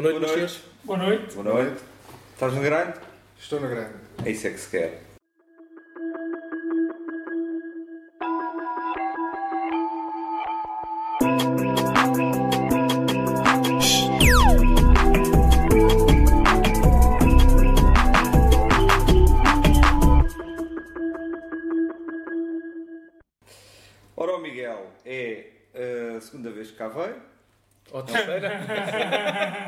Boa noite, Boa meus noite. Boa noite. Boa noite. Estás no grande? Estou na grande. É isso é que se quer. Ora, o Miguel é a segunda vez que cá veio. Ou terceira.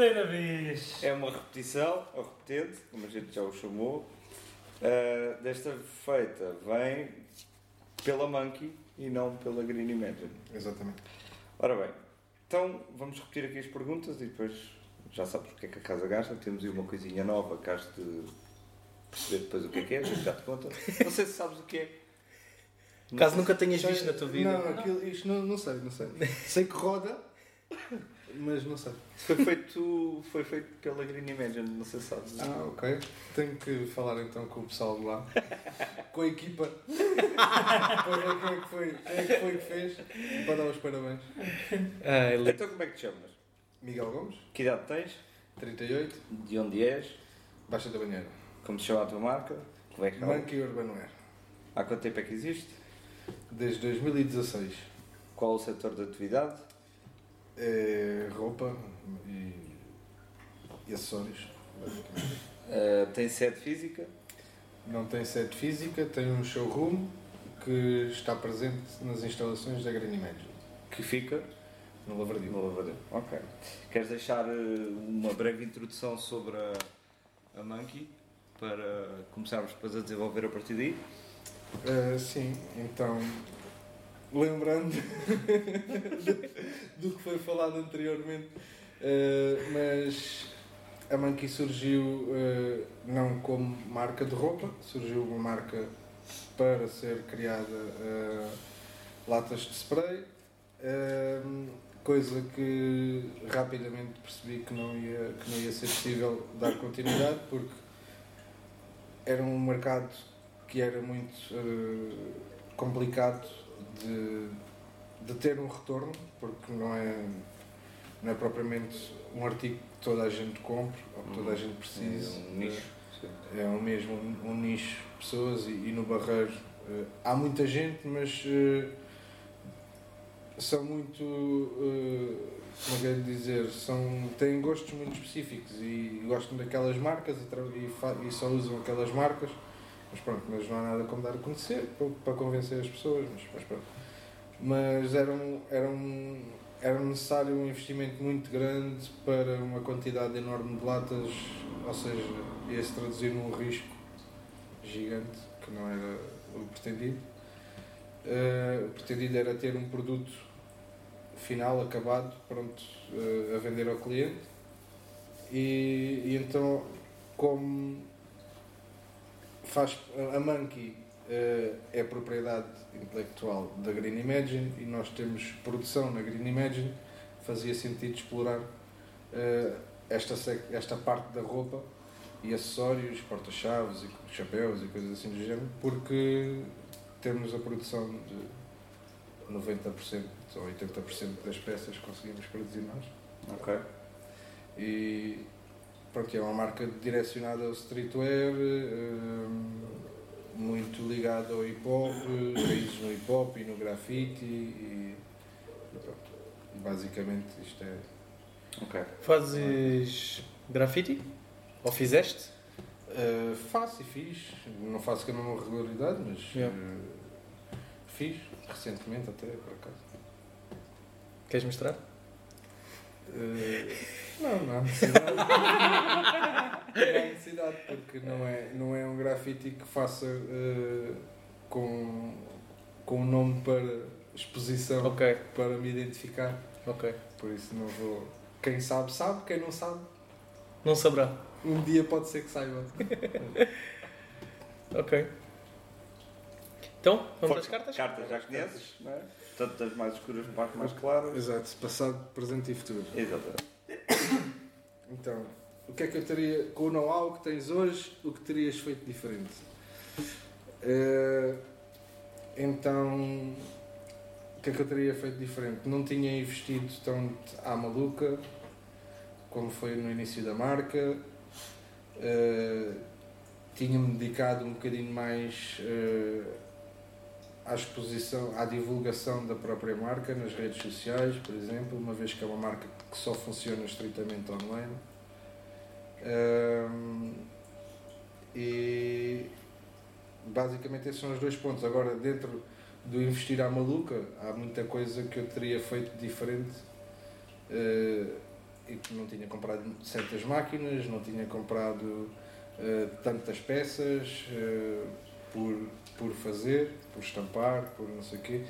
Terceira vez. É uma repetição, ou repetente, como a gente já o chamou. Uh, desta feita vem pela Monkey e não pela Green Imagine. Exatamente. Ora bem, então vamos repetir aqui as perguntas e depois já sabes o que é que a casa gasta. Temos aí uma coisinha nova que has de perceber depois o que é que é, a gente já te conta. Não sei se sabes o que é. Caso nunca tenhas visto na tua vida. Não, aquilo, isto não, não sei, não sei. Sei que roda, mas não sei. Foi feito, foi feito pela Green Imagine, não sei se sabes. Ah, ok. Tenho que falar então com o pessoal de lá. Com a equipa. Para ver quem é que foi, quem é que foi que fez. Para dar os parabéns. Ah, ele- Então como é que te chamas? Miguel Gomes, Que idade tens? 38, De onde és? Baixa da Banheira. Como se chama a tua marca? Como é que chama? Monkey Urban Wear. Há quanto tempo é que existe? Desde 2016. Qual o setor de atividade? É roupa e, e acessórios. Uh, tem sede física? Não tem sede física, tem um showroom que está presente nas instalações da Green Imagine, Que fica no Lavradio. no Lavradeiro. Ok. Queres deixar uh, uma breve introdução sobre a, a Monkey para começarmos depois a desenvolver a partir daí? Uh, sim, então, lembrando do que foi falado anteriormente, uh, mas a Monkey surgiu uh, não como marca de roupa, surgiu uma marca para ser criada uh, latas de spray, coisa que rapidamente percebi que não, ia, que não ia ser possível dar continuidade, porque era um mercado que era muito complicado de, de ter um retorno, porque não é, não é propriamente um artigo que toda a gente compra ou que toda a gente precisa. É um nicho. É um mesmo um, um nicho de pessoas e, e no Barreiro eh, há muita gente, mas eh, são muito, eh, como é que é dizer, são, têm gostos muito específicos e gostam daquelas marcas e, e, e só usam aquelas marcas. Mas pronto, mas não há nada como dar a conhecer para, convencer as pessoas, mas, mas pronto. Mas era, um, era, um, era necessário um investimento muito grande para uma quantidade enorme de latas, ou seja, ia-se traduzir num risco gigante, que não era o pretendido. Eh, o pretendido era ter um produto final, acabado, pronto eh, a vender ao cliente. E, e então, como faz a Monkey eh, é propriedade intelectual da Green Imagine e nós temos produção na Green Imagine, fazia sentido explorar eh, esta, esta parte da roupa e acessórios, porta-chaves e chapéus e coisas assim do género, porque temos a produção de 90% ou 80% das peças que conseguimos produzir nós. Ok. E pronto, é uma marca direcionada ao streetwear, hum, muito ligada ao hip hop, raízes no hip hop e no grafite e, e pronto. Basicamente isto é. Ok. Fazes grafite? Ou fizeste? Uh, faço e fiz, não faço com a mesma regularidade, mas Yeah. uh, fiz recentemente até por acaso. Queres mostrar? Uh, não, não há necessidade. não há necessidade, porque não é, não é um grafite que faça uh, com, com um nome para exposição, Ok, para me identificar. ok. Por isso não vou. Quem sabe, sabe. Quem não sabe, Não saberá. um dia pode ser que saiba. Ok. Então, vamos às Força. cartas? Cartas já conheces, não é? Tanto das mais escuras para as mais claras. Exato, passado, presente e futuro. Exatamente. Então, o que é que eu teria, com o know-how que tens hoje, o que terias feito diferente? Eh, então, o que é que eu teria feito diferente? Não tinha investido tão à maluca como foi no início da marca. Uh, tinha-me dedicado um bocadinho mais uh, à exposição, à divulgação da própria marca nas redes sociais, por exemplo, uma vez que é uma marca que só funciona estritamente online. Uh, e basicamente esses são os dois pontos. Agora, dentro do investir à maluca, há muita coisa que eu teria feito diferente uh, e que não tinha comprado certas máquinas, não tinha comprado uh, tantas peças uh, por, por fazer, por estampar, por não sei o quê,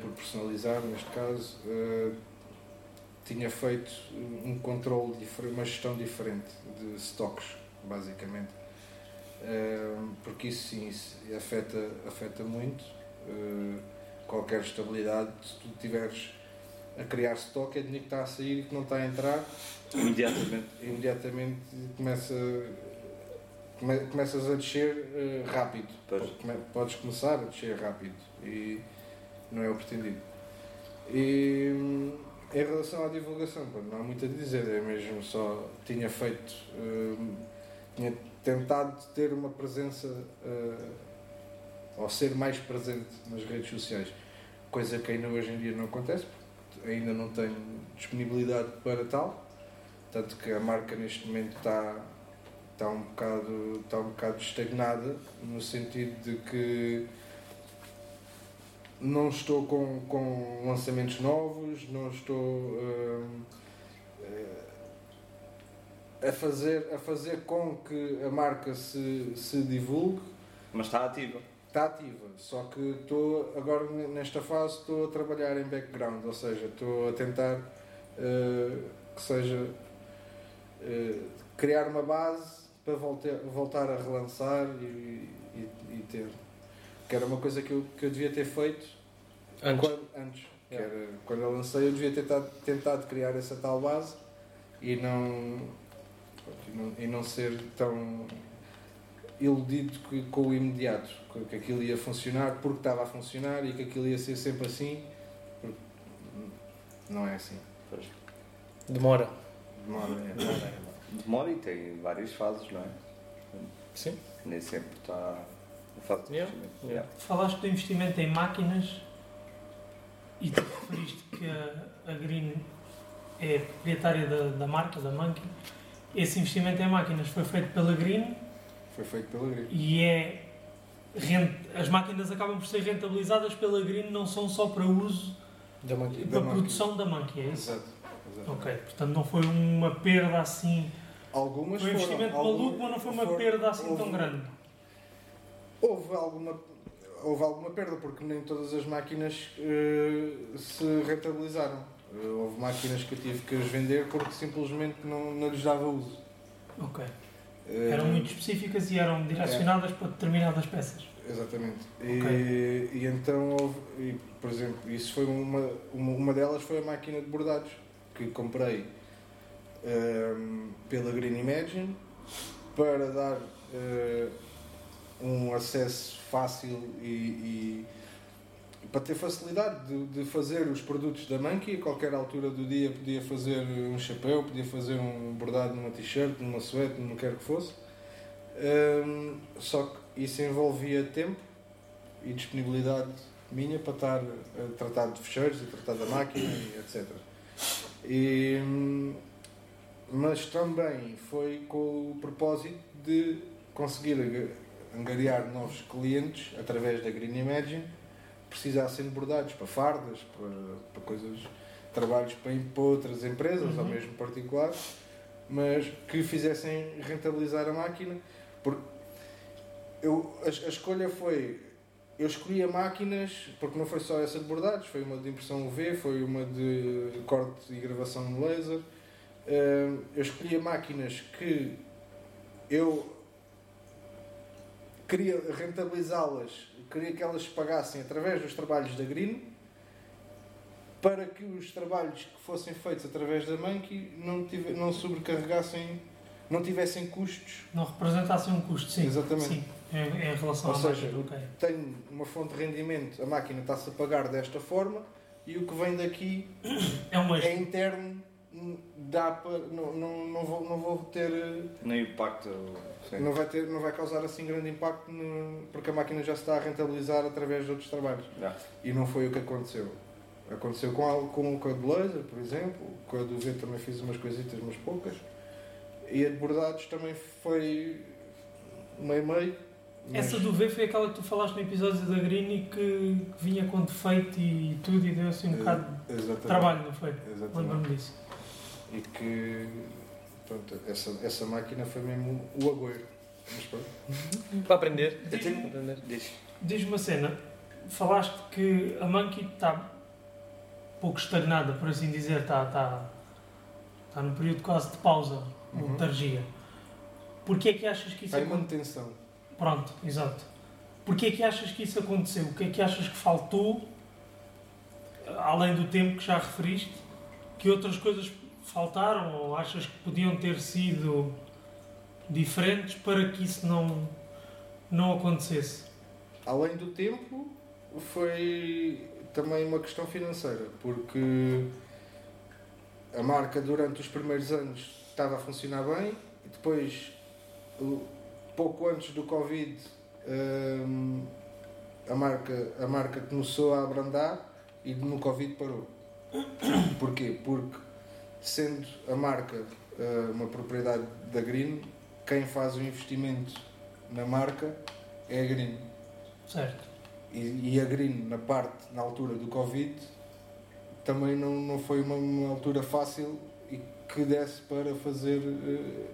por personalizar neste caso. tinha feito um controle, uma gestão diferente de stocks, basicamente. porque isso sim isso afeta, afeta muito eh, qualquer estabilidade, se tu tiveres a criar stock, é dinheiro que está a sair e que não está a entrar, imediatamente, imediatamente começa, come, começas a descer uh, rápido. Pois. Podes começar a descer rápido e não é o pretendido. E em relação à divulgação, não há muito a dizer, é mesmo só tinha feito, uh, tinha tentado ter uma presença. Uh, ou ser mais presente nas redes sociais, coisa que ainda hoje em dia não acontece, porque ainda não tenho disponibilidade para tal, tanto que a marca neste momento está, está, um, bocado, está um bocado estagnada, no sentido de que não estou com, com lançamentos novos, não estou hum, a, fazer, a fazer com que a marca se, se divulgue. Mas está ativa está ativa, só que estou agora nesta fase estou a trabalhar em background, ou seja, estou a tentar uh, que seja uh, criar uma base para voltar, voltar a relançar e, e, e, ter. Que era uma coisa que eu, que eu devia ter feito antes. Quando, antes yeah. era, quando eu lancei eu devia ter tentado, tentado criar essa tal base e não, e não, e não ser tão iludido que, com o imediato, que aquilo ia funcionar porque estava a funcionar e que aquilo ia ser sempre assim. Não é assim. Demora. Demora, é. Demora, Demora e tem várias fases, não é? Sim. Nem sempre está na fase de yeah. Yeah. Falaste do investimento em máquinas e tu referiste que a, a Green é proprietária da, da marca, da Monkey. Esse investimento em máquinas foi feito pela Green foi feito pela Green. E é. Rent... As máquinas acabam por ser rentabilizadas pela Green, não são só para uso da monkey, para da produção monkey. da Monkey, é isso? Exato, exato. Ok, portanto não foi uma perda assim. Algumas foi um investimento foram, maluco, mas não foi uma perda assim houve, tão grande. Houve alguma, houve alguma perda, porque nem todas as máquinas uh, se rentabilizaram. Uh, houve máquinas que eu tive que as vender porque simplesmente não, não lhes dava uso. Ok. Eram muito específicas e eram direcionadas é. para determinadas peças. Exatamente. Okay. E, e, então houve, e, por exemplo, isso foi uma, uma, uma delas foi a máquina de bordados que comprei um, pela Green Imagine para dar uh, um acesso fácil e, e para ter facilidade de, de, fazer os produtos da Monkey, a qualquer altura do dia podia fazer um chapéu, podia fazer um bordado numa t-shirt, numa suéte, não quer que fosse. Um, só que isso envolvia tempo e disponibilidade minha para estar a tratar de fecheiros e tratar da máquina, etc. E, mas também foi com o propósito de conseguir angariar novos clientes através da Green Imagine precisassem de bordados para fardas, para, para coisas, trabalhos para, para outras empresas, uhum. ou mesmo particulares, mas que fizessem rentabilizar a máquina. Porque eu, a, a escolha foi eu escolhia máquinas, porque não foi só essa de bordados, foi uma de impressão UV, foi uma de corte e gravação no laser. Eu escolhia máquinas que eu queria rentabilizá-las queria que elas pagassem através dos trabalhos da Green para que os trabalhos que fossem feitos através da Monkey não, tive, não sobrecarregassem não tivessem custos. Não representassem um custo, sim. Exatamente. Sim, em, em relação Ou à seja, máquina, ok. Tenho uma fonte de rendimento, a máquina está-se a pagar desta forma e o que vem daqui É um é interno, dá para. Não, não, não, vou, não vou ter. eh, Nem impacto. Sim. Não vai, ter, não vai causar assim grande impacto no- porque a máquina já se está a rentabilizar através de outros trabalhos. E não foi o que aconteceu. Aconteceu com a, com, com a de laser, por exemplo, com a do V também fiz umas coisitas, umas poucas. E a de bordados também foi meio-meio. mas- Essa do V foi aquela que tu falaste no episódio da Green e que vinha com defeito e tudo e deu assim um Ex- bocado Exatamente. de trabalho, não foi? Exatamente. Lembro-me disso. E que pronto, essa, essa máquina foi mesmo o agüero. Mas pronto. Para aprender. Diz-me. Diz. diz-me uma cena. Falaste que a Monkey está pouco estagnada, por assim dizer, está, está, está num período quase de pausa, de Uhum. letargia. Porquê é que achas que isso Está em aconteceu? manutenção. Pronto, exato. Porquê é que achas que isso aconteceu? O que é que achas que faltou, além do tempo que já referiste, que outras coisas faltaram ou achas que podiam ter sido diferentes para que isso não, não acontecesse? Além do tempo, foi também uma questão financeira, porque a marca durante os primeiros anos estava a funcionar bem e depois, pouco antes do Covid, hum, a, marca, a marca começou a abrandar e no Covid parou. Porquê? Porque sendo a marca uh, uma propriedade da Green, quem faz o investimento na marca é a Green. Certo. E, e a Green, na parte, na altura do Covid, também não, não foi uma, uma altura fácil e que desse para fazer eh,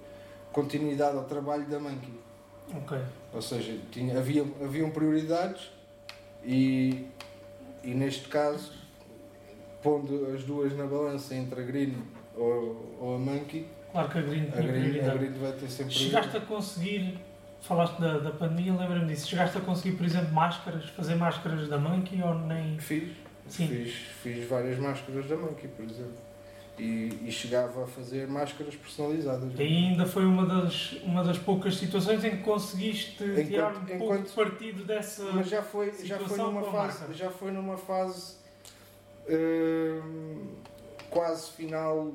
continuidade ao trabalho da Monkey. Ok. Ou seja, tinha, havia, haviam prioridades e, e neste caso, pondo as duas na balança entre a Green ou, ou a Monkey, Claro que a Green a Green, a. Green vai ter sempre Chegaste a conseguir, falaste da, da pandemia, lembra-me disso, chegaste a conseguir, por exemplo, máscaras, fazer máscaras da Monkey ou nem... Fiz, Sim. fiz, fiz várias máscaras da Monkey, por exemplo. E, e chegava a fazer máscaras personalizadas. E ainda foi uma das, uma das poucas situações em que conseguiste Enquanto- tirar um pouco enquanto- partido dessa... Mas já foi, já foi numa fase, marca. já foi numa fase hum, quase final,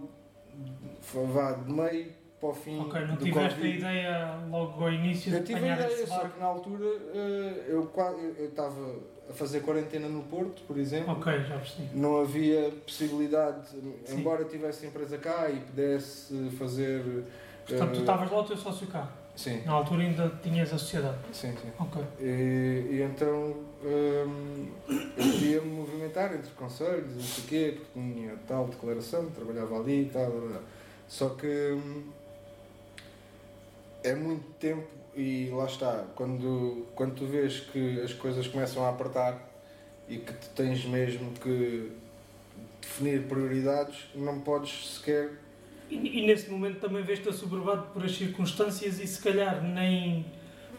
vá de meio para o fim Ok, não do tiveste Covid. a ideia logo ao início Eu tive a ideia, só que na altura eh, eu estava a fazer quarentena no Porto, por exemplo. Ok, já percebi. Não havia possibilidade, Sim. embora tivesse empresa cá e pudesse fazer. Portanto, tu eh, estavas lá o teu sócio cá. Sim, Na altura ainda tinhas a sociedade. sim, sim. Ok. E, e então hum, eu podia me movimentar entre conselhos, não sei o quê, porque tinha tal declaração, trabalhava ali e tal. blá, blá. Só que hum, é muito tempo e lá está, quando, quando tu vês que as coisas começam a apertar e que tu tens mesmo que definir prioridades, não podes sequer E, e nesse momento também vês-te assoberbado por as circunstâncias e se calhar nem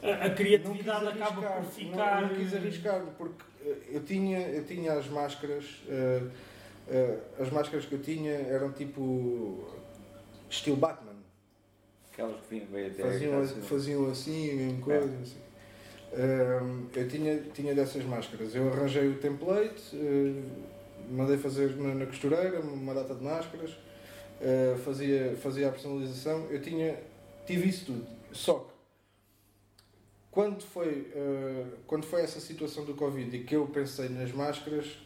a, a criatividade acaba por ficar... Não, não quis arriscar, porque eh, eu tinha, eu tinha as máscaras, eh, eh, as máscaras que eu tinha eram tipo estilo Batman. Aquelas que vinham até Faziam, assim, faziam assim, a mesma coisa. Assim. Ehm, eu tinha, tinha dessas máscaras. Eu arranjei o template, mandei fazer na, na costureira uma data de máscaras, eh, fazia, fazia a personalização. Eu tinha, tive isso tudo. Só que quando foi, eh, quando foi essa situação do Covid e que eu pensei nas máscaras,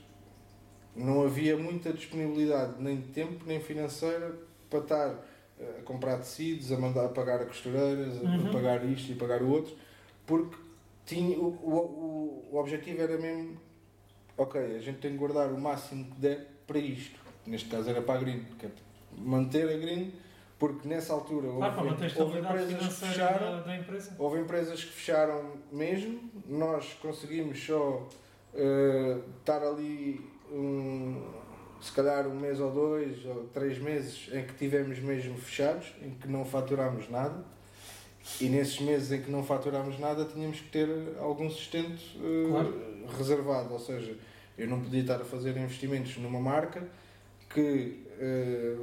não havia muita disponibilidade, nem de tempo, nem financeira, para estar eh, a comprar tecidos, a mandar a pagar a costureiras, a, Uhum. a pagar isto e pagar o outro, porque tinha, o, o, o, o objetivo era mesmo, ok, a gente tem que guardar o máximo que der para isto. Neste caso era para a Green, que é manter a Green, porque nessa altura Claro, para manter a houve, houve estabilidade empresas que fecharam da, da empresa. Houve empresas que fecharam mesmo, nós conseguimos só eh, estar ali um, se calhar um mês ou dois ou três meses em que tivemos mesmo fechados, em que não faturámos nada. E nesses meses em que não faturámos nada tínhamos que ter algum sustento eh, Claro. reservado, ou seja, eu não podia estar a fazer investimentos numa marca que eh,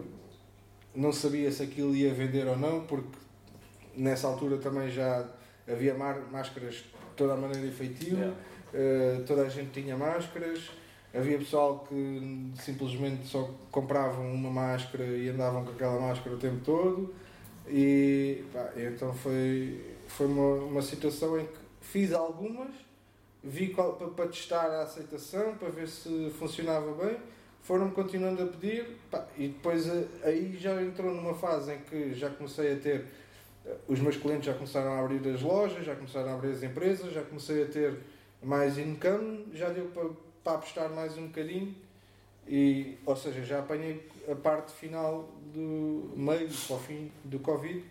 não sabia se aquilo ia vender ou não, porque nessa altura também já havia máscaras de toda a maneira efetiva, Yeah. eh, toda a gente tinha máscaras. Havia pessoal que simplesmente só compravam uma máscara e andavam com aquela máscara o tempo todo. E pá, então foi, foi uma, uma situação em que fiz algumas, vi qual, para, para testar a aceitação, para ver se funcionava bem. Foram-me continuando a pedir pá, e depois eh, aí já entrou numa fase em que já comecei a ter. eh, Os meus clientes já começaram a abrir as lojas, já começaram a abrir as empresas, já comecei a ter mais income, já deu para, para apostar mais um bocadinho. E, ou seja, já apanhei a parte final do meio para o fim do Covid,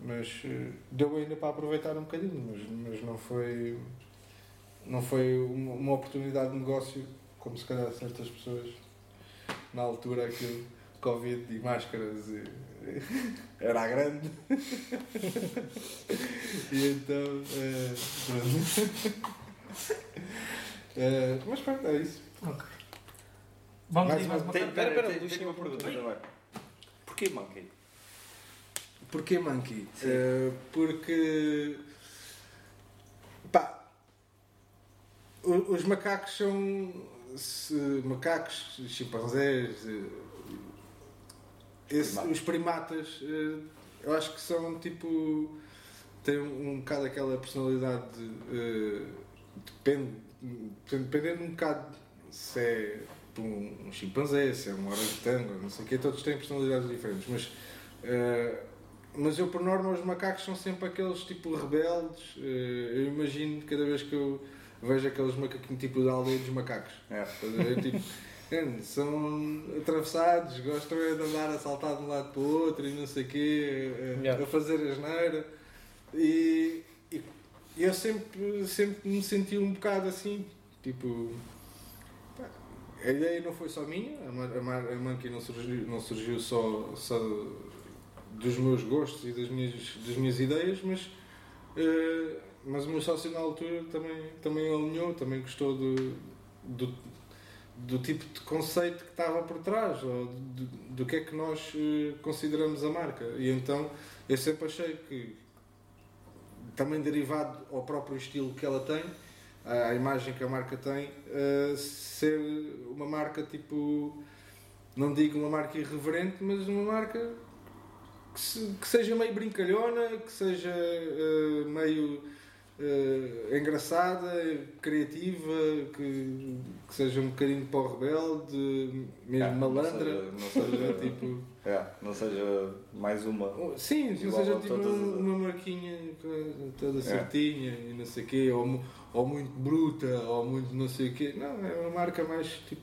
mas eh, deu ainda para aproveitar um bocadinho, mas, mas não foi não foi uma, uma oportunidade de negócio como se calhar certas pessoas na altura aquilo Covid e máscaras e, era grande e então eh. Eh, mas pronto, é isso Ok. Vamos Mais aí mais uma- uma Tem, carta. pera, pera, tem, Luís, tenho uma pergunta também. Porquê Monkey? Porquê Monkey? Eh, porque pá, os macacos são se- macacos, chimpanzés, eh, esse- os primatas, eh, eu acho que são tipo têm um, um bocado aquela personalidade eh, depende, dependendo um bocado se é um, um chimpanzé, se é um orangotango, não sei o quê, todos têm personalidades diferentes, mas eh, mas eu, por norma, os macacos são sempre aqueles tipo rebeldes. eh, eu imagino cada vez que eu vejo aqueles macaquinhos tipo da aldeia dos macacos. É. A? Tipo, eh, são atravessados, gostam é de andar a saltar de um lado para o outro e não sei o quê, eh, Yeah. a fazer asneira. E, e eu sempre, sempre me senti um bocado assim, tipo. pá, A ideia não foi só minha, a, ma- a, a Monkey não surgiu, não surgiu só, só dos meus gostos e das minhas, das minhas ideias, mas, eh, mas o meu sócio na altura também, também alinhou, também gostou do, do, do tipo de conceito que estava por trás, ou do, do que é que nós eh, consideramos a marca. E então eu sempre achei que, também derivado ao próprio estilo que ela tem, à imagem que a marca tem, eh, ser uma marca tipo, não digo uma marca irreverente, mas uma marca que, se- que seja meio brincalhona, que seja eh, meio eh, engraçada, criativa, que, que seja um bocadinho para o rebelde, mesmo não malandra. seja- não seja- tipo, É, não seja mais uma. Sim, não seja tipo todas um- as- uma marquinha toda É. certinha e não sei o quê, ou, ou muito bruta, ou muito não sei o quê. Não, é uma marca mais tipo.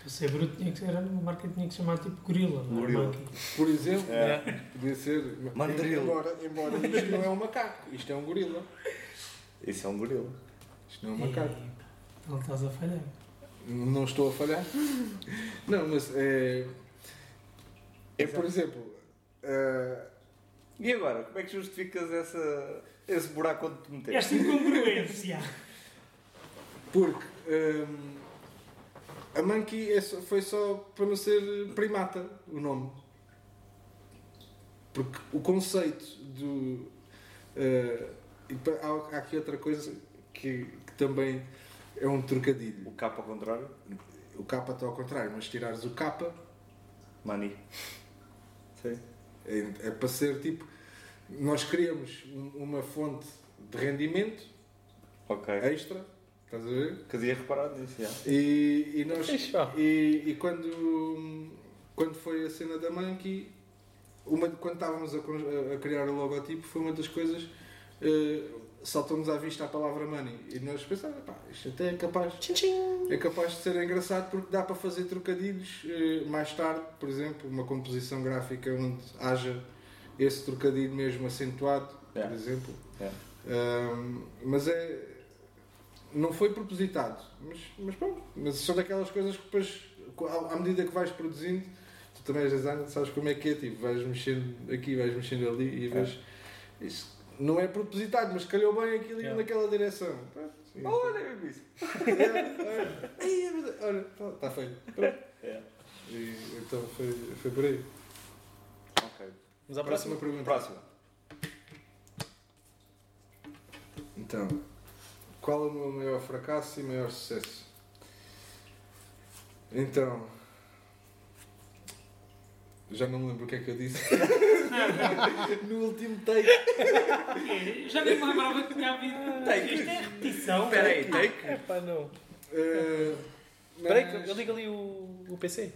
Para ser bruto tinha que ser uma marca que tinha que se chamar tipo gorila, não é? Gorila. Por exemplo, É. podia ser. Mandril. Embora, embora isto não é um macaco, isto é um gorila. Isso é um gorila. Isto não é um macaco. E- Não estás a falhar. Não estou a falhar. Não, mas é. É por exemplo. eh, E agora, como é que justificas essa, esse buraco onde te meteste? Esta incongruência. Porque hum, a Monkey é só- foi só para não ser primata o nome. Porque o conceito do. eh, e há, há aqui outra coisa que, que também é um trocadilho. O capa ao contrário? O capa está ao contrário, mas tirares o capa Mani. Sim. é, é para ser tipo. Nós um- uma fonte de rendimento Ok. extra, estás a ver? Que havia reparado nisso, já. E, e nós e, e quando quando foi a cena da Monkey uma quando estávamos a, a criar o logotipo foi uma das coisas eh, saltou-nos à vista a palavra money e nós pensávamos pá, isto até é capaz é capaz de ser engraçado porque dá para fazer trocadilhos eh, mais tarde por exemplo uma composição gráfica onde haja esse trocadilho mesmo acentuado por exemplo Yeah. Ahm, mas é não foi propositado, mas, mas pronto. Mas são daquelas coisas que depois, à medida que vais produzindo, tu também és designer, sabes como é que é, tipo, vais mexendo aqui, vais mexendo ali e vês. Isso não é propositado, mas calhou bem aquilo yeah. naquela direção. Pronto, sim, olha, é isso. olha, está feio. Yeah. E, então foi, foi por aí. Ok. Vamos à próxima, próxima pergunta. Próxima. Então, qual é o meu maior fracasso e maior sucesso? Então, já não me lembro o que é que eu disse no último take. É, Já nem me lembrava que tinha havido. Take. Isto é repetição. Espera aí, take. É pá, não. Uh, Espera aí, mas- que eu ligo ali o, o PC.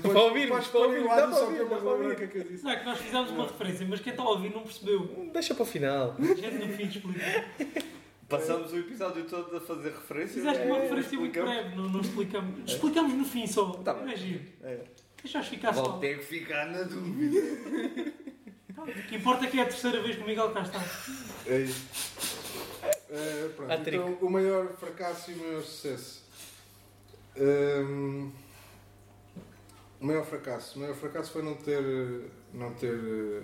Para ouvir, para ouvir, o dá para só ouvir, dá para ouvir. o que é que eu disse. Não, é que nós fizemos uma referência, mas quem está a ouvir não percebeu. Deixa para o final. Gente no fim explica. Passamos o episódio todo a fazer referências. Fizeste uma É, referência muito breve, não, não explicamos. Explicamos no fim só. Tá bem. não é Deixa-os ficar só. Vou ter que ficar na dúvida. O que importa é que é a terceira vez que o Miguel cá está. É isso. Uh, pronto, então, o maior fracasso e o maior sucesso. Um, o maior fracasso. O maior fracasso foi não ter, não ter uh,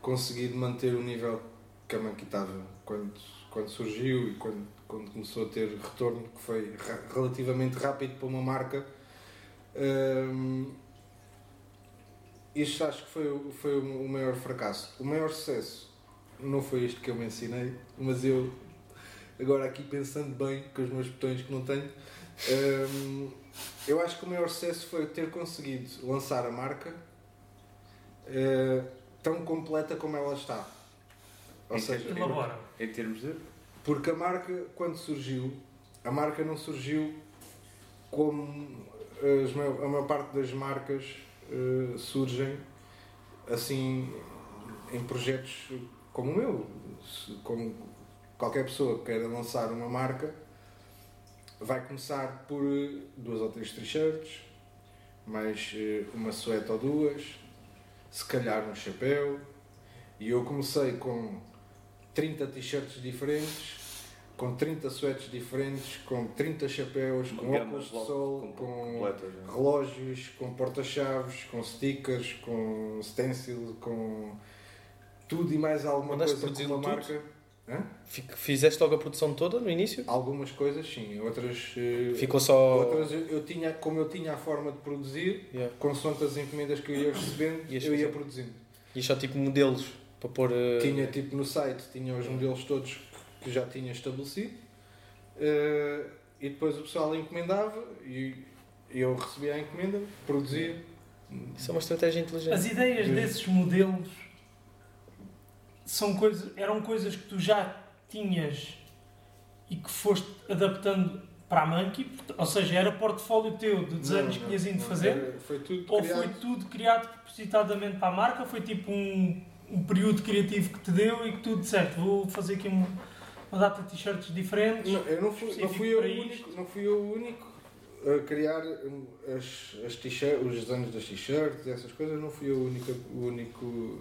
conseguido manter o nível que a Monkey estava quando, quando surgiu e quando, quando começou a ter retorno, que foi relativamente rápido para uma marca. Um, isto acho que foi, o- foi o maior fracasso. O maior sucesso não foi isto que eu me ensinei, mas eu, agora aqui pensando bem com os meus botões que não tenho, hum, eu acho que o maior sucesso foi ter conseguido lançar a marca eh, tão completa como ela está. Ou seja, Elabora. Em termos de. porque a marca, quando surgiu, a marca não surgiu como as a maior parte das marcas eh, surgem assim em projetos como o meu. Como qualquer pessoa que queira lançar uma marca, vai começar por eh, duas ou três t-shirts, mais eh, uma suéte ou duas, se calhar um chapéu. E eu comecei com 30 t-shirts diferentes, com 30 suetes diferentes, com 30 chapéus, com óculos de sol, com- com é? relógios, com porta-chaves, com stickers, com stencil, com tudo e mais alguma Mandaste coisa produzir com uma tudo? marca. Hã? Fizeste logo a produção toda no início? Algumas coisas sim, outras, eh, Ficou só. outras eu, eu tinha, como eu tinha a forma de produzir, Yeah. consoante as encomendas que eu ia recebendo, Ias eu ia fazer. produzindo. E só tipo modelos para pôr. eh, Tinha tipo no site, tinha os modelos todos que já tinha estabelecido eh, e depois o pessoal encomendava e eu recebia a encomenda, produzia. Isso é uma estratégia inteligente. As ideias Hum. desses modelos são coisas, eram coisas que tu já tinhas e que foste adaptando para a Monkey, ou seja, era portfólio teu de desenhos que tinhas ido não, fazer, era- Foi tudo ou criado. foi tudo criado propositadamente para a marca, foi tipo um, um período criativo que te deu e que tu disseste, vou fazer aqui uma, uma data de t-shirts diferentes. Não, eu não fui, não fui eu o único, não fui eu o único a criar as, as t-shirts, os desenhos das t-shirts, essas coisas, não fui eu a única, o único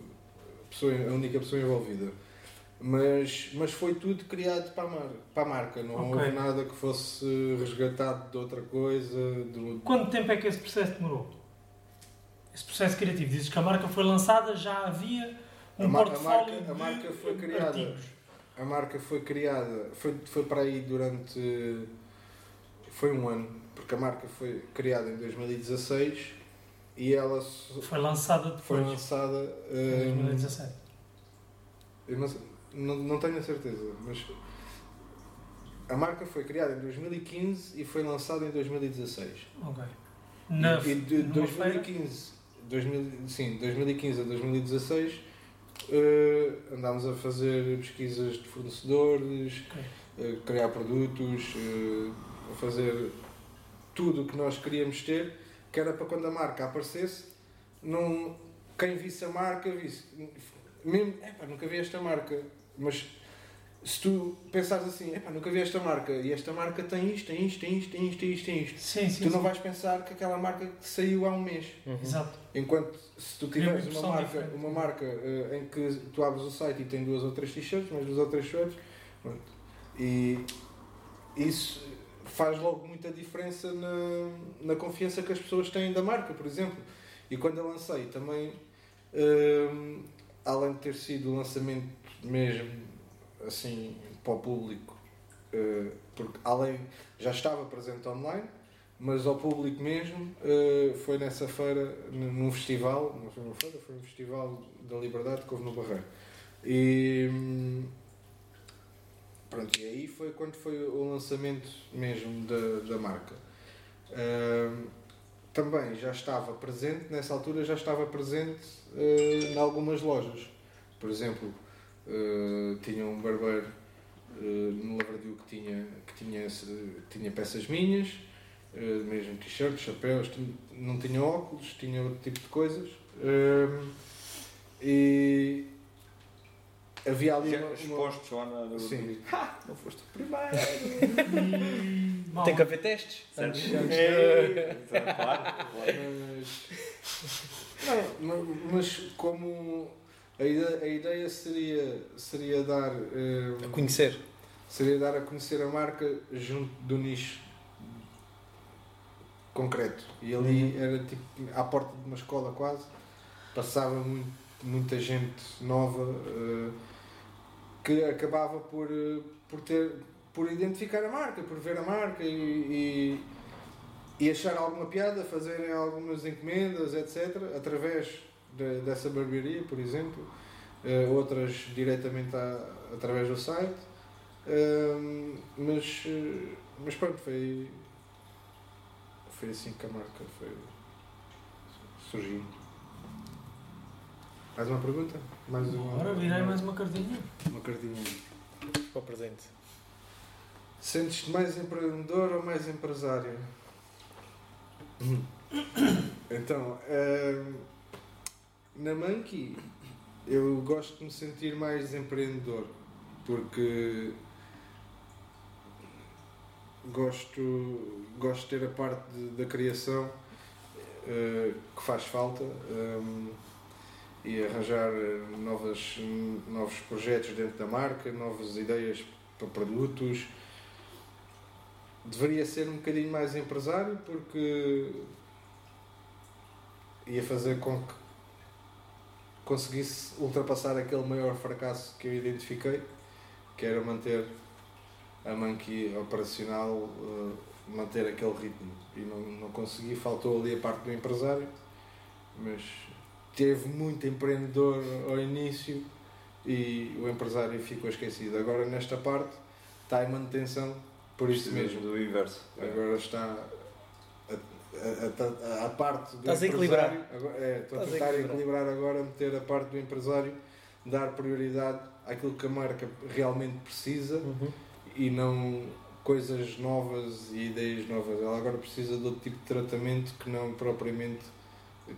pessoa, a única pessoa envolvida. Mas, mas foi tudo criado para a, mar, para a marca, não Ok. houve nada que fosse resgatado de outra coisa. Do, Quanto tempo é que esse processo demorou? Esse processo criativo. Dizes que a marca foi lançada, já havia um A ma- a portfólio marca- a de marca foi criada. artigos. A marca foi criada, foi, foi para aí durante. Foi um ano, porque a marca foi criada em 2016 e ela Foi lançada foi depois, lançada. em hum, 2017. eu não, não, tenho a certeza, mas a marca foi criada em 2015 e foi lançada em 2016. Ok. Na, e de numa feira? 2015, 2000, sim, 2015 a 2016 eh, andámos a fazer pesquisas de fornecedores, Ok. eh, criar produtos, eh, a fazer tudo o que nós queríamos ter, que era para quando a marca aparecesse, não, quem visse a marca visse. Mesmo, epá, nunca vi esta marca, mas se tu pensares assim, nunca vi esta marca e esta marca tem isto, tem isto, tem isto, tem isto, tem isto, tem isto. Sim, sim. Tu não sim. vais pensar que aquela marca que saiu há um mês. Uhum. Exato. Enquanto se tu tiveres uma marca, diferente. uma marca eh, em que tu abres o site e tem duas ou três t-shirts, mais duas ou três shirts, pronto. e isso faz logo muita diferença na, na confiança que as pessoas têm da marca, por exemplo. E quando eu lancei também, hum, além de ter sido o lançamento mesmo assim para o público, eh, porque além já estava presente online, mas ao público mesmo eh, foi nessa feira, num festival, não foi uma feira, foi um festival da liberdade que houve no Barreiro. E, pronto, e aí foi quando foi o lançamento mesmo da, da marca. Ahm, também já estava presente, nessa altura já estava presente eh, em algumas lojas. Por exemplo, eh, tinha um barbeiro eh, no Lavradio que tinha, que tinha, tinha peças minhas, eh, mesmo t-shirts, chapéus, não tinha óculos, tinha outro tipo de coisas. Ahm, e havia ali Já uma, uma, Expostos lá na. Sim. Ha, não foste o primeiro. Bom, Tem que haver testes. Certo. Antes, antes de... É, claro, claro. Mas, não, ma- mas como a ideia, a ideia seria, seria dar eh, A conhecer. seria dar a conhecer a marca junto do nicho concreto. E ali era tipo à porta de uma escola quase, passava muito, muita gente nova eh, que acabava por, eh, por ter por identificar a marca, por ver a marca e, e, e achar alguma piada, fazerem algumas encomendas, etc., através de- dessa barbearia, por exemplo, Eh, outras diretamente à- através do site. Ahm, mas, eh, mas pronto, foi, foi assim que a marca foi surgindo. Mais uma pergunta? Mais uma, Agora virei mais uma cartinha. uma cartinha. Para o presente. Sentes-te mais empreendedor ou mais empresário? Então, ahm, na Monkey eu gosto de me sentir mais empreendedor porque gosto, gosto de ter a parte de- da criação eh, que faz falta ahm, e arranjar eh, novas, novos projetos dentro da marca, novas ideias para produtos. Deveria ser um bocadinho mais empresário porque ia fazer com que conseguisse ultrapassar aquele maior fracasso que eu identifiquei, que era manter a Monkey operacional, eh, manter aquele ritmo. E não, não consegui, faltou ali a parte do empresário, mas teve muito empreendedor ao início e o empresário ficou esquecido. Agora nesta parte está em manutenção, por isso mesmo. Do inverso. Agora está a, a, a, a parte do Estás a empresário. equilibrar. Agora, é, estou a a tentar equilibrar. equilibrar agora, meter a parte do empresário, dar prioridade àquilo que a marca realmente precisa Uhum. e não coisas novas e ideias novas. Ela agora precisa de outro tipo de tratamento que não propriamente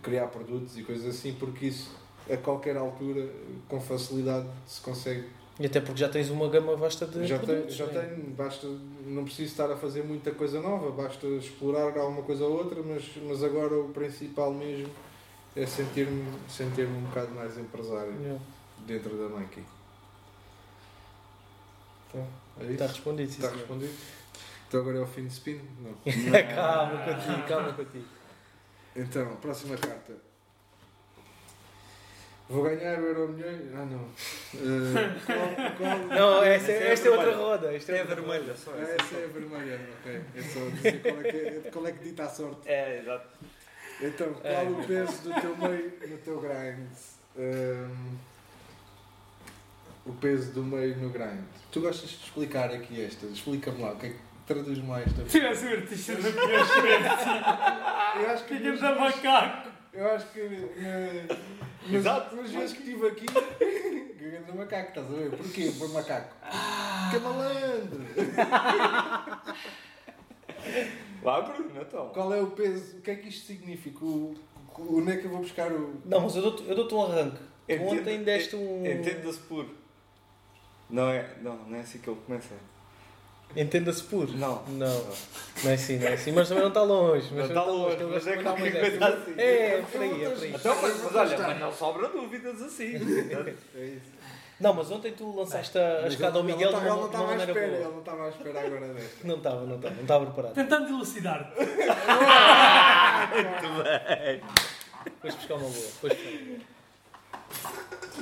criar produtos e coisas assim, porque isso a qualquer altura, com facilidade, se consegue E até porque já tens uma gama vasta de já tenho, produtos. já né? tenho, basta, não preciso estar a fazer muita coisa nova, basta explorar alguma coisa ou outra, mas, mas agora o principal mesmo é sentir-me sentir um bocado mais empresário Yeah. dentro da Monkey. Tá. É? Está respondido, sim, Está senhor. respondido? Então agora é o fim de spin? Não. calma contigo, calma contigo. Então, próxima carta. Vou ganhar o Euro Milhões? Ah não. Eh, qual, qual... Não, essa, Essa é esta é outra vermelha. roda. Esta é, É vermelha roda. só. Ah, essa é a vermelha, ok. É só dizer qual é que, qual é que dita a sorte. É, exato. Então, qual É. o peso do teu meio no teu grind? Hum, o peso do meio no grind. Tu gostas de explicar aqui esta? Explica-me lá, o que é que traduz mais esta? Tivesse o artista da pior experiência. Eu acho que. Fica da macaco. Eu acho que. na- nas, Exato. nas vezes que estive aqui. Ganhando no macaco, estás a ver? Porquê? Por macaco. Que malandro! Lá, Bruno, então. Qual é o peso? O que é que isto significa? O, o, onde é que eu vou buscar o. Não, mas eu dou-te eu dou um arranque. Ontem deste um. Entenda-se por. Não é, não, não é assim que ele começa. Entenda-se por. Não. Não. Não é assim, não é assim. Mas também não está longe. Mas Não está longe, que eu mas é de mandar qualquer umas coisa dessas. assim. É, é por aí, é por aí. Então, mas, mas olha, mas não sobra dúvidas assim. É isso. Não, mas ontem tu lançaste a, a escada ao Miguel de ele uma, não de uma estava à maneira espera, boa. ele não estava à espera agora desta. Não estava, não estava. Não estava preparado. Tentando elucidar-te. Depois buscar uma boa. Depois buscar.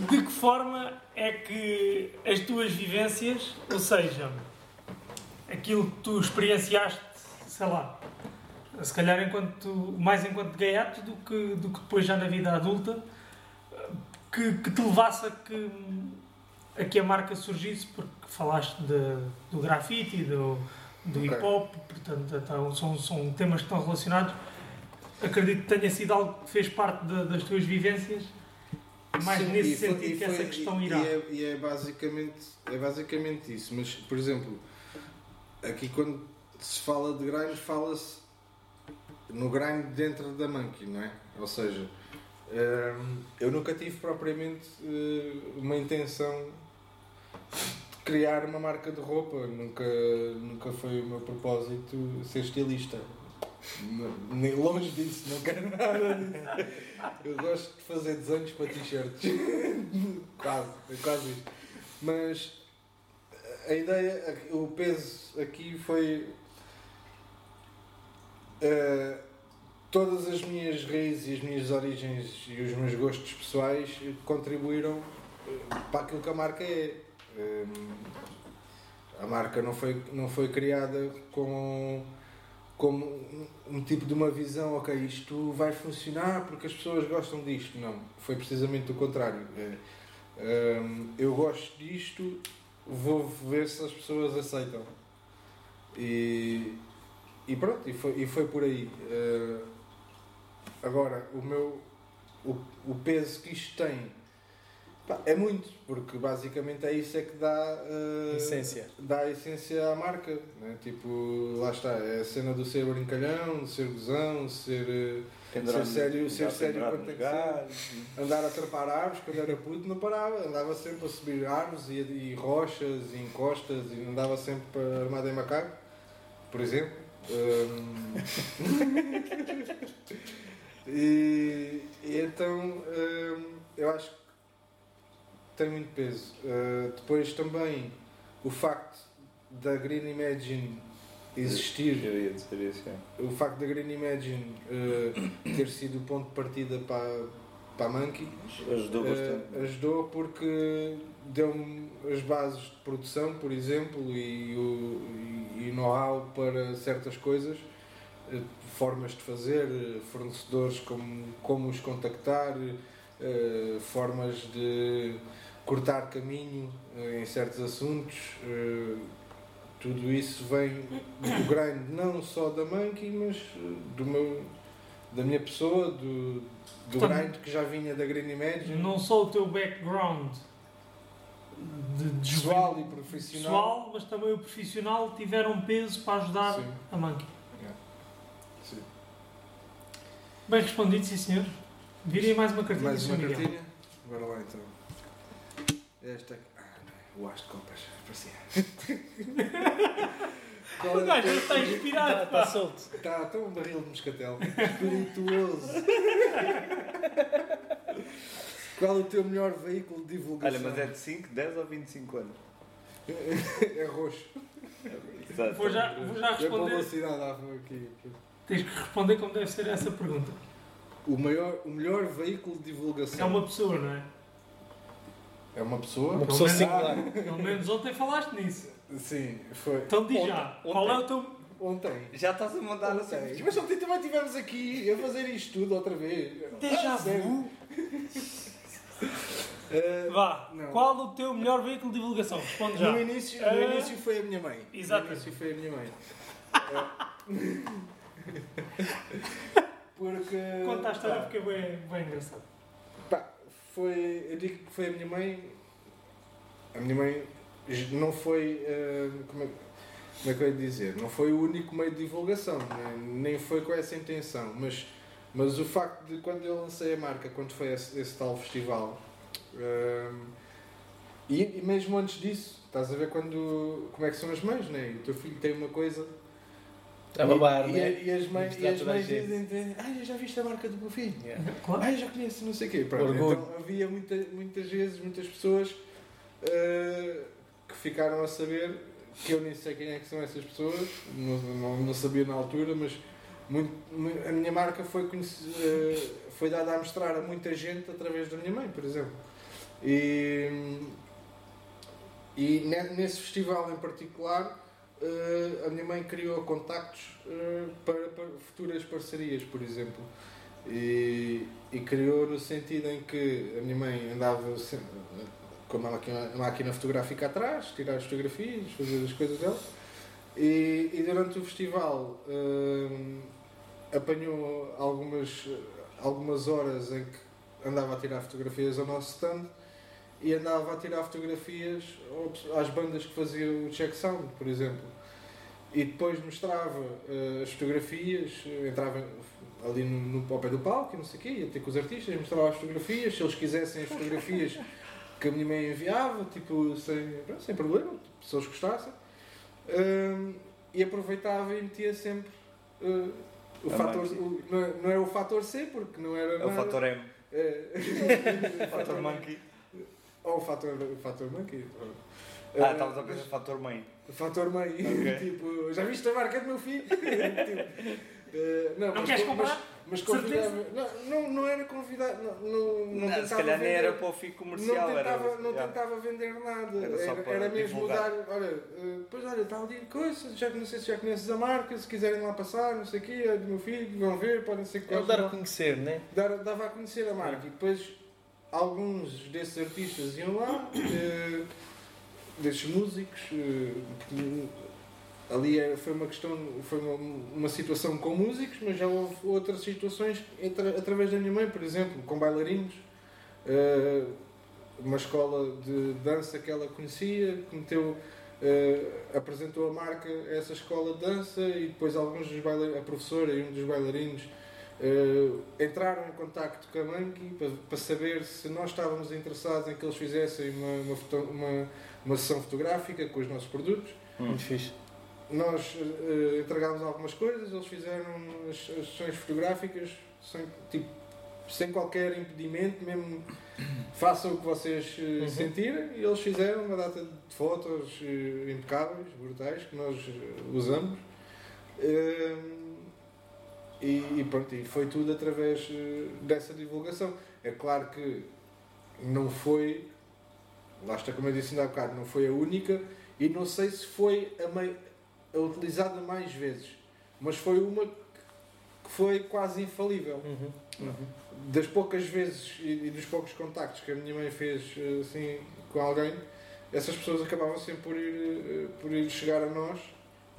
De que forma é que as tuas vivências, ou seja, aquilo que tu experienciaste, sei lá, se calhar enquanto, mais enquanto gaiato do que, do que depois já na vida adulta, que, que te levasse a que, a que a marca surgisse, porque falaste de, do grafite, do, do Ok. hip hop, portanto então, são, são temas que estão relacionados. Acredito que tenha sido algo que fez parte de- das tuas vivências, mais Sim, nesse foi- sentido que foi- essa questão irá. E é, e é basicamente, é basicamente isso. Mas, por exemplo, aqui quando se fala de grind, fala-se no grind dentro da monkey, não é? Ou seja, hum, eu nunca tive propriamente eh, uma intenção de criar uma marca de roupa. Nunca, nunca foi o meu propósito ser estilista. Nem longe disso, não quero nada. Eu gosto de fazer desenhos para t-shirts. quase, é quase isso. Mas a ideia, o peso aqui foi. eh, todas as minhas raízes e as minhas origens e os meus gostos pessoais contribuíram eh, para aquilo que a marca é. Eh, a marca não foi, não foi criada com como um- tipo de uma visão, ok, isto vai funcionar porque as pessoas gostam disto. Não, foi precisamente o contrário. Eu gosto disto, vou ver se as pessoas aceitam. E, e pronto, e foi, e foi por aí. Eh, agora, o meu o, o peso que isto tem pá, é muito, porque basicamente é isso é que dá eh, Essência. dá a essência à marca, né? tipo, lá está, é a cena do ser brincalhão, ser gozão, ser Pendurado- Ser sério- ser sério que ser. galhos. andar a trepar árvores, quando era puto não parava, andava sempre a subir árvores e, e rochas e encostas e andava sempre para armado em macaco, por exemplo. Hum. e, e então hum, eu acho que tem muito peso. Uh, depois também o facto da Green Imagine existir Eu ia dizer isso, é. o facto da Green Imagine eh, ter sido o ponto de partida para, para a Monkey Ajudou eh, bastante. ajudou porque deu-me as bases de produção, por exemplo, e o e, e know-how para certas coisas, eh, formas de fazer, fornecedores como, como os contactar, formas de cortar caminho em certos assuntos. Tudo isso vem do grind não só da Monkey, mas eh, do meu, da minha pessoa, do, do Portanto, grind que já vinha da Green Imagine, Não só o teu background de, de pessoal e profissional. pessoal, mas também o profissional tiveram peso para ajudar Sim. a Monkey. Sim. Bem respondido, sim senhor. Virem mais uma cartinha, Mais uma Miguel. cartinha? Bora lá então. Esta aqui. É. O as de copas. Parecia. Qual O é gajo está inspirado. Está pá. tá solto. Está tão um barril de moscatel. Espirituoso. Qual o teu melhor veículo de divulgação? Olha, mas é de 5, 10 ou 25 anos? É roxo. Exato. Vou já, vou já É responder. velocidade aqui. Tens que responder como deve ser essa pergunta. O, maior, o melhor veículo de divulgação É uma pessoa, não é? É uma pessoa? Uma pessoa singular. Pelo menos ontem falaste nisso. Sim, foi. Então diz já. ontem. Qual é o teu. Ontem. Já estás a mandar Ontem. assim. Mas ontem também estivemos aqui a fazer isto tudo outra vez. Déjà sério? vu? Eh, Vá. Não. Qual o teu melhor veículo de divulgação? Responde já. no, início, no Ah. início foi a minha mãe. Exato. No início foi a minha mãe. Eh, Porque. Conta a história porque é bem, bem engraçado. Foi, eu digo que foi a minha mãe. A minha mãe não foi. eh, como, é, como é que eu ia dizer? Não foi o único meio de divulgação, nem, nem foi com essa intenção. Mas, mas o facto de quando eu lancei a marca, quando foi esse, esse tal festival, eh, e, e mesmo antes disso, estás a ver quando, como é que são as mães, né? O teu filho tem uma coisa A babar, e, né? e, e as mães, e as mães dizem, ah, já viste a marca do meu filho? Yeah. Claro. Ah, já conheço, não sei o quê. Pronto, então havia muita, muitas vezes, muitas pessoas eh, que ficaram a saber que eu nem sei quem é que são essas pessoas, não, não, não sabia na altura, mas muito, mu- a minha marca foi, eh, foi dada a mostrar a muita gente através da minha mãe, por exemplo. E, e ne- nesse festival em particular, a minha mãe criou contactos eh, para, para futuras parcerias, por exemplo. E, e criou no sentido em que a minha mãe andava sempre, com a máquina, a máquina fotográfica atrás, tirar as fotografias, fazer as coisas dela. E, e durante o festival hum, apanhou algumas, algumas horas em que andava a tirar fotografias ao nosso stand e andava a tirar fotografias às bandas que faziam o check sound, por exemplo. E depois mostrava eh, as fotografias, eh, entrava ali no, no, ao pé do palco e não sei o quê, ia ter com os artistas, mostrava as fotografias, se eles quisessem as fotografias que a minha mãe enviava, tipo, sem, sem problema, se eles gostassem. Hum, e aproveitava e metia sempre eh, o A fator. o- não, é- não era o fator C, porque não era. É o nada. fator M. É, O fator monkey. Ou o fator, o fator monkey. Ah, Eh, estavas a pensar fator mãe. o fator mãe. Ok. tipo, já viste a marca do meu filho? Tipo, eh, não, Não mas queres co- comprar? Mas, mas convidava. Não, não, não era convidar. Não, não, não Não, se calhar nem vender- era para o fim comercial. não tentava, era, não yeah. tentava vender nada. Era Era, era, mesmo divulgar. dar, olha, eh, pois olha, está ali coisa, já, não sei se já conheces a marca, se quiserem lá passar, não sei o quê, é do meu filho, vão ver, podem ser que É o gostem dar a conhecer, né? Dar- dava a conhecer a marca e depois alguns desses artistas iam lá, eh, desses músicos, porque ali foi uma questão, foi uma, uma situação com músicos, mas já houve outras situações entre- através da minha mãe, por exemplo, com bailarinos, eh, uma escola de dança que ela conhecia, que meteu, eh, apresentou a marca a essa escola de dança e depois alguns dos a professora e um dos bailarinos eh, entraram em contacto com a Monkey para, para saber se nós estávamos interessados em que eles fizessem uma, uma, foto- uma, uma sessão fotográfica com os nossos produtos. Muito fixe. Nós eh, entregámos algumas coisas, eles fizeram as, as sessões fotográficas sem, tipo, sem qualquer impedimento, mesmo façam o que vocês eh, Uhum. sentirem, e eles fizeram uma data de fotos impecáveis, brutais, que nós usamos. E, e pronto, e foi tudo através eh, dessa divulgação. É claro que não foi, lá está como eu disse ainda há bocado, não foi a única, e não sei se foi a, mei- a utilizada mais vezes, mas foi uma que foi quase infalível. Uhum. Das poucas vezes e, e dos poucos contactos que a minha mãe fez eh, assim com alguém, essas pessoas acabavam sempre por ir, eh, por ir chegar a nós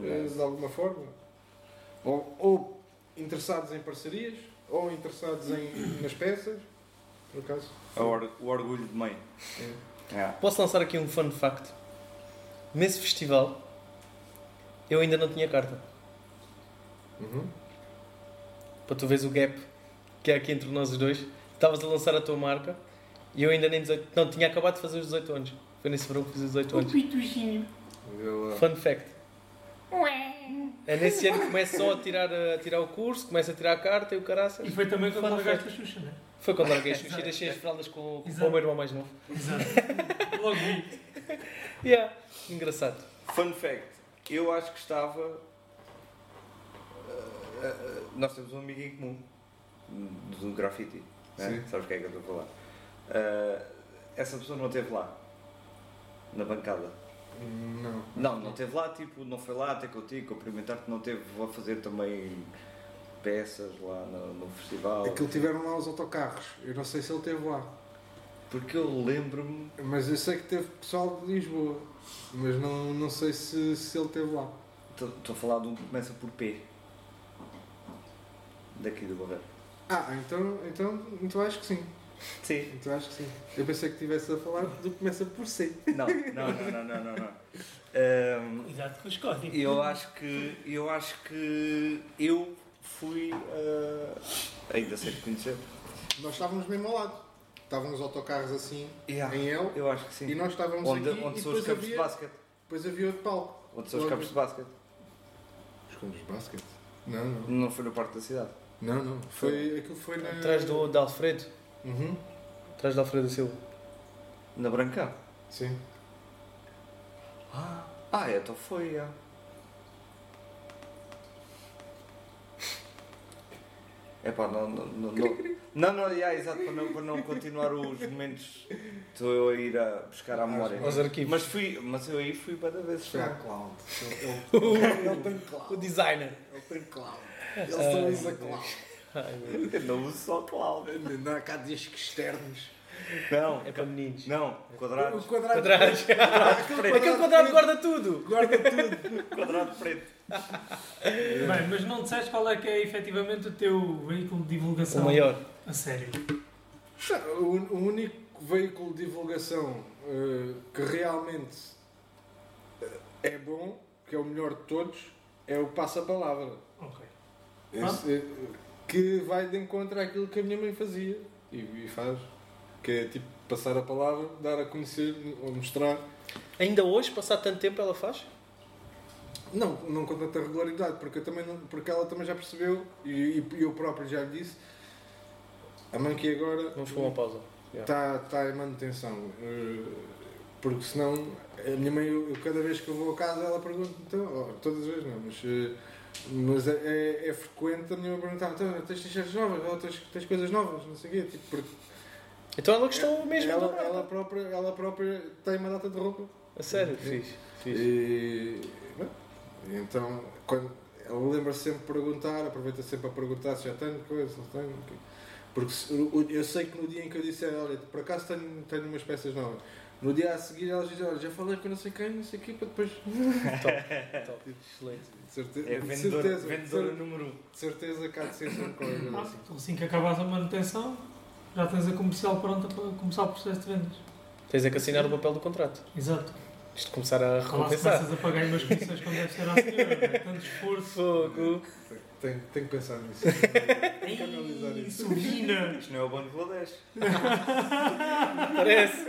eh, de alguma forma. Ou, ou interessados em parcerias, ou interessados em, nas peças, por acaso. É o, or- o orgulho de mãe. É. Yeah. Posso lançar aqui um fun fact? Nesse festival, eu ainda não tinha carta. Uhum. Para tu veres o gap que é aqui entre nós os dois. Estavas a lançar a tua marca e eu ainda nem 18... Não, tinha acabado de fazer os 18 anos. Foi nesse verão que fiz os 18 O anos. pituzinho. Eu, eh, Fun fact. É nesse ano que começo só a tirar, a tirar o curso, começo a tirar a carta e o caraças. E foi também quando largaste a Xuxa, não é? Foi quando larguei as Xuxa e deixei as fraldas com, com o meu irmão mais novo. Exato. Logo vi. Yeah. Engraçado. Fun fact, eu acho que estava. eh, eh, nós temos um amigo em comum do grafite, né? Sim. sabes o que é que eu estou a falar? Eh, essa pessoa não esteve lá, na bancada. Não. Não, não esteve lá, tipo, não foi lá até contigo cumprimentar-te, não teve a fazer também peças lá no, no festival. Aquilo tiveram lá os autocarros. Eu não sei se ele esteve lá. Porque eu lembro-me. Mas eu sei que teve pessoal de Lisboa. Mas não, não sei se, se ele esteve lá. Estou estou a falar de um que começa por P. Daqui do Barreiro. Ah, então, então, então acho que sim. Sim. Então acho que sim. Eu pensei que estivesse a falar do que começa por C. Não, não, não, não, não, não. não. Ahm, Cuidado com os códigos. eu acho que eu acho que eu fui ah, ainda sei de conhecer. Nós estávamos mesmo ao lado. Estavam os autocarros assim Yeah, em L eu acho que sim. e nós estávamos onde aqui onde e são os campos de havia, basquete. depois havia outro palco. Onde são os campos de basquete. Os campos de basquete? Não, não. Não foi no Parque da Cidade. Não, não. Foi, aquilo foi na... Atrás do de Alfredo. Uhum. Atrás de Alfredo da Silva. Na Brancão. Sim. Ah, ah então foi, já. É pá, não, não, não, não, não, não, yeah, exato, para não, para não continuar os momentos, estou eu a ir a buscar à memória. Aos arquivos. Mas fui, mas eu aí fui para vezes Foi à cloud. Ele, tem O cloud. designer. Ele tem cloud. Ele só usa cloud. Ai, meu não uso só cloud. Não há cá discos externos. Não, É para meninos. não, O quadrados. quadrado. Quadrados. Aquele quadrado guarda tudo. Guarda tudo. Quadrado preto. Bem, mas não disseste qual é que é efetivamente o teu veículo de divulgação O maior. a sério. O, o único veículo de divulgação eh, que realmente eh, é bom, que é o melhor de todos, é o passa-palavra. Ok. Esse, que vai de encontro àquilo que a minha mãe fazia e, e faz. Que é tipo passar a palavra, dar a conhecer ou mostrar. Ainda hoje, passar tanto tempo, ela faz? Não, não com tanta regularidade, porque, eu também não- porque ela também já percebeu e, e eu próprio já lhe disse. A mãe que agora Vamos para uma pausa. está tá em manutenção. eh, Porque senão, a minha mãe, eu, cada vez que eu vou a casa, ela pergunta, então, oh, todas as vezes não, mas, eh, mas é, é, é frequente a minha perguntar, então, tens t-shirts novas, ou tens, tens coisas novas, não sei o quê, tipo, porque Então ela gostou mesmo ela, ela, própria, ela própria tem uma data de roupa. A sério? Fiz. E, e então, quando, ela lembra-se sempre de perguntar, aproveita sempre a perguntar se já tenho coisa, se não tenho. Porque eu sei que no dia em que eu disser, olha, por acaso tenho, tenho umas peças novas, no dia a seguir elas dizem, olha, já falei com não sei quem, não sei o quê, para depois. Top. Excelente. De certeza, É de vendedora, certeza, vendedora de número 1. Um. certeza que há de ser sempre qualquer coisa assim. então assim que acabas a manutenção, já tens a comercial pronta para começar o processo de vendas. Tens é que assinar o papel do contrato. Exato. Isto de começar a recompensar. começas a pagar umas comissões quando deve ser à senhora, não é? tanto esforço. Fogo. Tenho, tenho que pensar nisso. Tenho que analisar isso. subina! Isto não é o Bangladesh. Parece.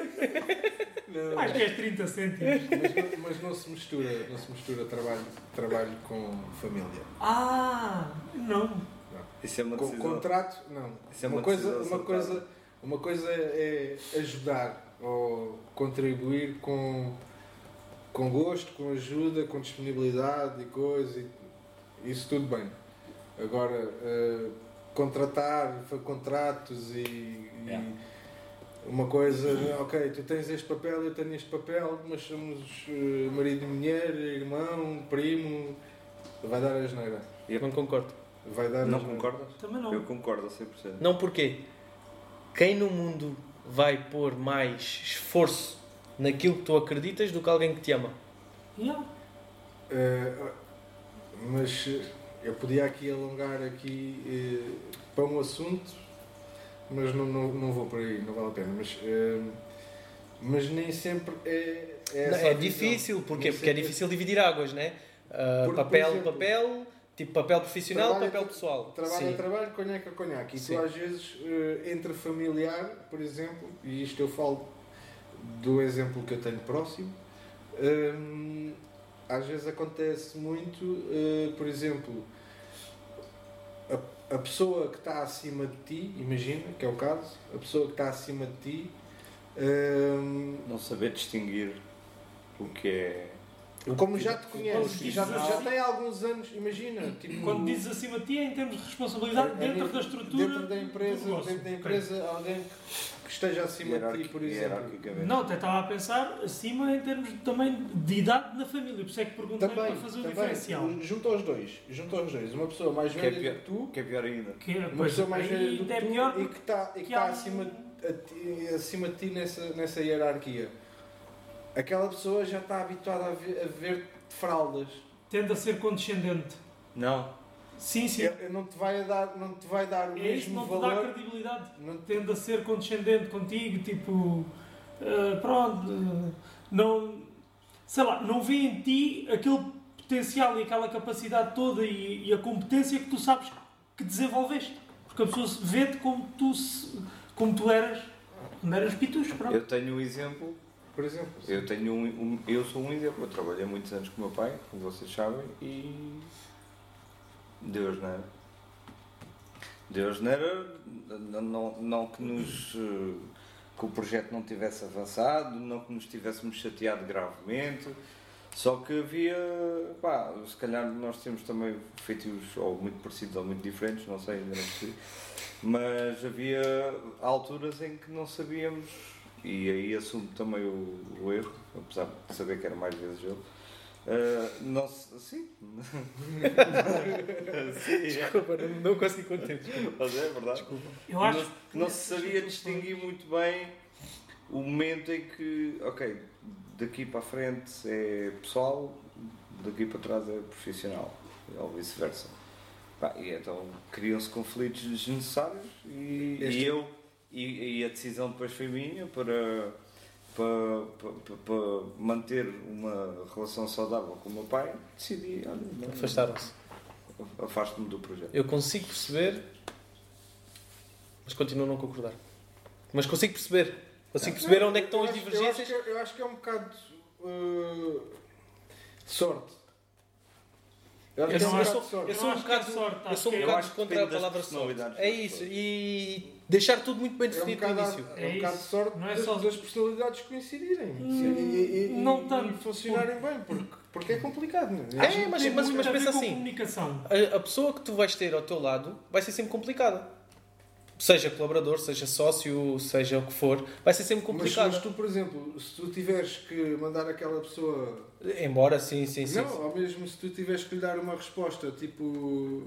Não, Acho que és 30 cêntimos. mas, não- mas não se mistura, não se mistura trabalho, trabalho com família. Ah, não. Isso é uma Com decisão. contrato, não. Isso é uma, uma coisa, decisão uma, coisa, uma coisa é ajudar ou contribuir com, com gosto, com ajuda, com disponibilidade e coisa. e- Isso tudo bem. Agora, eh, contratar, contratos e, e Yeah. uma coisa, ok, tu tens este papel, eu tenho este papel, mas somos eh, marido e mulher, irmão, primo, vai dar a geneira. Não concordo. Vai dar Não asneira. concordas? Também Eu não. concordo a 100%. Não porquê? Quem no mundo vai pôr mais esforço naquilo que tu acreditas do que alguém que te ama? Yeah. Eh, mas eu podia aqui alongar aqui eh, para um assunto, mas não, não, não vou por aí, não vale a pena. Mas, eh, mas nem sempre é. É, Não, é a difícil, porquê? Nem Porque é sempre- difícil dividir águas, né? Ah, Por- por papel, exemplo, papel, tipo papel profissional, trabalho é papel pessoal. Trabalho Sim. é trabalho, conhaque é conhaque. E Sim. tu às vezes, eh, entre familiar, por exemplo, e isto eu falo do exemplo que eu tenho próximo, hum, às vezes acontece muito, eh, por exemplo, a, a pessoa que está acima de ti, imagina, que é o caso, a pessoa que está acima de ti, hum, Não saber distinguir o que é. Como já te conhece, Quando já, já tem alguns anos, imagina, tipo, Quando dizes acima de ti é em termos de responsabilidade É- é dentro da estrutura dentro da empresa, dentro da empresa alguém que, que esteja acima de ti, por exemplo. Não, até estava a pensar acima em termos também de idade na família. Por isso é que perguntei Também, para fazer o também. diferencial. Junto aos dois, junto aos dois. Uma pessoa mais Que é velha pior. do que tu, que é pior ainda. Que, é, uma pois, pessoa mais velha do que é tu pior e que está, e que que está um- acima, acima de ti nessa, nessa hierarquia. Aquela pessoa já está habituada a ver, a ver fraldas. tende a ser condescendente. Não. Sim, sim. Ele não te vai dar, não te vai dar o É isso que mesmo não te dá valor. credibilidade. Não te- Tende a ser condescendente contigo, tipo. ah, pronto. ah, não. Sei lá, não vê em ti aquele potencial e aquela capacidade toda e, e a competência que tu sabes que desenvolveste. Porque a pessoa vê-te como tu, como tu eras quando eras pitucho, pronto. Eu tenho um exemplo. Por exemplo, Eu tenho um, um- eu sou um exemplo. Eu trabalhei muitos anos com o meu pai, como vocês sabem, e Deus não era. Deus não era, não, não, que nos eh, que o projeto não tivesse avançado, não que nos tivéssemos chateado gravemente, só que havia, pá, se calhar nós temos também feitios ou muito parecidos ou muito diferentes, não sei, ainda não percebi, mas havia alturas em que não sabíamos, e aí assumo também o, o erro, apesar de saber que era mais vezes ele. eh, não se- sim. sim, Desculpa, não, não consegui conter. mas é verdade. Desculpa. Eu acho não, não se sabia distinguir muito bem o momento em que, ok, daqui para a frente é pessoal, daqui para trás é profissional, ou vice-versa. E então criam-se conflitos desnecessários e, Este- e eu e, e a decisão depois foi minha para, para, para, para manter uma relação saudável com o meu pai, decidi, não- Afastaram-se. afasto-me do projeto. Eu consigo perceber, mas continuo a não concordar. Mas consigo perceber. Consigo perceber onde é que estão Eu as acho- divergências. Eu acho, que, eu acho que é um bocado uh, sorte. Eu acho Eu que é um sou- eu bocado sou- sorte. eu sou um é bocado- sorte, Eu sou um é- Eu bocado contra a palavra sorte. É isso. E deixar tudo muito bem É um definido no bocado, início. é um É bocado isso. sorte Não é só- das personalidades coincidirem Hum, e, e- não e- tanto, e funcionarem bem, porque, porque é complicado. Não É, que mas- mas- mas pensa assim. comunicação. A, a pessoa que tu vais ter ao teu lado vai ser sempre complicada. Seja colaborador, seja sócio, seja o que for, vai ser sempre Mas, complicada. mas tu, por exemplo, se tu tiveres que mandar aquela pessoa Embora, sim, sim, sim. Não, ou mesmo se tu tiveres que lhe dar uma resposta tipo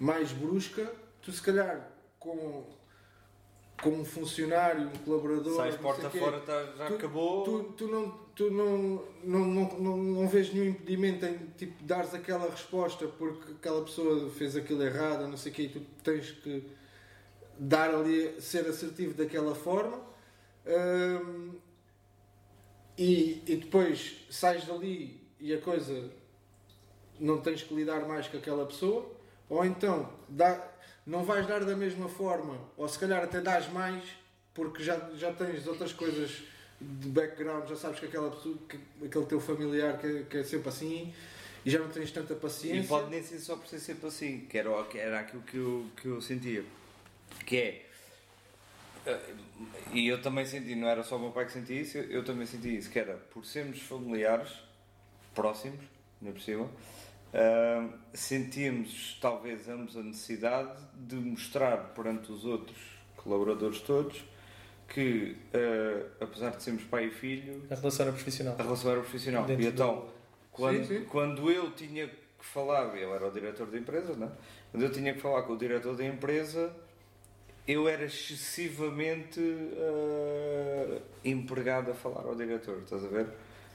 mais brusca, tu se calhar com, com um funcionário, um colaborador, Sais porta fora, tá- já Tu- acabou. Tu, tu, não, tu não, não, não, não, não vês nenhum impedimento em tipo, dares aquela resposta porque aquela pessoa fez aquilo errado, não sei o quê, e tu tens que dar ali, ser assertivo daquela forma. Hum, e, e depois sais dali e a coisa não tens que lidar mais com aquela pessoa, ou então dá, não vais dar da mesma forma, ou se calhar até dás mais porque já, já tens outras coisas de background, já sabes que aquela pessoa, que, aquele teu familiar que, é- que é sempre assim e já não tens tanta paciência. E pode nem ser só por ser sempre assim, que era, era aquilo que eu, que eu sentia. Que é. eh, E eu também senti, não era só o meu pai que sentia isso, eu, também senti isso, que era por sermos familiares, próximos, ainda por cima, sentíamos talvez ambos a necessidade de mostrar perante os outros colaboradores todos que, ah, apesar de sermos pai e filho, A relação era profissional. a relação era profissional. Dentro e então, do- quando, Sim, sim. quando eu tinha que falar, eu era o diretor da empresa, não é? Quando eu tinha que falar com o diretor da empresa, eu era excessivamente ah, empregado a falar ao diretor, estás a ver?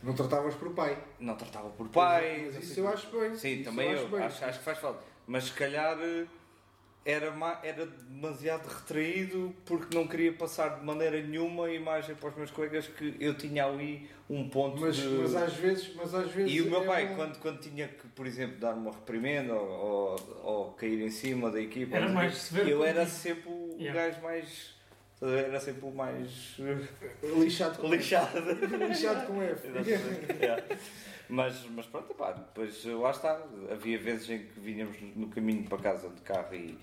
Não tratavas por pai. Não tratava por pai. Mas isso eu acho bem. Sim, Isso também eu, acho bem. acho, acho que faz falta. Mas se calhar eh, era, era demasiado retraído porque não queria passar de maneira nenhuma a imagem para os meus colegas que eu tinha ali um ponto Mas, de... mas às vezes, mas às vezes E o meu é pai, bom- quando, quando tinha que, por exemplo, dar uma reprimenda ou, ou, ou cair em cima da equipa, Era mais eu era sempre o Yeah. gajo mais. Era sempre o mais eh, lixado com lixado. lixado com F. Yeah. mas, mas pronto, pá, depois lá está. Havia vezes em que vinhamos no caminho para casa de carro e,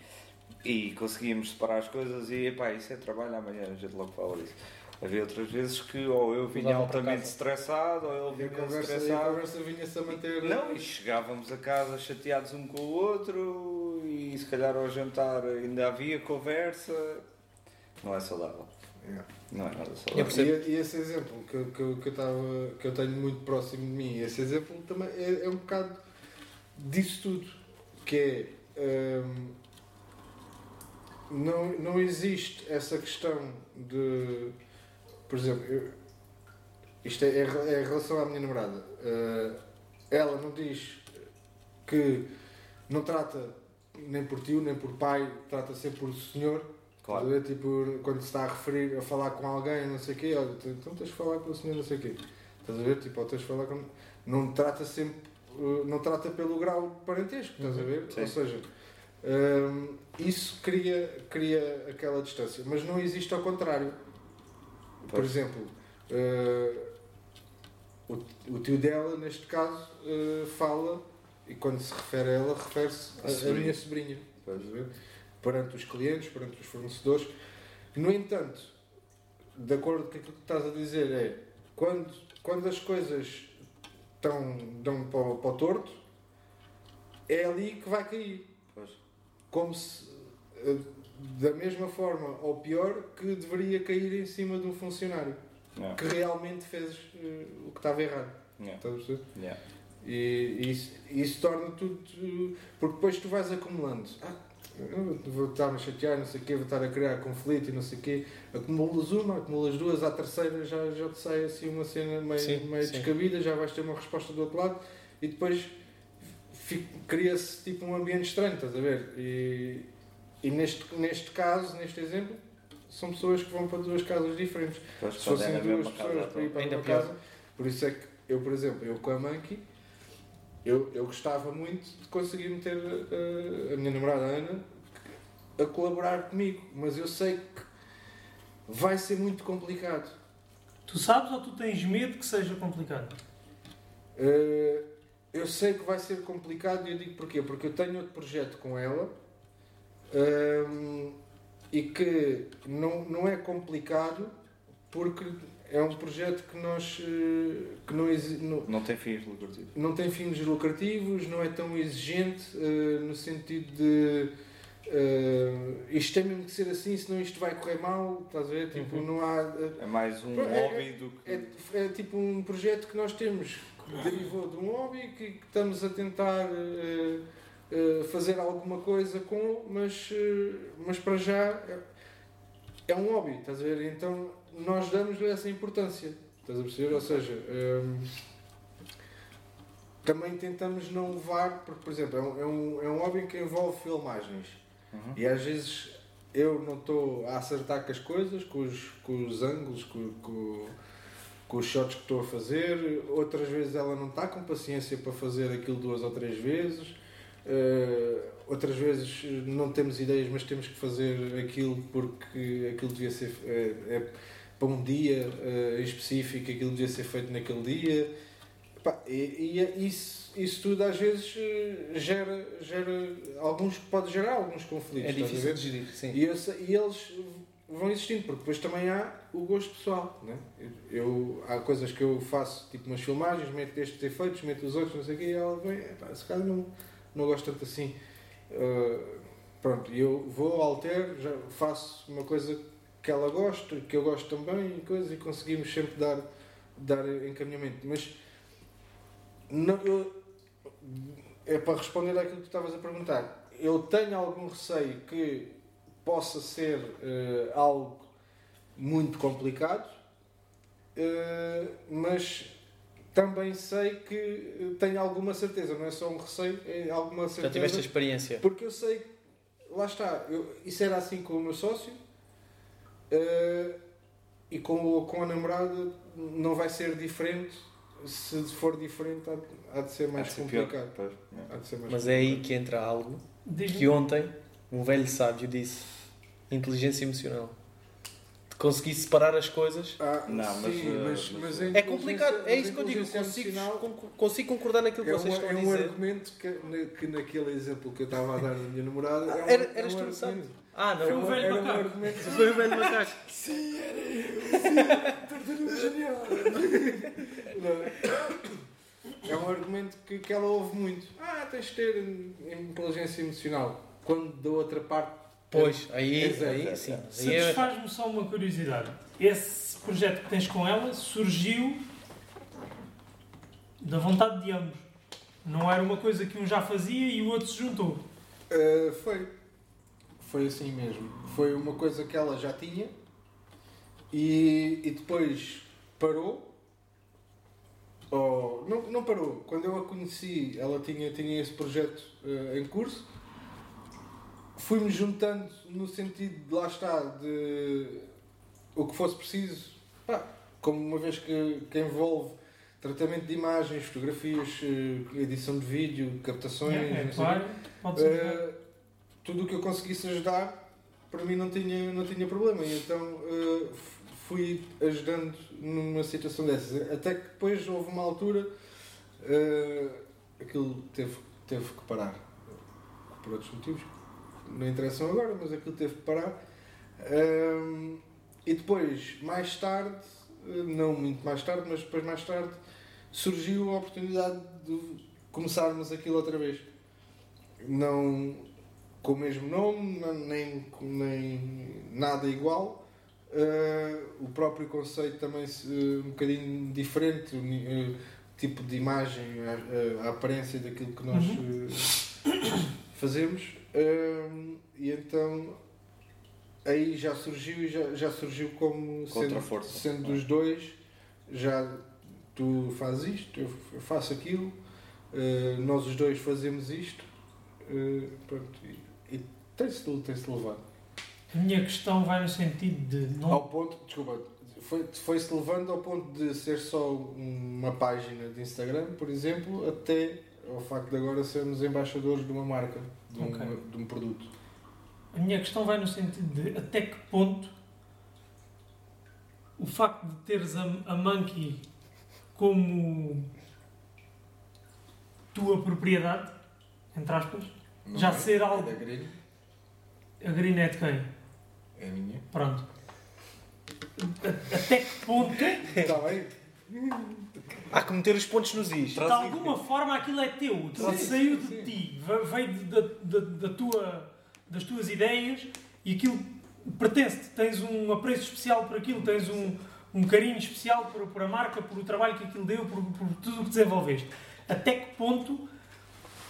e conseguíamos separar as coisas e epá, isso é trabalho amanhã, a gente logo fala disso. Havia outras vezes que ou eu vinha altamente estressado ou ele vinha conversa, e a estressado. conversa vinha-se a manter. Não, e chegávamos a casa chateados um com o outro e se calhar ao jantar ainda havia conversa. Não é saudável. Yeah. Não é nada Eu saudável. percebo. E, e esse exemplo que, que, eu- que, eu tava, que eu tenho muito próximo de mim, esse exemplo também é, é um bocado disso tudo. Que é. hum, não, não existe essa questão de. Por exemplo, eu- isto é, é, é em relação à minha namorada. Uh, ela não diz que não trata nem por tio, nem por pai, trata sempre por senhor. Claro. Ver? Tipo, quando se está a referir, a falar com alguém, não sei o quê, olha, então tens de falar com o senhor, não sei o quê. Estás a ver? Tipo, ou tens de falar com. Não trata sempre. uh, Não trata pelo grau parentesco, estás a ver? Sim. Ou seja, hum, isso cria, cria aquela distância. Mas não existe ao contrário. Por Pois. exemplo, uh, o, o tio dela, neste caso, uh, fala, e quando se refere a ela, refere-se à- minha sobrinha. Estás a ver? Perante os clientes, perante os fornecedores. No entanto, de acordo com aquilo que estás a dizer, é quando, quando as coisas estão, dão para, o- para o torto, é ali que vai cair. Pois. Como se, eh, da mesma forma ou pior, que deveria cair em cima de um funcionário Yeah. que realmente fez eh, o que estava errado. Yeah. Estás a perceber? Yeah. E isso, isso torna tudo. Porque depois tu vais acumulando. Ah, vou estar a chatear, não sei o quê, vou estar a criar conflito e não sei o quê. Acumulas uma, acumulas duas, à terceira já, já te sai assim uma cena meio, Sim, meio sim. descabida, já vais ter uma resposta do outro lado e depois cria-se tipo um ambiente estranho, estás a ver? E, e neste, neste caso, neste exemplo, são pessoas que vão para duas casas diferentes. Depois Se fossem duas pessoas para ir para uma casa, por isso é que eu, por exemplo, eu com a Monkey, eu, eu gostava muito de conseguir meter eh, a minha namorada Ana a colaborar comigo, mas eu sei que vai ser muito complicado. Tu sabes ou tu tens medo que seja complicado? Eh, eu sei que vai ser complicado e eu digo porquê? Porque eu tenho outro projeto com ela ehm, e que não, não é complicado porque é um projeto que nós eh, que não, não, Não tem fins lucrativos. não tem fins lucrativos, não é tão exigente eh, no sentido de eh, isto tem mesmo que ser assim, senão isto vai correr mal, estás a ver? Tipo, Uhum. não há. eh, É mais um é- hobby do que. é, é tipo um projeto que nós temos que derivou de um hobby que, que estamos a tentar fazer alguma coisa com, mas, mas para já é, é um hobby, estás a ver? Então nós damos-lhe essa importância, estás a perceber? Ou seja, hum, também tentamos não levar, porque, por exemplo, é um, é um, é um hobby que envolve filmagens. Uhum. E às vezes eu não estou a acertar com as coisas, com os, com os ângulos, com, com, com os shots que estou a fazer. Outras vezes ela não está com paciência para fazer aquilo duas ou três vezes. Eh, outras vezes não temos ideias, mas temos que fazer aquilo porque aquilo devia ser é, é para um dia eh, em específico, aquilo devia ser feito naquele dia. Pá, e, e é isso, isso tudo às vezes eh, gera, gera alguns, pode gerar alguns conflitos. É difícil de gerir, sim. E, esse- e eles vão existindo, porque depois também há o gosto pessoal. Né? Eu, há coisas que eu faço, tipo umas filmagens, meto estes efeitos, meto os outros, não sei o quê, e ela vem, "Epá, se calhar não, não gosto tanto assim. Uh, pronto, eu vou, altero, já faço uma coisa que ela gosta, que eu gosto também, e, coisa, e conseguimos sempre dar, dar encaminhamento. Mas não, eu, é para responder àquilo que tu estavas a perguntar. Eu tenho algum receio que possa ser eh, algo muito complicado, eh, mas também sei que eh, tenho alguma certeza, não é só um receio, é alguma Já certeza. tiveste a experiência. Porque eu sei, lá está, eu, isso era assim com o meu sócio eh, e com, o- com a namorada não vai ser diferente. Se for diferente, há, há de ser Há mais de ser pior. complicado. Pois, é. Há de ser mais Mas é aí complicado. que entra algo que ontem um velho sábio disse: inteligência emocional. Conseguir separar as coisas. Ah, Não, mas, sim, eh, mas, mas- mas a É complicado, é isso que eu digo. Consigo, consigo concordar naquilo que É, vocês um, estão é a um dizer. argumento que, na- que naquele exemplo que eu estava a dar da minha namorada. Ah, é um- era- é eras um tu? Ah, Foi não. um velho Era um macaco. argumento. Foi o velho macaco. Tartaruga genial! Não. É um argumento que, que ela ouve muito. Ah, tens de ter inteligência emocional. Quando da outra parte. Pois, aí, Exato, aí exato. sim. É, Satisfaz-me só uma curiosidade. Esse projeto que tens com ela surgiu da vontade de ambos. Não era uma coisa que um já fazia e o outro se juntou. Uh, foi. Foi assim mesmo. Foi uma coisa que ela já tinha e, e depois parou. Ou, não, não parou. Quando eu a conheci, ela tinha, tinha esse projeto uh, em curso. Fui-me juntando no sentido de lá está, de o que fosse preciso. Pá, como uma vez que, que envolve tratamento de imagens, fotografias, eh, edição de vídeo, captações, É, é claro. Uh, tudo o que eu conseguisse ajudar, para mim não tinha, não tinha problema. E então uh, fui ajudando numa situação dessas. Até que depois houve uma altura, uh, aquilo teve, teve que parar. Por outros motivos não interessam agora, mas aquilo teve que parar. Um, e depois, mais tarde, uh, não muito mais tarde, mas depois mais tarde, surgiu a oportunidade de começarmos aquilo outra vez não com o mesmo nome, nem, nem nada igual. Uh, o próprio conceito também se- um bocadinho diferente, o uh, tipo de imagem, a, a- aparência daquilo que nós uh, fazemos. Hum, e então aí já surgiu e já, já surgiu como Contra sendo, força. sendo dos dois, já tu fazes isto, eu faço aquilo, eh, nós os dois fazemos isto, eh, pronto, e, e tem-se de tem-se de levar. A minha questão vai no sentido de não Ao ponto, desculpa, foi- foi-se levando ao ponto de ser só uma página de Instagram, por exemplo, até ao facto de agora sermos embaixadores de uma marca, de um, Ok. de um produto. A minha questão vai no sentido de até que ponto o facto de teres a, a Monkey como tua propriedade, entre aspas, Não Já é? ser É algo- da Green, a Green é de quem? é minha. Pronto. A- Até que ponto, Está bem? Há que meter os pontos nos is. de alguma forma, aquilo é teu. Sim, saiu de sim. ti, ve- veio de- da, da, da tua, das tuas ideias e aquilo pertence-te. Tens um apreço especial por aquilo, tens um, um carinho especial por, por a marca, por o trabalho que aquilo deu, por, por tudo o que desenvolveste. Até que ponto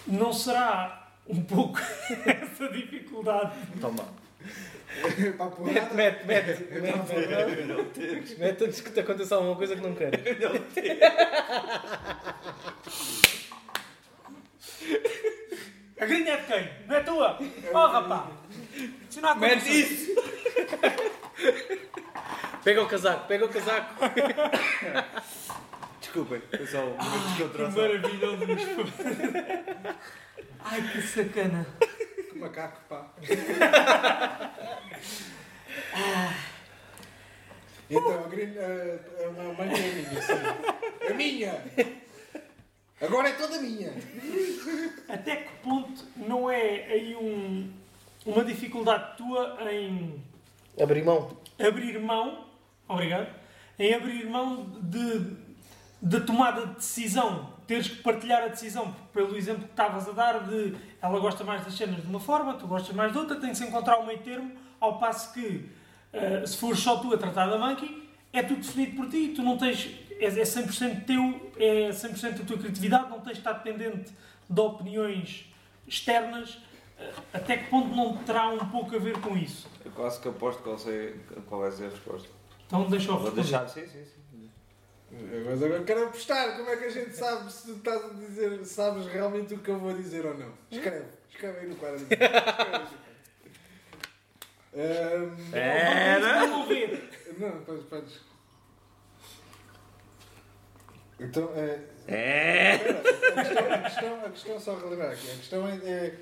não será um pouco essa dificuldade? Toma. Porrada. Mete, mete, mete. Mete, mete. Mete antes que te aconteça alguma coisa que não queres. A Green é de quem? Não é tua? Oh, rapaz! Isso não há Mete isso! Pega o casaco, pega o casaco. Desculpem, foi só um momento Que maravilhoso! Ai, que sacana! Macaco, pá. Então, a a, a mãe é minha, sim. É minha! Agora é toda minha! Até que ponto não é aí um, uma dificuldade tua em Abrir mão. abrir mão, obrigado, em abrir mão de, de tomada de decisão, teres que partilhar a decisão, pelo exemplo que estavas a dar de ela gosta mais das cenas de uma forma, tu gostas mais de outra, tem que se encontrar um meio termo, ao passo que eh, se fores só tu a tratar da monkey, é tudo definido por ti, tu não tens, é, é 100% teu, é 100% da tua criatividade, não tens de estar dependente de opiniões externas, eh, até que ponto não terá um pouco a ver com isso? Eu quase que aposto qual, sei, qual vai ser a resposta. Então deixa eu Vou responder. deixar, sim, sim, sim. Mas agora quero apostar. Como é que a gente sabe se tu estás a dizer, sabes realmente o que eu vou dizer ou não? Escreve. Escreve aí no quadro. Ahm, Era? Não podes, podes. Então, é. É! a, questão, a, questão, a questão, só relembrar aqui, a questão é, é,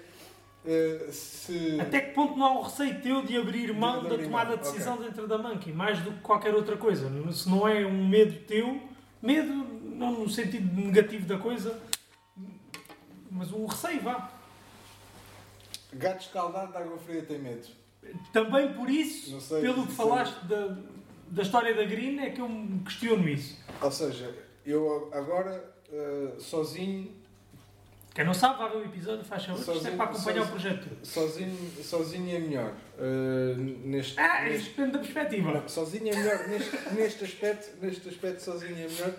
é se. Até que ponto não há um receio teu de abrir mão De da tomada de decisão dentro da Monkey, mais do que qualquer outra coisa? Se não é um medo teu, medo não no sentido negativo da coisa, mas um receio, vá. Gato escaldado de água fria tem medo. Também por isso, sei, pelo que falaste da, da história da Green, é que eu me questiono isso. Ou seja, eu agora, eh, sozinho, Quem não sabe, vai ver o episódio, faz favor, isto é para acompanhar o sozinho- projeto todo. sozinho, sozinho é melhor. Eh, neste, Ah, neste- isso depende da perspectiva. Não, sozinho é melhor neste, neste aspecto, neste aspecto sozinho é melhor.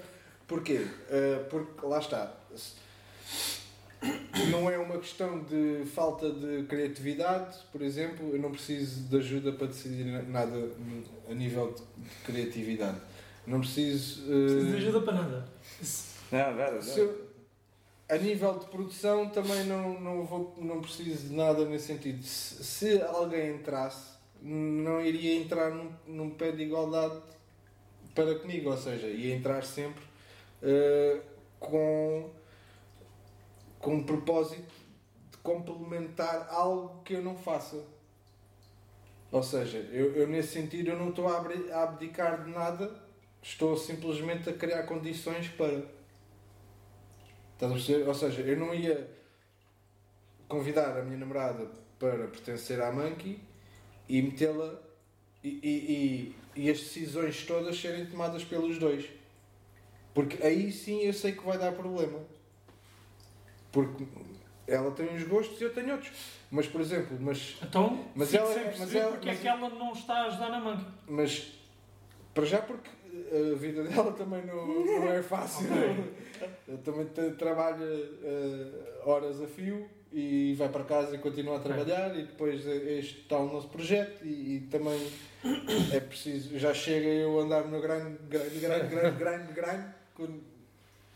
Porquê? Uh, porque lá está. Não é uma questão de falta de criatividade, por exemplo, eu não preciso de ajuda para decidir nada a nível de criatividade. Não preciso. uh, Preciso de ajuda para nada. Não, se eu- a nível de produção também não, não, vou, não preciso de nada nesse sentido. Se, se alguém entrasse, não iria entrar num, num pé de igualdade para comigo, ou seja, ia entrar sempre eh, com, com um propósito de complementar algo que eu não faça. Ou seja, eu, eu nesse sentido eu não estou a abdicar de nada, estou simplesmente a criar condições para. Estás a perceber? Ou seja, eu não ia convidar a minha namorada para pertencer à Monkey e metê-la e, e, e, e as decisões todas serem tomadas pelos dois. Porque aí sim eu sei que vai dar problema. Porque ela tem uns gostos e eu tenho outros. Mas, por exemplo, mas, Então, Mas ela- sem mas ela- porque mas- é que ela não está a ajudar na Monkey. mas para já porque a vida dela também não, não é fácil. Eu também te- trabalho eh, horas a fio e vai para casa e continua a trabalhar e depois este está o nosso projeto e, e também é preciso, já chega eu a andar no grande, grande, grande, grande, grande, grande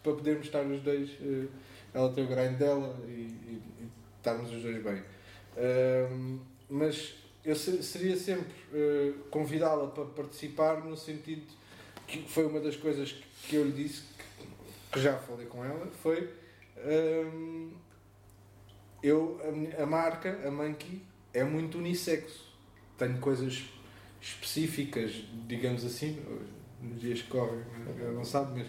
para podermos estar os dois, eh, ela tem o grind dela e, e- e estarmos os dois bem. Ahm, mas eu se- seria sempre eh, convidá-la para participar no sentido que foi uma das coisas que, eu lhe disse que, já falei com ela foi ahm, eu a, a marca a Monkey é muito unissexo tenho coisas específicas digamos assim nos dias que correm ela não sabe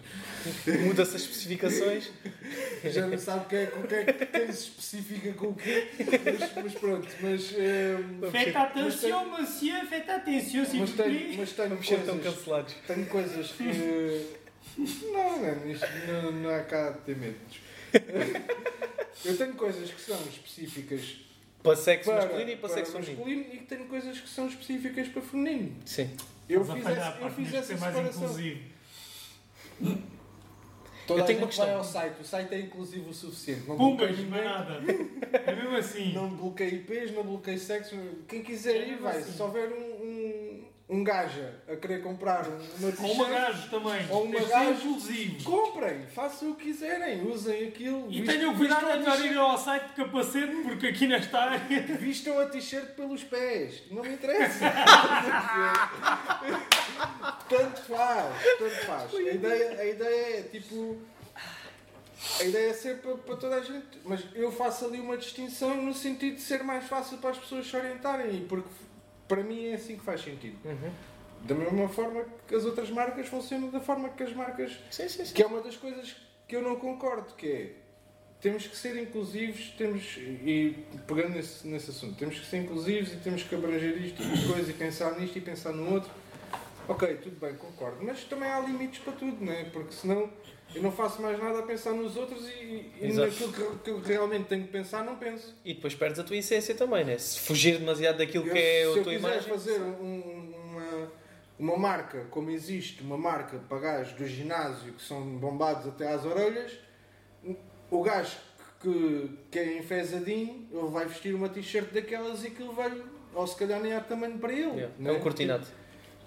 mas Muda-se as especificações. já não sabe quem, é- com quem, quem se especifica com o quê mas, mas pronto mas ahm, Faites attention, monsieur, faites attention, s'il mas vous tenho, plaît. mas tenho ser tão coisas cancelados. Tenho coisas que. Não, mano, isto não, não há cá de ter medo. Eu tenho coisas que são específicas Para sexo para, masculino e para, sexo feminino. masculino e que tenho coisas que são específicas para feminino. Sim. Eu fiz, essa, eu fiz essa separação. inclusivo. Toda Eu a tenho gente uma questão. vai ao site, o site é inclusivo o suficiente. Não Pumba, bloqueio não é nada. É mesmo assim. não bloqueio IPs, não bloqueio sexo. Quem quiser É ir vai. assim. Se houver um, um, gaja a querer comprar uma Ou uma gajo também. Ou uma ser gajo. comprem, façam o que quiserem, usem aquilo. E tenham cuidado a melhor t-shirt- ir ao site de capacete, porque aqui nesta área. Vistam a t-shirt pelos pés, não me interessa. tanto faz, tanto faz. A ideia, a ideia é tipo. A ideia é ser para, para toda a gente, mas eu faço ali uma distinção no sentido de ser mais fácil para as pessoas se orientarem, porque para mim é assim que faz sentido. Uhum. Da mesma forma que as outras marcas funcionam, da forma que as marcas Sim, sim, sim. que é uma das coisas que eu não concordo, que é temos que ser inclusivos, temos e pegando nesse, nesse assunto, temos que ser inclusivos e temos que abranger isto e coisa e pensar nisto e pensar no outro. Ok, tudo bem, concordo, mas também há limites para tudo, não é? Porque senão eu não faço mais nada a pensar nos outros e, e naquilo que, que eu realmente tenho que pensar, não penso. E depois perdes a tua essência também, né? Se fugir demasiado daquilo Eu- que é se a eu tua quiser imagem. fazer um- uma, uma marca, como existe uma marca para gajos do ginásio que são bombados até às orelhas, o gajo que, que é enfesadinho, ele vai vestir uma t-shirt daquelas e aquilo vai, ou se calhar nem há tamanho para ele. Yeah. né? É um cortinado.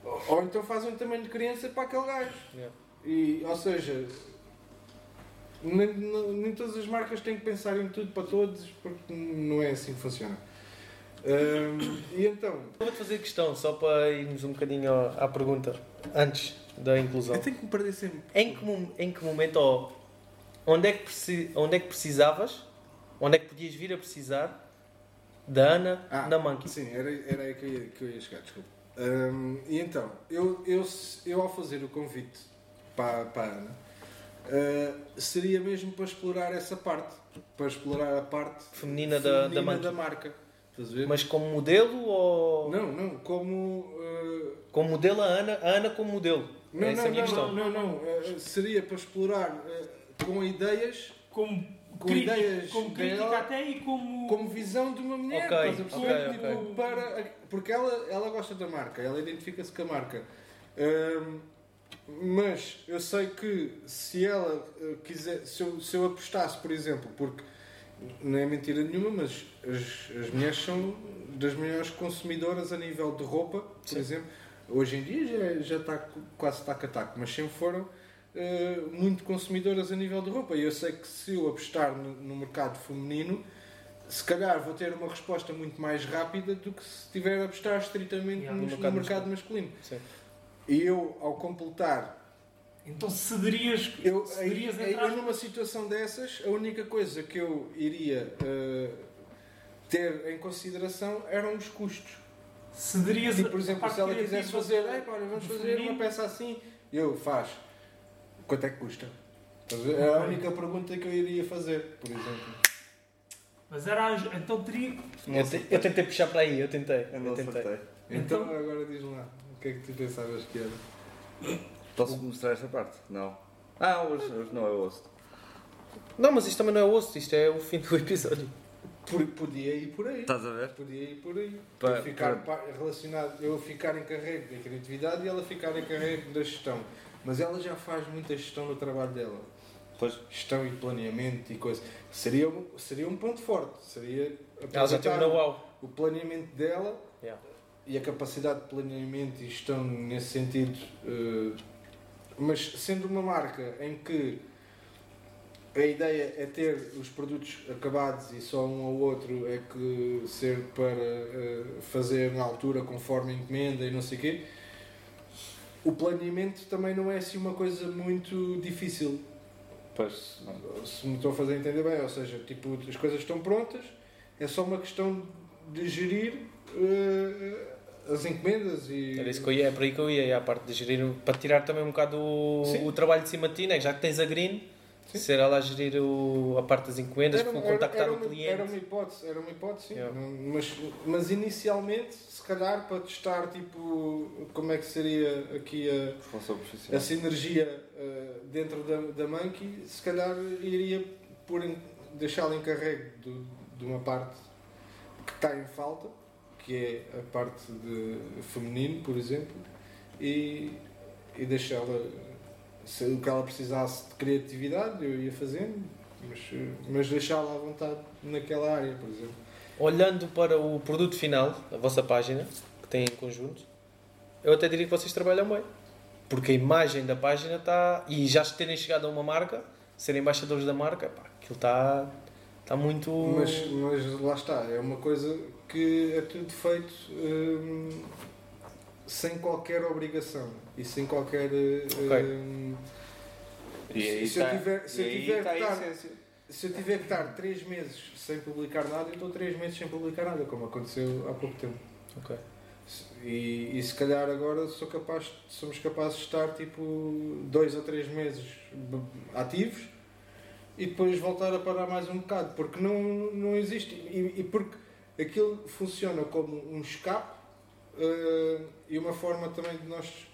Ou, ou então faz um tamanho de criança para aquele gajo. Yeah. E, ou seja, nem, nem- todas as marcas têm que pensar em tudo para todos, porque não é assim que funciona. Hum, e então, Vou-te fazer questão, só para irmos um bocadinho à à pergunta, antes da inclusão. eu tenho que me perder sempre. Em que, em que momento, ou onde, é que onde é que precisavas, onde é que podias vir a precisar da Ana Ah, na Monkey? Sim, era, era aí que eu ia, que eu ia chegar, desculpa. Hum, e então, eu, eu, eu ao fazer o convite para, para a Ana, uh, seria mesmo para explorar essa parte, para explorar a parte Feminina da, da feminina Monkey. da marca. Estás a ver? Mas como modelo ou. Não, não, como. uh, Como modelo a Ana, a Ana como modelo. não, é não, a minha não, questão. não, não, uh, seria para explorar uh, com ideias, Como, Com crítica, ideias como crítica dela, até e como. como visão de uma mulher. Ok, estás a perceber? ok, Tipo, ok. para, porque ela, ela gosta da marca, ela identifica-se com a marca. Hum, mas eu sei que se ela uh, quiser, se eu, se eu apostasse, por exemplo, porque não é mentira nenhuma, mas as, as mulheres são das maiores consumidoras a nível de roupa, por Sim. exemplo. Hoje em dia já, já está quase taco a taco, mas sempre foram uh, muito consumidoras a nível de roupa. E eu sei que se eu apostar no, no mercado feminino, se calhar vou ter uma resposta muito mais rápida do que se tiver a apostar estritamente Yeah, no, no no mercado mercado, masculino. E eu, ao completar Então cederias. eu, cederias aí, entrar- eu numa situação dessas, a única coisa que eu iria eh, ter em consideração eram os custos. Cederias. Tipo, por exemplo, se ela quisesse fazer, "Ei, pá, olha, vamos fazer uma feminino." peça assim, eu faz. Quanto é que custa? É a única pergunta que eu iria fazer, por exemplo. Mas era. a- Então teria. Eu, te- eu tentei puxar para aí, eu tentei. Eu não Eu tentei. Então, Então- agora diz lá, o que é que tu pensavas que era? Posso mostrar esta parte? Não. Ah, hoje, hoje não é osso. Não, mas isto também não é osso, isto é o fim do episódio. Por- podia ir por aí. Estás a ver? Podia ir por aí. Pa- eu ficar pa- relacionado, eu ficar em carrego da criatividade e ela ficar em carrego da gestão. Mas ela já faz muita gestão no trabalho dela. Pois. gestão e planeamento e coisa. Seria, um- seria um ponto forte. Seria Ela já tem um know-how. o planeamento dela Yeah. e a capacidade de planeamento e gestão nesse sentido. eh, mas sendo uma marca em que a ideia é ter os produtos acabados e só um ou outro é que ser para eh, fazer na altura conforme encomenda e não sei o quê, o planeamento também não é assim uma coisa muito difícil. Pois, Se me estou a fazer entender bem, ou seja, tipo, as coisas estão prontas, é só uma questão de gerir eh, as encomendas e. Era isso que eu ia, é para aí que eu ia, é a parte de gerir, para tirar também um bocado o, o trabalho de cima de ti, né? já que tens a green, Sim. ser ela a gerir o, a parte das encomendas, Era, era, contactar era o uma, cliente. era uma hipótese, era uma hipótese, sim. Yeah. Mas, mas inicialmente, calhar, para testar tipo, como é que seria aqui a, a sinergia eh, dentro da, da Monkey, se calhar iria por deixá-la encarregue do- de uma parte que está em falta, que é a parte de feminino, por exemplo, e, e deixá-la se o que ela precisasse de criatividade, eu ia fazendo, mas, mas deixá-la à vontade naquela área, por exemplo. Olhando para o produto final, a vossa página, que tem em conjunto, eu até diria que vocês trabalham bem. Porque a imagem da página está. E já terem chegado a uma marca, serem embaixadores da marca, pá, aquilo está, está muito. Mas, mas lá está, é uma coisa que é tudo feito hum, sem qualquer obrigação e sem qualquer. hum, E aí se eu está, tiver- se e eu aí tiver estar- essência. Se eu tiver que estar 3 meses sem publicar nada, eu estou 3 meses sem publicar nada, como aconteceu há pouco tempo. Ok. E, e se calhar agora sou capaz, somos capazes de estar tipo 2 ou 3 meses ativos e depois voltar a parar mais um bocado, porque não, não existe. E, e porque aquilo funciona como um escape eh, e uma forma também de nós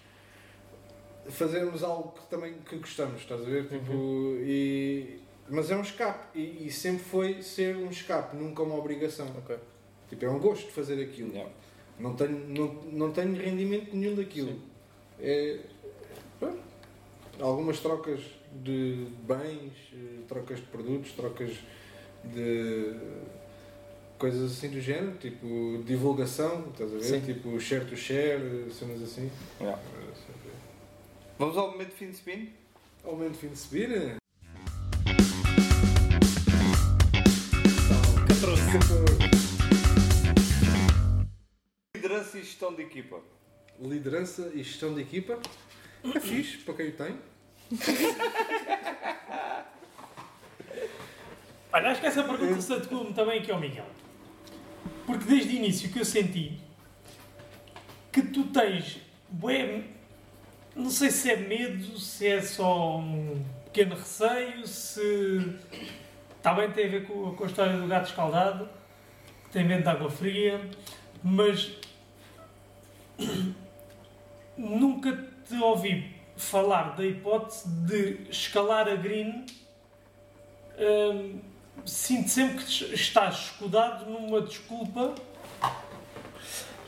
fazermos algo que também que gostamos, estás a ver? Tipo, e, mas é um escape e, e sempre foi ser um escape, nunca uma obrigação. Ok. Tipo, é um gosto de fazer aquilo. Yeah. Não tenho, não, não tenho rendimento nenhum daquilo. É, pronto, algumas trocas de bens, eh, trocas de produtos, trocas de coisas assim do género, tipo divulgação, estás a ver? Sim. Tipo share to share, cenas assim. Yeah. Vamos ao momento de fim de spin? Aumento de fim de subir. Liderança e gestão de equipa. Liderança e gestão de equipa. É fixe para quem o tem. Olha, acho que essa pergunta se adequa-me também aqui ao Miguel. Porque desde o início que eu senti que tu tens, bué, não sei se é medo, se é só um pequeno receio, se também tem a ver com, com a história do gato escaldado, que tem medo de água fria, mas nunca te ouvi falar da hipótese de escalar a green hum, sinto sempre que estás escudado numa desculpa.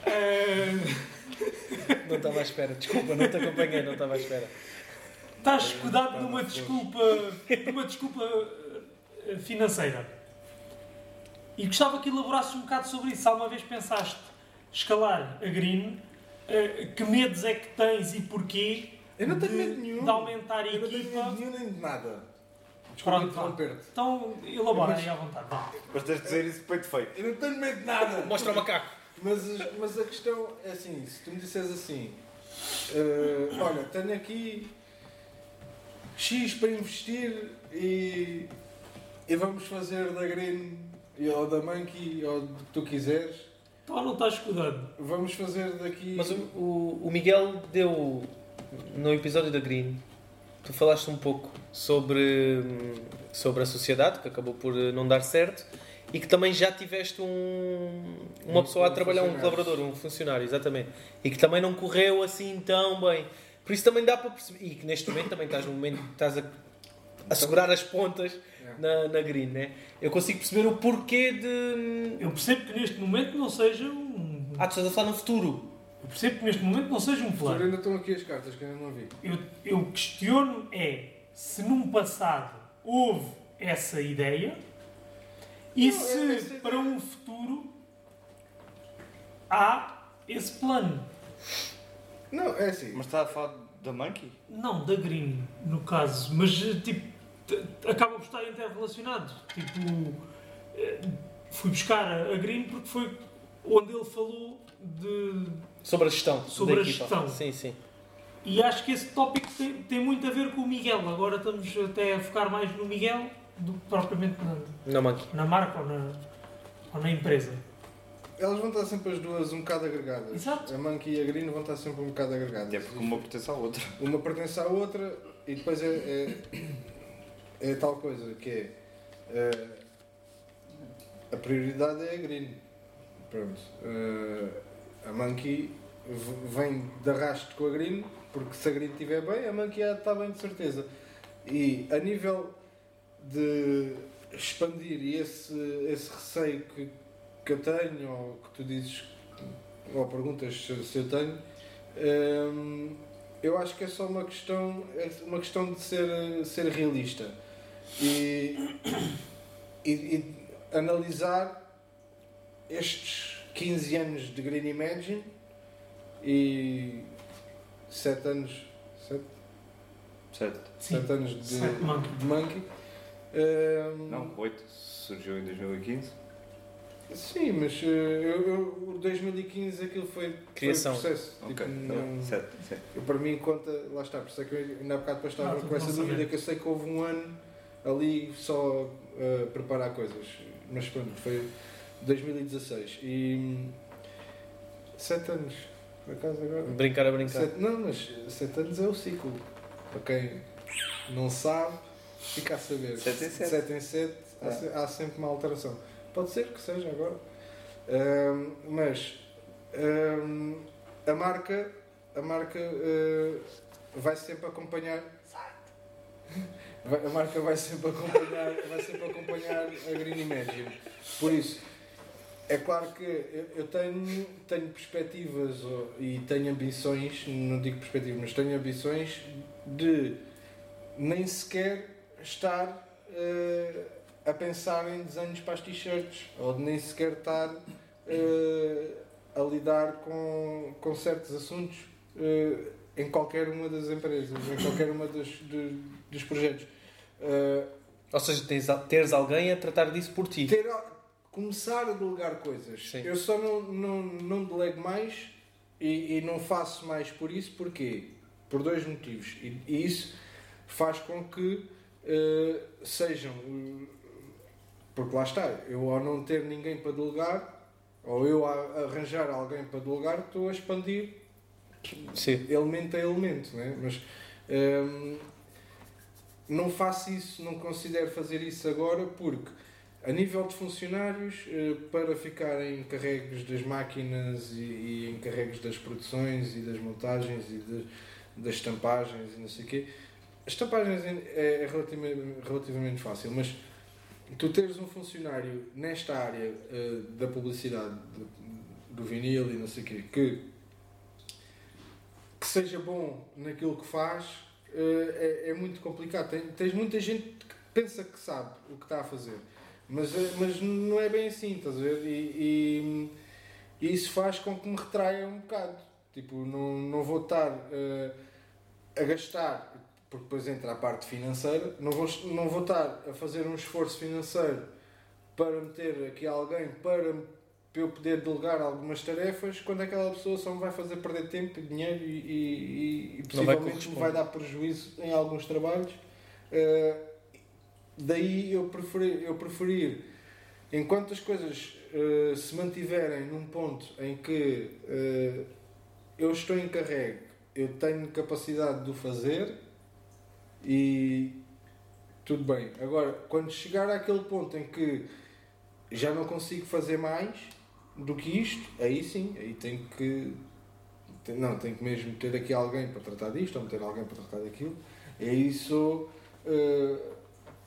Hum, Não estava à espera, desculpa, não te acompanhei, não estava à espera. estás escudado numa desculpa, numa desculpa eh, financeira. E gostava que elaborasses um bocado sobre isso. Se alguma vez pensaste escalar a green, eh, que medos é que tens e porquê Eu não tenho de, medo nenhum. de aumentar a Eu não tenho equipa? medo nenhum nem de nada. Desculpa Pronto, vá. interromper-te. Então elabora aí à vontade. vá. Mas tens de dizer isso de peito feito. Eu não tenho medo de nada. Mostra o macaco. Mas, mas a questão é assim, se tu me disseres assim, eh, olha, tenho aqui X para investir e, e vamos fazer da Green ou da Monkey ou do que tu quiseres, Então não estás escudado. vamos fazer daqui. Mas o, o, o Miguel deu no episódio da Green, tu falaste um pouco sobre, sobre a sociedade, que acabou por não dar certo, e que também já tiveste um, uma Um- pessoa a trabalhar, um colaborador, um funcionário, exatamente, e que também não correu assim tão bem. Por isso também dá para perceber, e que neste momento também estás no momento que estás a, a segurar as pontas. Na, na Green, né? Eu consigo perceber o porquê de. Eu percebo que neste momento não seja um. Ah, tu estás a falar no futuro. Eu percebo que neste momento não seja um plano. ainda estão aqui as cartas que eu ainda não vi. Eu, eu questiono é se num passado houve essa ideia e Não, se para um futuro há esse plano. Não, é assim. Mas está a falar da Monkey? Não, da Green, no caso, mas tipo, acaba por estar interrelacionado. Tipo, eh, fui buscar a a Green porque foi onde ele falou de. Sobre a gestão. Sobre da a equipa. gestão. Sim, sim. E acho que esse tópico tem, tem muito a ver com o Miguel. Agora estamos até a focar mais no Miguel do que propriamente na, Na na marca ou na, ou na empresa. Elas vão estar sempre as duas um bocado agregadas. Exato. A Monkey e a Green vão estar sempre um bocado agregadas. É porque uma pertence à outra. Uma pertence à outra e depois é, é, é tal coisa que é eh, a prioridade é a green. Pronto. Eh, a monkey vem de arrasto com a green, porque se a green estiver bem, a monkey estar bem de certeza. E a nível de expandir e esse, esse receio que, que eu tenho, ou que tu dizes, ou perguntas se, se eu tenho, hum, eu acho que é só uma questão, é uma questão de ser, ser realista e, e, e analisar estes 15 anos de Green Imagine e 7 anos, 7, Certo? Sim, anos de, Sete Monkey. de Monkey. Hum, Não, 8. Surgiu em 2015. Sim, mas eh, eu, eu, o 2015 aquilo foi, Criação. foi processo. Ok. Tipo, não- 7. Sim. Eu, para mim conta, lá está, por isso é que eu ainda há bocado depois estava Ah, com essa dúvida que eu sei que houve um ano ali só a preparar coisas. Mas pronto, foi 2016 e sete anos, por acaso agora. Brincar a brincar. Sete, não, mas sete anos é o ciclo. Para quem não sabe, fica a saber. Sete em sete. Sete em sete, há, É. se- há sempre uma alteração. Pode ser que seja agora. Hum, mas hum, a marca, a marca uh, vai sempre acompanhar. A marca vai sempre acompanhar, vai sempre acompanhar a Green Imagine. Por isso, é claro que eu, tenho, tenho perspectivas e tenho ambições, não digo perspectivas, mas tenho ambições de nem sequer estar eh, a pensar em desenhos para as t-shirts ou de nem sequer estar eh, a lidar com, com certos assuntos eh, em qualquer uma das empresas, em qualquer uma dos, dos projetos. Eh, Ou seja, tens, teres alguém a tratar disso por ti. ter, começar a delegar coisas. Sim. Eu só não, não, não delego mais e, e não faço mais por isso, porquê? Por dois motivos. E, e isso faz com que eh, sejam. porque lá está, eu ao não ter ninguém para delegar, ou eu a arranjar alguém para delegar, estou a expandir Sim. elemento a elemento, né? mas hum, não faço isso, não considero fazer isso agora porque a nível de funcionários, eh, para ficarem encarregues das máquinas e, e encarregues das produções e das montagens e das, das estampagens e não sei o quê, as estampagens é, é relativamente, relativamente fácil, mas tu teres um funcionário nesta área eh, da publicidade, do, do vinil e não sei o quê, que que seja bom naquilo que faz eh, é, é muito complicado. Tem- tens muita gente que pensa que sabe o que está a fazer, mas, eh, mas não é bem assim, estás a ver? E, e- e isso faz com que me retraia um bocado. Tipo, não, não vou estar eh, a gastar, porque depois entra a parte financeira, não vou, não vou estar a fazer um esforço financeiro para meter aqui alguém para para eu poder delegar algumas tarefas quando aquela pessoa só me vai fazer perder tempo, dinheiro e, e, e Não vai possivelmente me vai dar prejuízo em alguns trabalhos. Eh, daí eu preferir, eu preferir enquanto as coisas eh, se mantiverem num ponto em que eh, eu estou encarregue, eu tenho capacidade de o fazer e tudo bem. Agora, quando chegar àquele ponto em que já não consigo fazer mais do que isto, aí sim, aí tenho que. te- Não, tenho que mesmo ter aqui alguém para tratar disto, ou meter alguém para tratar daquilo. Aí sou eh,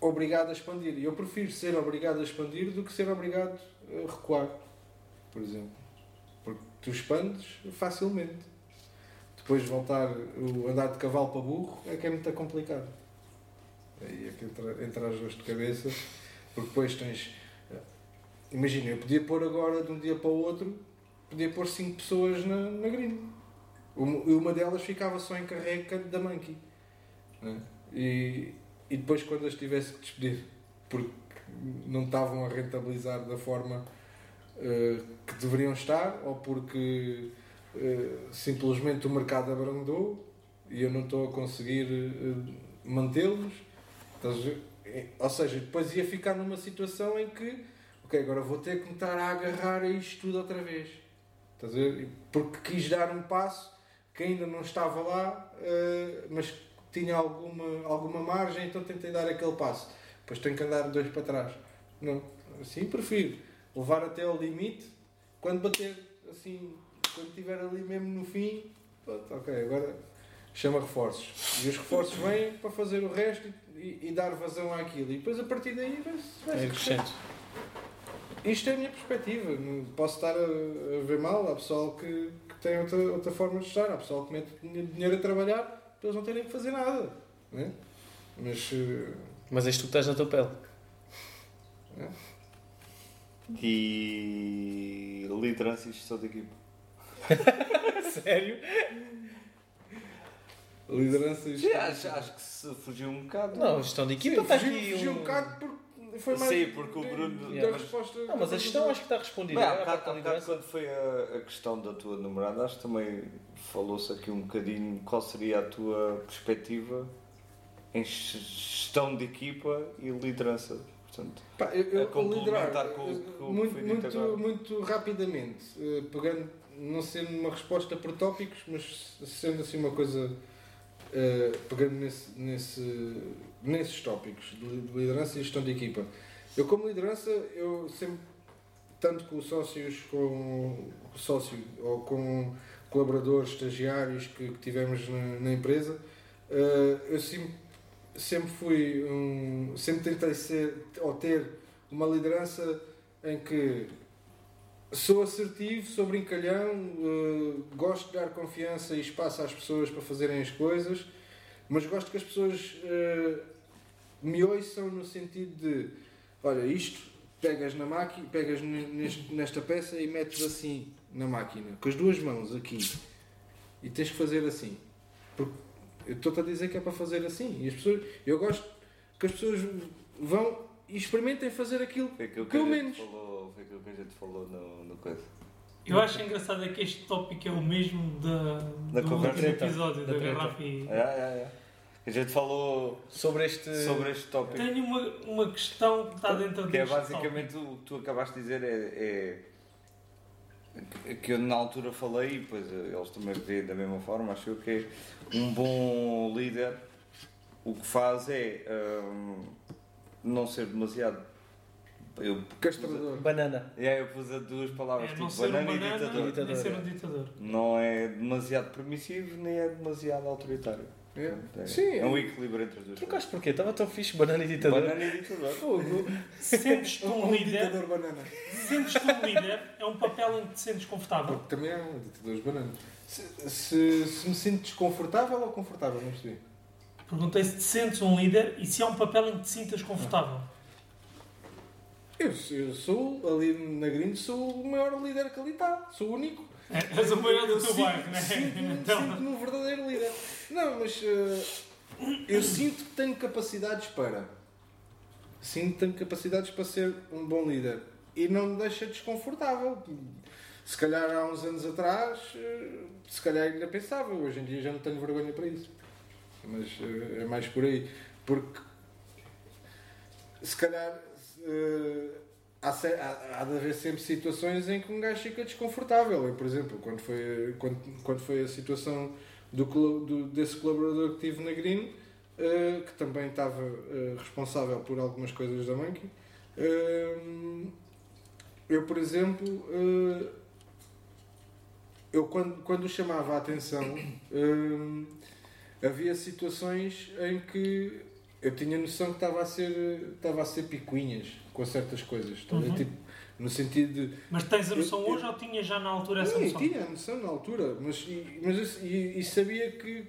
obrigado a expandir. E eu prefiro ser obrigado a expandir do que ser obrigado a recuar, por exemplo. Porque tu expandes facilmente. Depois voltar o andar de cavalo para burro é que é muito complicado. Aí é que entra, entra as dores de cabeça, porque depois tens. Imagina, eu podia pôr agora de um dia para o outro, podia pôr 5 pessoas na, na. Uma- E uma delas ficava só em carrega da Monkey. né? E, e depois, quando as tivesse que despedir, porque não estavam a rentabilizar da forma eh, que deveriam estar, ou porque eh, simplesmente o mercado abrandou e eu não estou a conseguir eh, mantê-los. Eh, Ou seja, depois ia ficar numa situação em que, ok, agora vou ter que me estar a agarrar a isto tudo outra vez. Estás a ver? Porque quis dar um passo que ainda não estava lá, eh, mas tinha alguma, alguma margem, então tentei dar aquele passo. Depois tenho que andar dois para trás. Não, assim prefiro levar até ao limite, quando bater assim, quando estiver ali mesmo no fim, pronto, ok, agora chama reforços. E os reforços vêm para fazer o resto e, e dar vazão àquilo. E depois a partir daí vai-se vai É crescente. Isto é a minha perspectiva. Não posso estar a, ver mal. Há pessoal que, que tem outra, outra forma de estar. Há pessoal que mete dinheiro a trabalhar para eles não terem que fazer nada. Né? Mas eh, Mas és tu que estás na tua pele. E liderança e gestão de equipa. Sério? lideranças. Sim, acho, acho que se fugiu um bocado. Não, gestão de Sim, equipa está fugiu, aqui. fugiu um um- bocado porque foi mais. Sim, porque o Bruno- Yeah, mas- resposta. Não, mas a gestão acho que está respondida. Bem, há a bocado, há bocado liderança. quando foi a, a questão da tua namorada, acho que também falou-se aqui um bocadinho qual seria a tua perspectiva em gestão de equipa e liderança. Portanto, Pá, eu, eu a complementar liderar, com o que- com o que muito, foi dito muito, agora. muito rapidamente, eh, pegando, não sendo uma resposta por tópicos, mas sendo assim uma coisa, eh, pegando nesse, nesse, nesses tópicos de li- de liderança e gestão de equipa. Eu, como liderança, eu sempre, tanto com sócios, com sócio ou com colaboradores, estagiários que, que tivemos na, na empresa, eh, eu sempre sempre fui um, sempre tentei ser ou ter uma liderança em que sou assertivo, sou brincalhão, eh, gosto de dar confiança e espaço às pessoas para fazerem as coisas, mas gosto que as pessoas eh, me ouçam no sentido de olha, isto pegas na máquina, pegas ne- neste- nesta peça e metes assim na máquina, com as duas mãos aqui e tens que fazer assim. Porque eu estou-te a dizer que é para fazer assim. E as pessoas, eu gosto que as pessoas vão e experimentem fazer aquilo. foi aquilo que, Pelo a gente menos. falou, foi aquilo que a gente falou no, no coisa. Eu acho engraçado é que este tópico é o mesmo da, Da do conversa. último episódio Da da, garrafa e... É, é, é. A gente falou Sobre este. sobre este tópico. Tenho uma, uma questão que está dentro Que é basicamente o que tu acabaste de dizer é, é que eu na altura falei, e depois eles também veem da mesma forma, acho que é um bom líder o que faz é hum, não ser demasiado. Eu, Castrador. Banana. é, eu pus as duas palavras, É não tipo ser um banana, banana e ditador. nem Ditador, ser ditador. Não é demasiado permissivo nem é demasiado autoritário. É. É, Sim, é um equilíbrio entre as duas. Trocaste porquê? Estava tão fixe, banana e ditador. Banana e ditador. Fogo. Sentes-te um Um líder, ditador banana. sentes-te um líder, é um papel em que te sentes confortável. Porque também é um ditador de banana. Se, se, se me sinto desconfortável ou confortável, não percebi. Perguntei se te sentes um líder e se há um papel em que te sintas confortável. Eu, eu sou, ali na Green, sou o maior líder que ali está. Sou o único. É, és o maior do teu bairro, né? Sinto-me Então, sinto-me um verdadeiro líder. Não, mas eh, eu sinto que tenho capacidades para. Sinto que tenho capacidades para ser um bom líder. E não me deixa desconfortável. Se calhar há uns anos atrás, eh, se calhar ainda pensava. Hoje em dia já não tenho vergonha para isso. Mas eh, é mais por aí. Porque se calhar há, há- de haver sempre situações em que um gajo fica desconfortável. Eu, por exemplo, quando foi, quando, quando foi a situação do, do- desse colaborador que tive na Green, eh, que também estava eh, responsável por algumas coisas da Monkey, eh, eu, por exemplo, eu quando, quando chamava a atenção, havia situações em que eu tinha noção que estava a ser, estava a ser picuinhas com certas coisas. Uhum. Tipo, no sentido de Mas tens a noção Eu- eu- hoje ou tinhas já na altura essa Sim, noção? tinha a noção na altura, mas, e, mas eu- e, e sabia que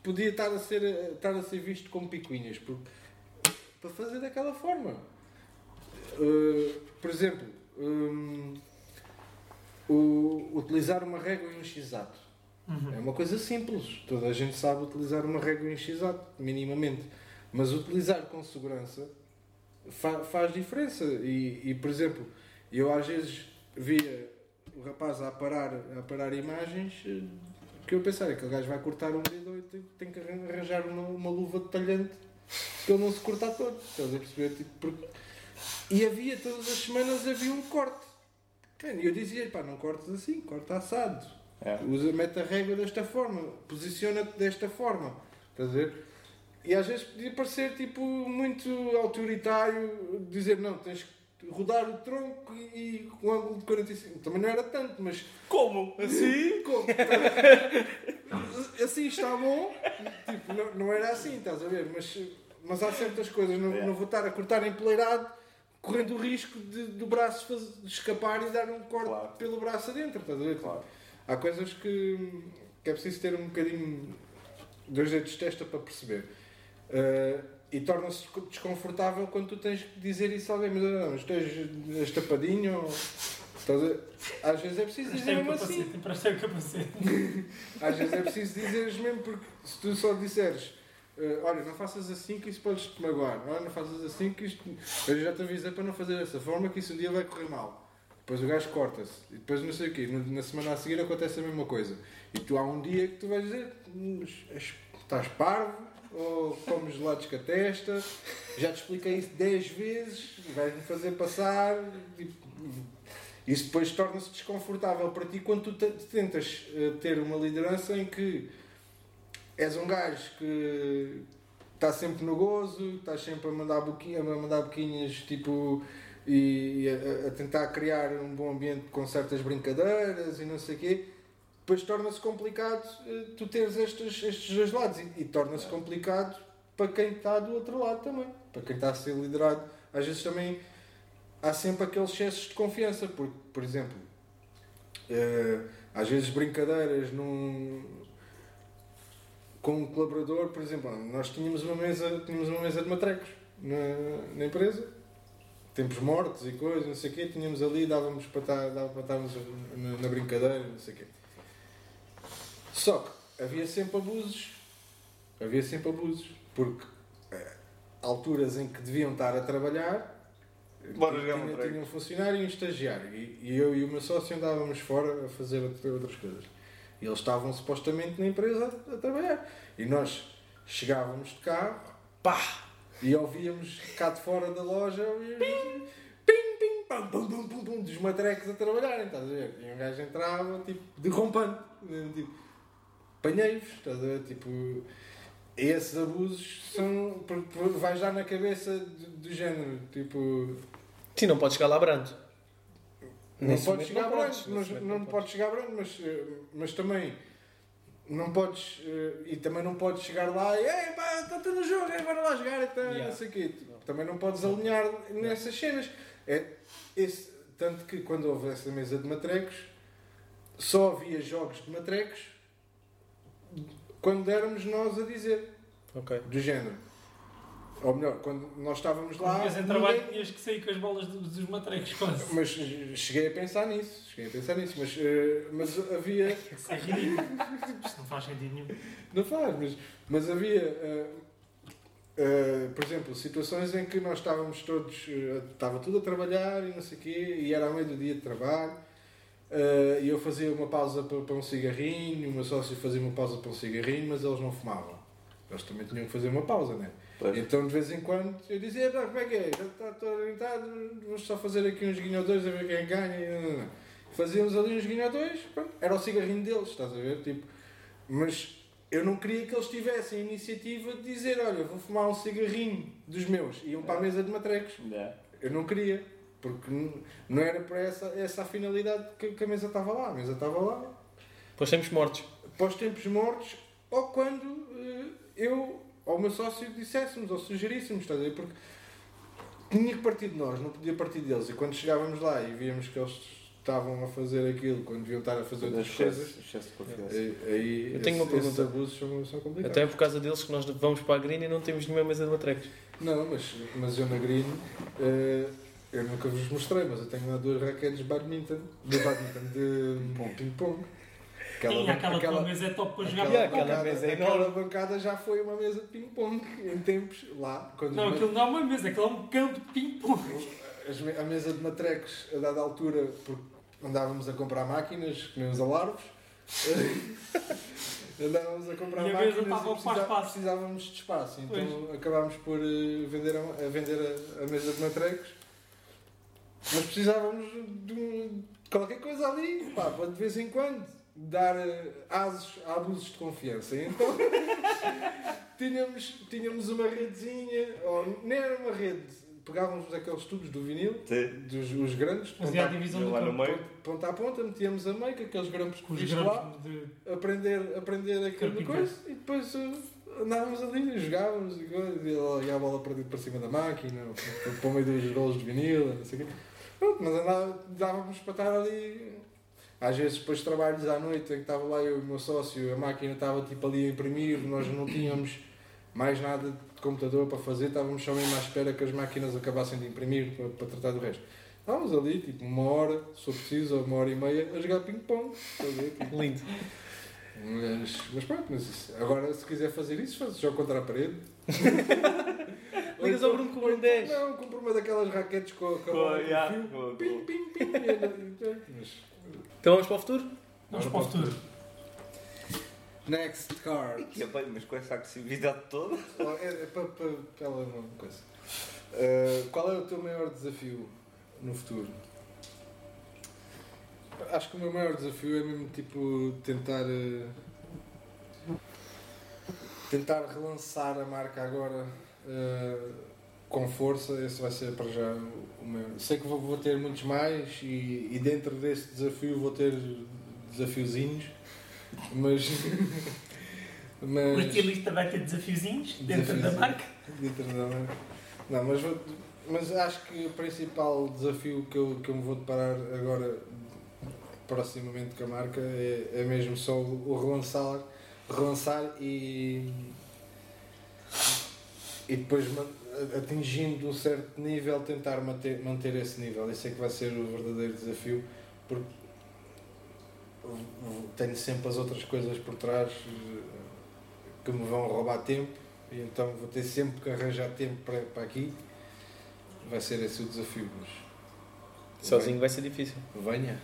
podia estar a, ser, estar a ser visto como picuinhas, porque para fazer daquela forma. Uh, por exemplo, um, o, utilizar uma régua e um x-ato. Uhum. É uma coisa simples. Toda a gente sabe utilizar uma régua e um x-ato, minimamente. Mas utilizar com segurança fa faz diferença. E, e, por exemplo, eu às vezes via o rapaz a parar, a parar imagens eh, que eu pensava que o gajo vai cortar um dedo e tem- tem que arranjar uma, uma luva de talhante para ele não se cortar todo. Estás a perceber? Tipo, porque- E havia, todas as semanas havia um corte. E eu dizia, pá, não cortes assim, corta assado. É. Usa, mete a régua desta forma, posiciona-te desta forma. Estás a ver? E às vezes podia parecer tipo muito autoritário, dizer não, tens que rodar o tronco e, com um ângulo de 45. Também não era tanto, mas Como? assim, como? assim está bom. Tipo, não, não era assim, estás a ver? Mas, mas há certas coisas, não, É. não vou estar a cortar empoleirado, correndo o risco de, do braço faz- de escapar e dar um corte Claro. pelo braço adentro, estás a ver? Claro. Há coisas que, que é preciso ter um bocadinho dois dedos de testa para perceber. Uh, e torna-se desconfortável quando tu tens que dizer isso a alguém, mas não, mas tens és tapadinho ou. Estás a- Às vezes é preciso dizer mesmo assim. capacete, emprestei o capacete. Às vezes é preciso dizeres mesmo, porque se tu só disseres eh, olha, não faças assim que isso podes te magoar, olha, não faças assim que isto. Eu já te avisei para não fazer dessa forma que isso um dia vai correr mal. Depois o gajo corta-se, e depois não sei o quê, na semana a seguir acontece a mesma coisa. E tu há um dia que tu vais dizer, "Hum, estás parvo, ou comes gelados com a testa, já te expliquei isso 10 vezes, vais-me fazer passar. isso depois torna-se desconfortável para ti quando tu te- tentas eh, ter uma liderança em que és um gajo que está sempre no gozo, estás sempre a mandar, boquinha, a mandar boquinhas tipo, e, e a, a tentar criar um bom ambiente com certas brincadeiras e não sei o quê. Depois torna-se complicado eh, tu teres estes, estes dois lados e, e torna-se complicado para quem está do outro lado também, para quem está a ser liderado. Às vezes também há sempre aqueles excessos de confiança, porque, por exemplo, eh, às vezes brincadeiras num, com um colaborador, por exemplo, nós tínhamos uma mesa, tínhamos uma mesa de matrecos na, na empresa, tempos mortos e coisas, não sei o quê, tínhamos ali, dávamos para estar, dava para estarmos na, na brincadeira, não sei o quê. Só que havia sempre abusos, havia sempre abusos, porque eh, alturas em que deviam estar a trabalhar, Bora jogar tinha, matrecos. tinha um funcionário e um estagiário, e, e eu e o meu sócio andávamos fora a fazer outra- outras coisas. E eles estavam supostamente na empresa a, a trabalhar. E nós chegávamos de carro, Pá! e ouvíamos cá de fora da loja ouvíamos, pim, pim, pam, pum, pum, pum, pum, dos matrecos a trabalharem, estás a ver? E um gajo entrava, tipo, derrompante, mesmo, tipo, panheiros, estás a ver? Tipo, esses abusos são, vais dar na cabeça do, do género, tipo, Sim, não pode chegar lá brando. não Nesse pode momento chegar não podes, mas, não, não pode chegar branco, mas, eh, mas também não podes, eh, e também não podes chegar lá e ei pá, está tudo no jogo, ei, bora lá jogar, então, Yeah. não sei o quê. Também não podes alinhar nessas cenas. É, esse, tanto que quando houve essa mesa de matrecos, só havia jogos de matrecos quando éramos nós a dizer, Ok. do género. Ou melhor, quando nós estávamos lá. Mas em trabalho ninguém- tinhas que sair com as bolas dos, dos matrecos quase. mas cheguei a pensar nisso, cheguei a pensar nisso, mas, eh, mas havia. Isso é ridículo. Isto não faz sentido nenhum. Não faz, mas, mas havia, eh, por exemplo, situações em que nós estávamos todos, eh, estava tudo a trabalhar e não sei o quê, e era ao meio do dia de trabalho, e eu fazia uma pausa para, para um cigarrinho, o meu sócio fazia uma pausa para um cigarrinho, mas eles não fumavam. Eles também tinham que fazer uma pausa, né? Pois. Então de vez em quando eu dizia, "Pá, como é que é? Já está estou orientado, vamos só fazer aqui uns guinhadores a ver quem ganha. não, não, não." Fazíamos ali uns guinhadores, pronto, era o cigarrinho deles, estás a ver? Tipo, mas eu não queria que eles tivessem a iniciativa de dizer, olha, vou fumar um cigarrinho dos meus. Iam para a mesa de matrecos. Yeah. Eu não queria, porque não, era para essa, essa a finalidade que, que a mesa estava lá. A mesa estava lá Depois temos mortos. para os tempos mortos ou quando eh, eu ou o meu sócio disséssemos ou sugeríssemos, estás a ver? Porque tinha que partir de nós, não podia partir deles. E quando chegávamos lá e víamos que eles estavam a fazer aquilo quando deviam estar a fazer outras coisas. Excesso, excesso de confiança. Aí, Eu tenho uma esses- esses pergunta. abusos são, são complicados. Até é por causa deles que nós vamos para a Green e não temos nenhuma mesa de matrecos. Não, mas, mas eu na Green, eh, eu nunca vos mostrei, mas eu tenho lá duas raquetes de badminton, de badminton, de ping-pong. Sim, aquela, tua mesa é top para jogar. aquela- aquela mesa é aquela enorme. bancada já foi uma mesa de ping-pong em tempos lá. Quando Não, aquilo não é uma mesa, aquilo é um campo de ping-pong. A mesa de matrecos, a dada altura, porque andávamos a comprar máquinas, que nem os alarves. andávamos a comprar E a mesa máquinas estava a ocupar precisa- espaço. precisávamos de espaço. Então acabámos por eh, vender, a, a vender a, a mesa de matrecos. Mas precisávamos de, um- de qualquer coisa ali, pá, para de vez em quando dar eh, asos a abusos de confiança. Então tínhamos, tínhamos uma redezinha, ou nem era uma rede, pegávamos aqueles tubos do vinil, Sim. dos os grandes, Fazia a ponta, divisão do lá no campo. meio. ponta- ponta a ponta, metíamos a meio, com aqueles grampos que lá, de. aprender, aprender aquilo Carpinteiro. coisa, e depois uh, andávamos ali, jogávamos, e, e a bola para, para cima da máquina, para, para o meio dos rolos de vinil, não sei o quê. Pronto, mas andava, dávamos para estar ali. Às vezes, depois de trabalhos à noite, em que estava lá eu e o meu sócio, a máquina estava tipo ali a imprimir, nós não tínhamos mais nada de computador para fazer, estávamos só mesmo à espera que as máquinas acabassem de imprimir para, para tratar do resto. Estávamos ali, tipo, uma hora, se for preciso, ou uma hora e meia, a jogar ping-pong. Tipo, Lindo. mas, mas pronto, mas agora se quiser fazer isso, faz jogo contra a parede. Ligas ao Bruno com o Bruno 10. Não, compro uma daquelas raquetes com, com, a Com- yeah, com- Pim, pim, pim. e e- Então vamos para o futuro? Vamos para o futuro. Next card. Que bem, mas com essa agressividade toda. É, é para, para, para ela não coisa. Uh, qual é o teu maior desafio no futuro? Acho que o meu maior desafio é mesmo tipo tentar uh, tentar relançar a marca agora uh, com força. Esse vai ser para já o meu. Sei que vou, vou ter muitos mais e, e dentro desse desafio vou ter desafiozinhos, mas mas O estilista vai ter desafiozinhos dentro da Desafiozinho. marca. Dentro da marca. Não, mas, vou- mas acho que o principal desafio que eu, que eu me vou deparar agora, proximamente com a marca, é, é mesmo só o relançar, relançar e, e depois atingindo um certo nível, tentar manter, manter esse nível. Isso é que vai ser o verdadeiro desafio, porque tenho sempre as outras coisas por trás eh, que me vão roubar tempo e então vou ter sempre que arranjar tempo para, para aqui. Vai ser esse o desafio, mas Sozinho vai ser difícil. venha.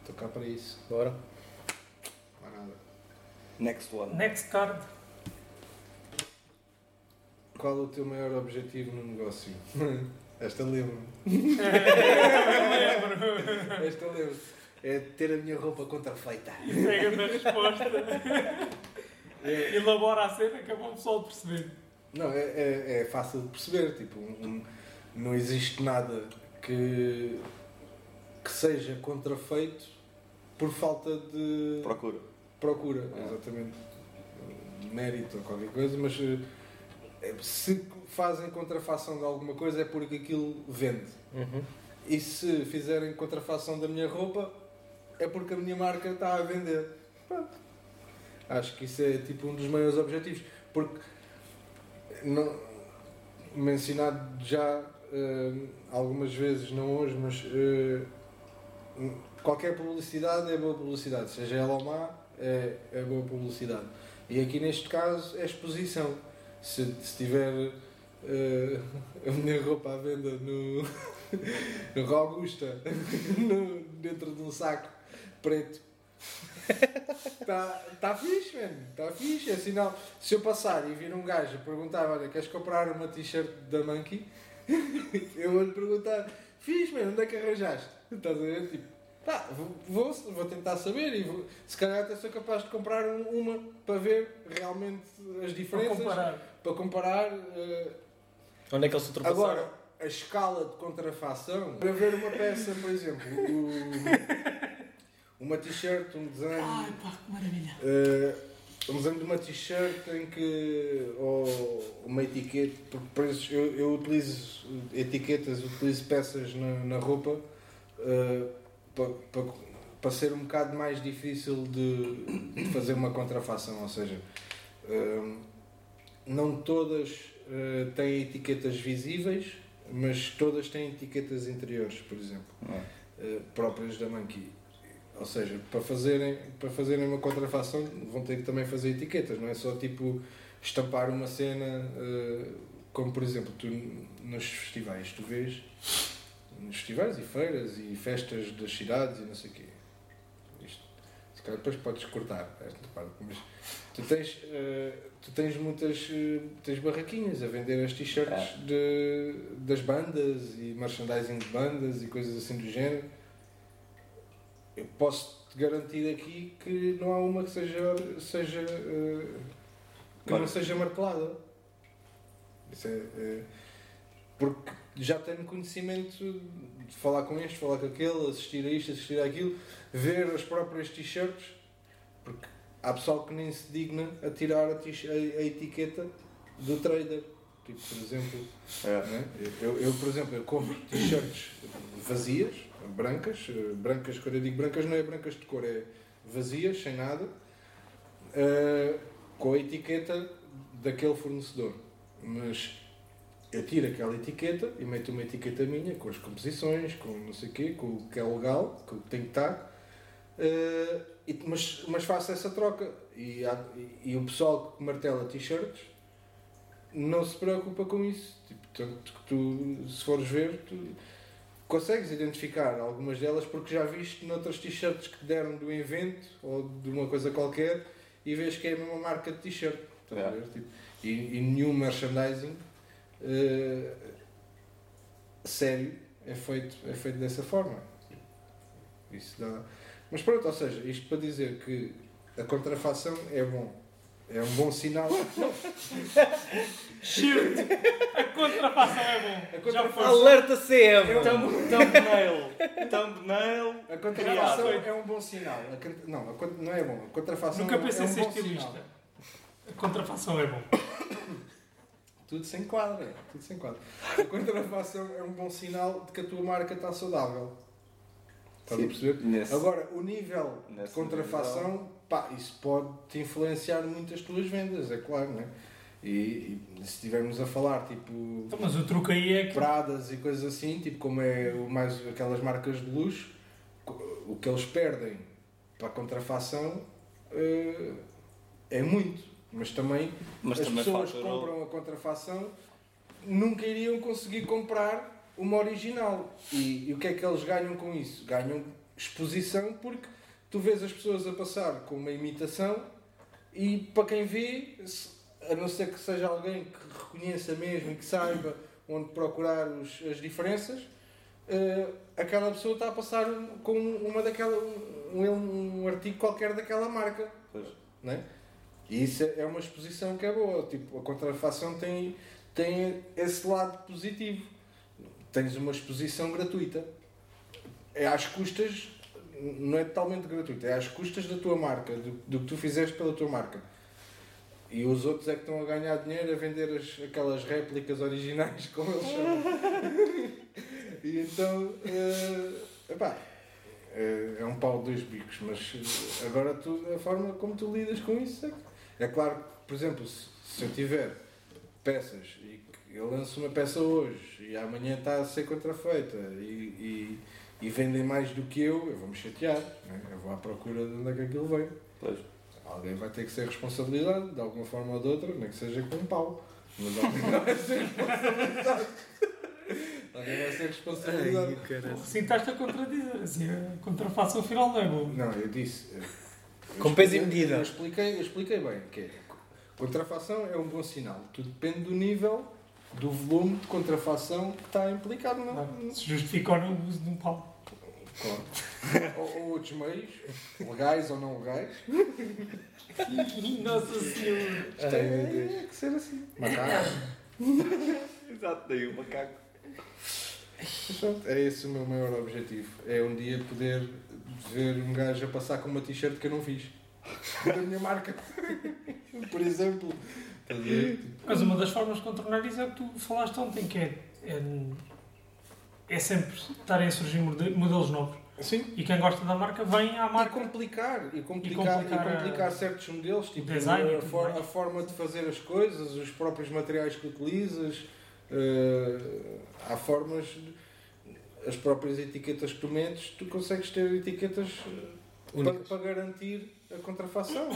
Estou cá para isso. Bora. Next one. Next card. Qual é o teu maior objetivo no negócio? Esta lembro. Esta lembro. É ter a minha roupa contrafeita. Pega na resposta. É, Elabora a cena que é para o pessoal perceber. Não, é, é, é fácil de perceber. Tipo, um- não existe nada que, que seja contrafeito por falta de Procura. procura, exatamente. Mérito ou qualquer coisa, mas eh, se fazem contrafação de alguma coisa é porque aquilo vende. Uhum. E se fizerem contrafação da minha roupa é porque a minha marca está a vender. Pronto. Acho que isso é tipo um dos maiores objetivos. Porque não, mencionado já eh, algumas vezes, não hoje, mas eh, qualquer publicidade é boa publicidade, seja ela ou má, é, é boa publicidade. E aqui neste caso é exposição. Se, se tiver eh, a minha roupa à venda no, no Rua Augusta, no- dentro de um saco preto. Está tá fixe, mano. Está fixe. É sinal. Se eu passar e vir um gajo e perguntar: Olha, queres comprar uma t-shirt da Monkey? eu vou-lhe perguntar: Fixe, mano, onde é que arranjaste? Estás a ver? Tipo, pá, vou, vou, tentar saber e vou, se calhar até sou capaz de comprar um- uma para ver realmente as Para diferenças. comparar. Para comparar eh, Onde é que eles se ultrapassaram? Agora, a escala de contrafação, para ver uma peça, por exemplo, o- uma t-shirt, um desenho, Ai pá, que maravilha. eh, um desenho de uma t-shirt em que, ou uma etiqueta, porque por isso eu, eu utilizo etiquetas, utilizo peças na, na roupa uh, para, para, para ser um bocado mais difícil de, de fazer uma contrafação, ou seja, uh, não todas uh, têm etiquetas visíveis, mas todas têm etiquetas interiores, por exemplo, uh, próprias da Monkey. Ou seja, para fazerem, para fazerem uma contrafação vão ter que também fazer etiquetas, não é só tipo estampar uma cena, uh, como por exemplo tu nos festivais, tu vês nos festivais e feiras e festas das cidades e não sei o quê. Isto, se calhar depois podes cortar esta parte, mas tu tens, uh, tu tens muitas uh, tens barraquinhas a vender as t-shirts é. de, das bandas e merchandising de bandas e coisas assim do género eu posso te garantir aqui que não há uma que seja, seja uh, que não seja martelada. É, é, porque já tenho conhecimento de falar com este, falar com aquele, assistir a isto, assistir a aquilo, ver as próprias t-shirts, porque há pessoal que nem se digna a tirar a, a, etiqueta do trader. Tipo, por exemplo, é. né? eu, eu, por exemplo, eu compro t-shirts vazias, brancas, eh, brancas, quando eu digo brancas não é brancas de cor, é vazias, sem nada, uh, com a etiqueta daquele fornecedor. Mas eu tiro aquela etiqueta e meto uma etiqueta minha, com as composições, com não sei o quê, com o que é legal, com o que tem que estar, uh, mas, mas faço essa troca. E, há, e, e o pessoal que martela t-shirts não se preocupa com isso. Tipo, tanto que tu, se fores ver, tu, consegues identificar algumas delas porque já viste noutras t-shirts que deram do evento ou de uma coisa qualquer e vês que é a mesma marca de t-shirt. Yeah. Tipo, e, e nenhum merchandising uh, sério é feito, é feito dessa forma. Isso dá. Mas pronto, ou seja, isto para dizer que a contrafação é bom. É um bom sinal. Shoot! A contrafação é bom. A contrafação... Alerta CM! É thumbnail. Thumbnail. A contrafação é um bom sinal. A, não, a, não é bom. A contrafação Nunca pensei é um ser estilista. A contrafação é bom. Tudo sem quadra. Tudo sem quadra. A contrafação é um bom sinal de que a tua marca está saudável. Estás a perceber? Nesse, Agora, o nível de contrafação, nível... pá, isso pode te influenciar muito as tuas vendas, é claro, não é? E, e, se estivermos a falar tipo então, mas o truque aí é que... pradas e coisas assim, tipo como é o mais aquelas marcas de luxo, o que eles perdem para a contrafação uh, é muito, mas também mas as também pessoas que compram a contrafação nunca iriam conseguir comprar uma original. E, e o que é que eles ganham com isso? Ganham exposição porque tu vês as pessoas a passar com uma imitação e para quem vê a não ser que seja alguém que reconheça mesmo e que saiba onde procurar os, as diferenças, uh, aquela pessoa está a passar com uma daquela, um, um artigo qualquer daquela marca. Pois. Né? E isso é uma exposição que é boa. Tipo, a contrafação tem, tem esse lado positivo. Tens uma exposição gratuita. É às custas, não é totalmente gratuita, é às custas da tua marca, do, do que tu fizeste pela tua marca. E os outros é que estão a ganhar dinheiro a vender as, aquelas réplicas originais, como eles chamam. e então, uh, epá, é, é, um pau de dois bicos, mas agora tu, a forma como tu lidas com isso é, é claro que, por exemplo, se, se eu tiver peças e eu lanço uma peça hoje e amanhã está a ser contrafeita e, e, e vendem mais do que eu, eu vou me chatear, né? eu vou à procura de onde é que aquilo vem. Pois. Alguém vai ter que ser responsabilidade, de alguma forma ou de outra, nem que seja com um pau. Mas alguém vai ser responsabilidade. alguém vai ser responsabilidade. Sim, estás-te a contradizer. Assim, a contrafação final não é bom. Não, eu disse. Eu, com peso e medida. Eu expliquei, eu expliquei bem que é. Contrafação é um bom sinal. Tudo depende do nível, do volume de contrafação que está implicado. Não, não. Se justifica ou não o uso de um pau. Claro. ou, ou outros meios, legais ou não legais. Nossa Senhora! Isto é, é, que ser assim. Macaco. Exato, daí o macaco. é esse o meu maior objetivo. É um dia poder ver um gajo a passar com uma t-shirt que eu não fiz. Da minha marca. Por exemplo. Mas uma das formas de contornar isso é o que tu falaste ontem, que é, é é sempre estarem a surgir mode- modelos novos. Sim. E quem gosta da marca vem à E marca. complicar, e complicar, E e complicar complicar, a- certos modelos, tipo design e a, for- a forma de fazer as coisas, os próprios materiais que utilizas, eh, há formas, as próprias etiquetas que tu metes, tu consegues ter etiquetas eh, para, para garantir a contrafação.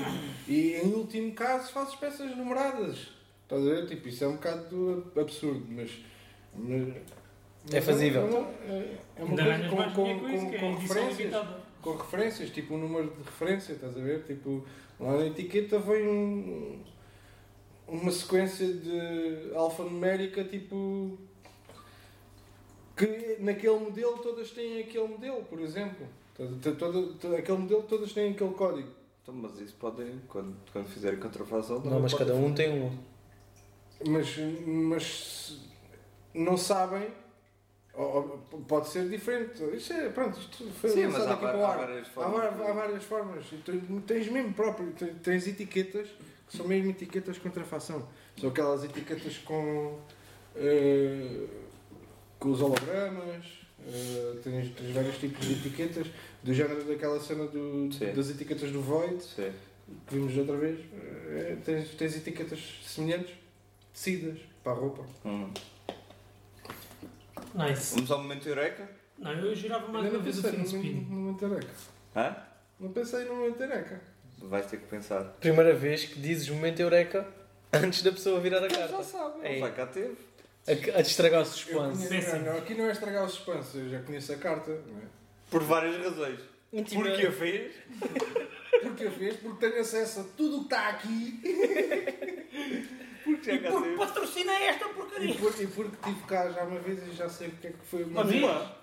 E em último caso fazes peças numeradas. Estás a ver? Tipo, isso é um bocado absurdo, mas. mas É fazível. mas É, é uma coisa com, com, com com, é com referências com referências, tipo um número de referência, estás a ver? Tipo, lá na etiqueta vem um- uma sequência de alfanumérica, tipo. que naquele modelo todas têm aquele modelo, por exemplo. Toda, toda, toda- aquele modelo todas têm aquele código. Então, mas isso podem, quando, quando fizerem contrafação, Não, mas cada um tem um. Mas, mas não sabem. ou- pode ser diferente. Isto é, pronto, isto foi Sim, lançado há, aqui para o há ar. várias Há, formas. va- há várias formas. Tu Tens mesmo próprio, te- tens etiquetas que são mesmo etiquetas de contrafação. São aquelas etiquetas com, eh, com os hologramas, eh, tens, tens vários tipos de etiquetas, do género daquela cena do, Sim. das etiquetas do Void, Sim. que vimos outra vez. Eh, tens, tens etiquetas semelhantes, tecidas, para a roupa. Uhum. Nice. Vamos ao momento Eureka? Não, eu girava mais uma vez o pensei fim de numa spin. numa tareca. Hã? Não pensei numa tareca. Vais ter que pensar. Primeira vez que dizes momento eureka antes da pessoa virar a Já carta. sabe, É. ele já cá teve. A, a estragar o Eu suspense. conheço, não, aqui não é estragar o suspense, eu já conheço a carta. Não é? Por várias razões. Intima- Porque a fez? Porque eu fiz, porque tenho acesso a tudo o que está aqui Porque já cá Porque patrocina esta e, porcaria. por- e porque estive cá já uma vez e já sei o que é que foi Uma uma?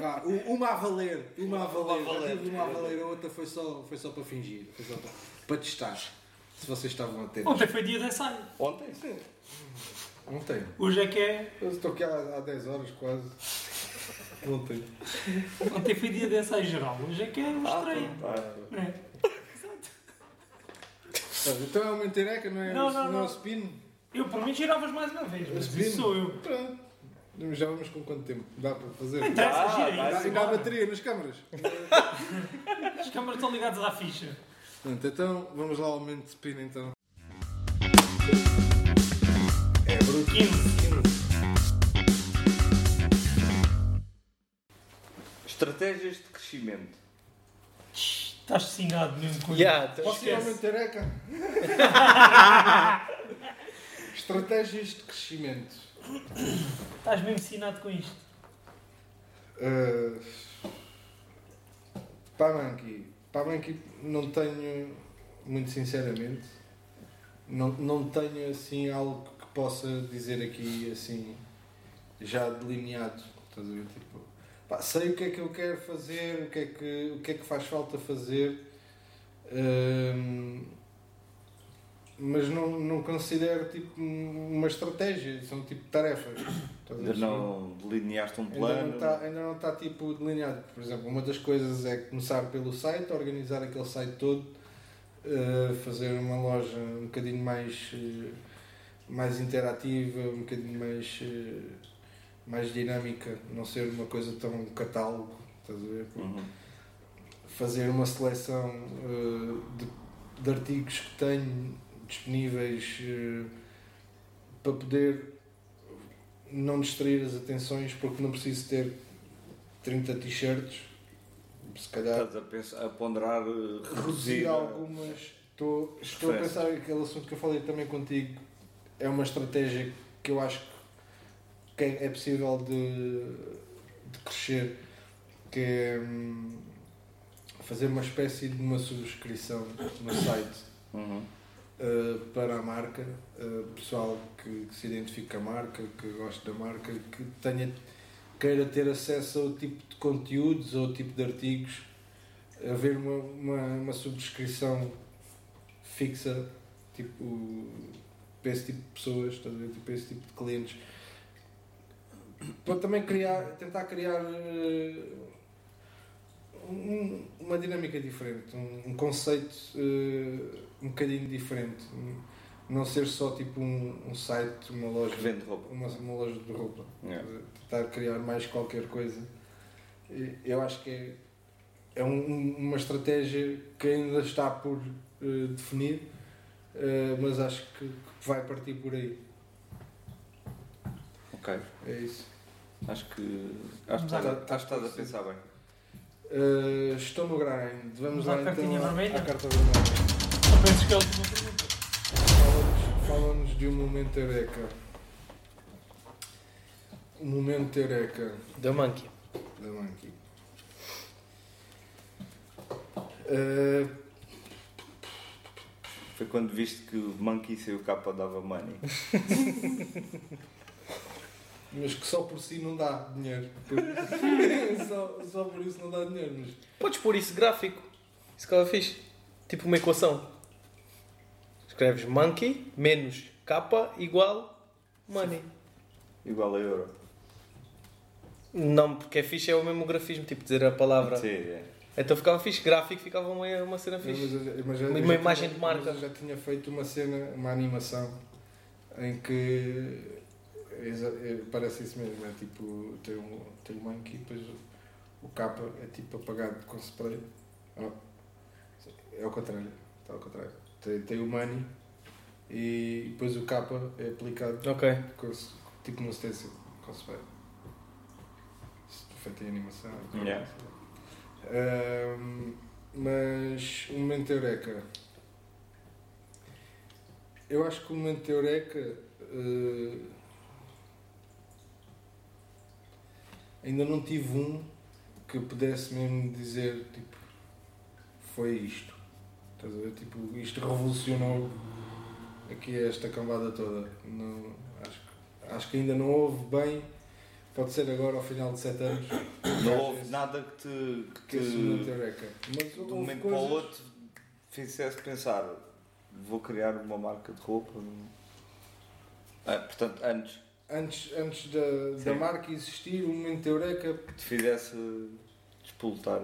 Vá, Uma a valer, uma a valer, Uma a valer. tive uma a valer, a outra foi só, foi só para fingir, foi só para, para testar. Se vocês estavam atentos. Ontem foi dia de ensaio. Ontem? Não tenho. Hoje é que é. Eu estou aqui há, há 10 horas quase. Não tenho. Ontem foi dia de ensaio geral. Hoje é que é o estreia. Ah, É. Sabe, Então é uma intereca, não é? Não, não, é não. spin? Eu, por mim, giravas mais uma vez. Mas Spin? sou eu. Pronto. Já vamos com quanto tempo? Dá para fazer? Não interessa, Ah, gira dá, ainda há bora. bateria nas câmaras. As câmaras estão ligadas à ficha. Pronto, então vamos lá ao momento de spin então. Bruto. 15. Estratégias de crescimento. Estás cingado mesmo com Yeah, isso. Posso ir ao Esquece. momento tareca? Estratégias de crescimento. Estás mesmo cinado com isto. Uh, Pamanki. Pamanki não tenho, muito sinceramente, não, não tenho assim algo que possa dizer aqui assim, já delineado. Estás a ver? Tipo, pá, sei o que é que eu quero fazer, o que é que, o que, é que faz falta fazer, hum, mas não, não considero tipo uma estratégia, são tipo tarefas. Ainda não delineaste um Ainda plano. não, está, ainda não está tipo delineado. Por exemplo, uma das coisas é começar pelo site, organizar aquele site todo, eh, fazer uma loja um bocadinho mais, eh, mais interativa, um bocadinho mais, eh, mais dinâmica, não ser uma coisa tão catálogo. Estás a ver? Uhum. Fazer uma seleção eh, de, de artigos que tenho disponíveis eh, para poder não distrair as atenções porque não preciso ter 30 t-shirts se calhar Estás a, pensar, a ponderar reduzir reduzir algumas estou, estou a pensar que aquele assunto que eu falei também contigo é uma estratégia que eu acho que é é possível de, de crescer que é hum, fazer uma espécie de uma subscrição no site Uhum. Uh, para a marca, uh, pessoal que, que se identifique com a marca, que goste da marca, que tenha, queira ter acesso ao tipo de conteúdos ou ao tipo de artigos, haver uma, uma, uma subscrição fixa tipo, para esse tipo de pessoas, estás a ver? Tipo, para esse tipo de clientes. Para também criar, tentar criar uh, um- uma dinâmica diferente, um, um conceito uh, um bocadinho diferente. não ser só tipo um, um site, uma loja, Que vende roupa. uma, uma loja de roupa. Yeah. Tentar criar mais qualquer coisa. Eu acho que é, é um- uma estratégia que ainda está por eh, definir, mas acho que vai partir por aí. Ok. É isso. Acho que. Acho que estás, à- acho que estás a pensar bem. Eh, estou no grind. Vamos Vamos lá à então cartinha vermelha? à carta vermelha. Penso que é a última pergunta. Fala-nos fala-nos de um momento eureka. Um momento eureka Da Monkey. da Monkey. Eh, Foi quando viste que o Monkey saiu capa dava money. mas que só por si não dá dinheiro. Só, só por isso não dá dinheiro. Mas Podes pôr isso gráfico. Isso que ela fixe. Tipo uma equação. Escreves monkey menos capa igual money. Igual a euro. Não, porque é fixe, é o mesmo grafismo, tipo dizer a palavra. Sim, é. Então ficava fixe, gráfico ficava uma, uma cena Mas fixe. mas eu Uma já imagem tinha- de marca. mas eu já tinha feito uma cena, uma animação em que é- parece isso mesmo, é tipo, tem um, tem um monkey e depois o, o capa é tipo apagado com spray. Oh, é ao contrário, está ao contrário. Tem, tem o money e depois o capa é aplicado Ok. com, tipo no stencil com spray. Feito em animação. Yeah. Ahm, mas o momento Eureka. Eu acho que o momento Eureka eh, ainda não tive um que pudesse mesmo dizer tipo foi isto. Estás a ver? Tipo, isto revolucionou aqui esta cambada toda. Não, acho, acho que ainda não houve bem. Pode ser agora ao final de 7 anos. Não houve nada que te. que que te. Mas de um momento para o coisas- outro fizesse pensar: vou criar uma marca de roupa. Ah, portanto, antes antes, antes da, Sim. da marca existir, o momento Eureka, que te fizesse despoltar.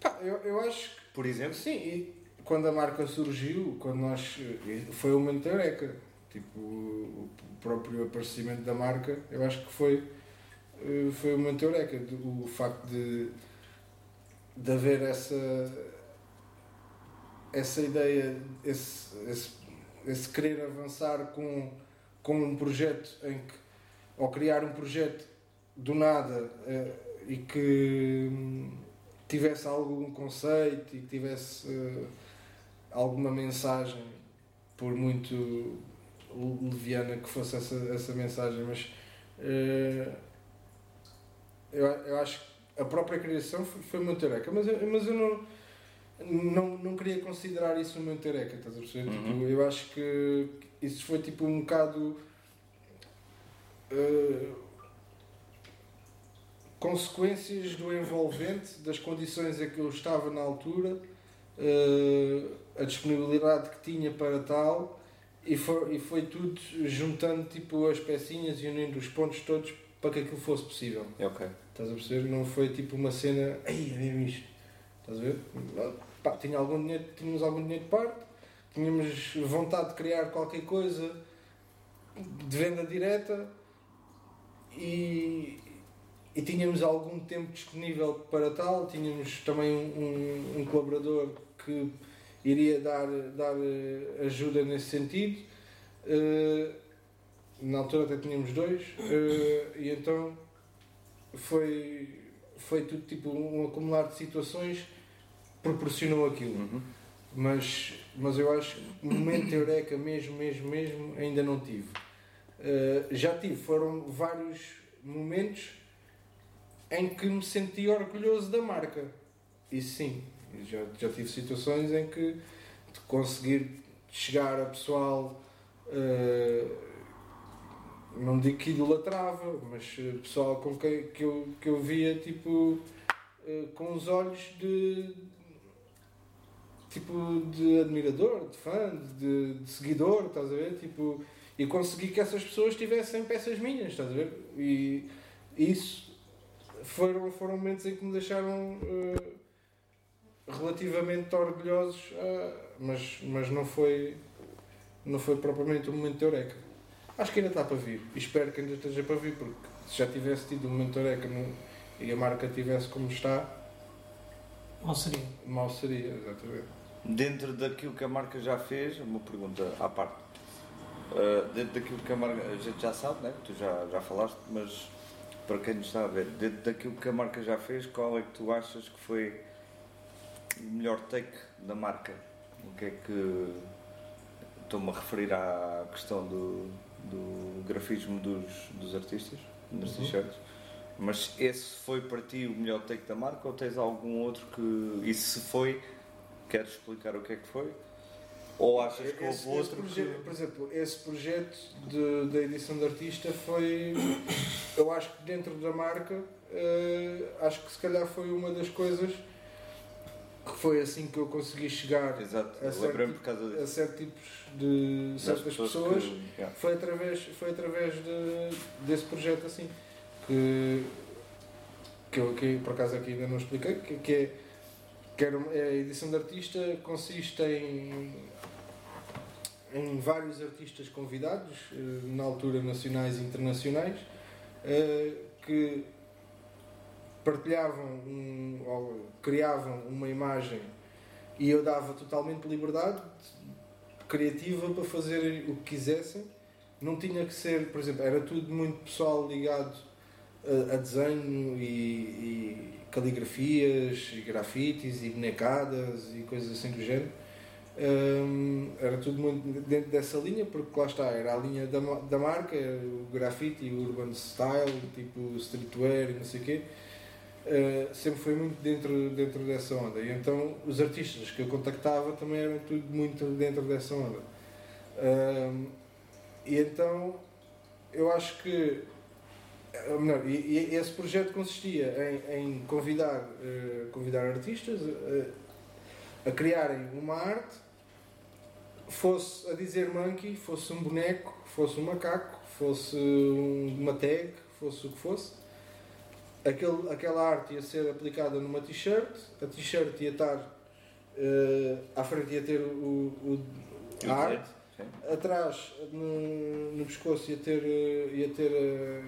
pá, eu, eu acho que Por exemplo, sim, e quando a marca surgiu, quando nós eh, foi o momento Eureka, tipo próprio aparecimento da marca, eu acho que foi, eh, foi Eureka, do- o facto de, de haver essa essa ideia, esse, esse, esse querer avançar com, com um projeto em que, ou criar um projeto do nada eh, e que hum, tivesse algum conceito e que tivesse eh, alguma mensagem, por muito leviana que fosse essa, essa mensagem, mas eh, eu, eu acho que a própria criação foi, foi muito eureka, mas eu, mas eu não, não, não queria considerar isso uma eureka, estás a perceber? Uhum. Tipo, eu acho que isso foi tipo um bocado eh, consequências do envolvente, das condições em que eu estava na altura, eh, a disponibilidade que tinha para tal, e foi, e foi tudo juntando tipo as pecinhas e unindo os pontos todos para que aquilo fosse possível. é ok. Estás a perceber? Não foi tipo uma cena, ei, é mesmo isto. Estás a ver? Pá, tinha algum dinheiro, tínhamos algum dinheiro de parte, tínhamos vontade de criar qualquer coisa de venda direta e, e tínhamos algum tempo disponível para tal. Tínhamos também um, um colaborador que iria dar, dar eh, ajuda nesse sentido. Eh, na altura até tínhamos dois, eh, e então foi, foi tudo tipo um acumular de situações proporcionou aquilo. Uhum. Mas, mas eu acho que momento eureka mesmo, mesmo, mesmo, ainda não tive. Uh, já tive, foram vários momentos em que me senti orgulhoso da marca. Isso sim, já, já tive situações em que de conseguir chegar a pessoal, uh, não digo que idolatrava, mas uh, pessoal com quem que eu, que eu via tipo uh, com os olhos de tipo de admirador, de fã, de, de seguidor, estás a ver? Tipo, e consegui que essas pessoas tivessem peças minhas, estás a ver? E isso foram, foram momentos em que me deixaram eh, relativamente orgulhosos, ah, mas, mas não foi não foi propriamente um momento de eureka. Acho que ainda está para vir. E espero que ainda esteja para vir, porque se já tivesse tido um momento de eureka no- e a marca tivesse como está, Ou seria? mal seria, exatamente. Dentro daquilo que a marca já fez, uma pergunta à parte. Uh, dentro daquilo que a marca, a gente já sabe, né? que tu já, já falaste, mas para quem nos está a ver, dentro daquilo que a marca já fez, qual é que tu achas que foi melhor take da marca? O que é que. Estou-me a referir à questão do, do grafismo dos, dos artistas, Uhum. t-shirts. Mas esse foi para ti o melhor take da marca ou tens algum outro que. E se foi, queres explicar o que é que foi? Ou achas que houve Esse- esse outro proje- que. Por exemplo, esse projeto de- da edição de artista foi. Eu acho que dentro da marca, eh, acho que se calhar foi uma das coisas que foi assim que eu consegui chegar Exato, a certo tipo- a certos tipos de certas pessoas. que- yeah. Foi através, foi através de, desse projeto assim que, que eu aqui, por acaso aqui ainda não expliquei, que, que é que era uma- a edição de artista consiste em, em vários artistas convidados, eh, na altura nacionais e internacionais, eh, que partilhavam um, ou criavam uma imagem e eu dava totalmente liberdade criativa para fazerem o que quisessem. Não tinha que ser, por exemplo, era tudo muito pessoal ligado a, a desenho e, e caligrafias, e grafites e bonecadas e coisas assim do género. Hum, era tudo muito dentro dessa linha, porque lá está, era a linha da, da marca, o grafite o urban style, tipo streetwear e não sei o quê. Uh, sempre foi muito dentro, dentro dessa onda. E então os artistas que eu contactava também eram tudo muito dentro dessa onda. Um, e então eu acho que ou melhor, e, e esse projeto consistia em, em convidar, eh, convidar artistas eh, a criarem uma arte, fosse a dizer monkey, fosse um boneco, fosse um macaco, fosse um- uma tag, fosse o que fosse. Aquele, aquela arte ia ser aplicada numa t-shirt, a t-shirt ia estar eh, à frente ia ter o, o- a arte, sim. atrás no, no pescoço ia ter, eh, ia ter eh,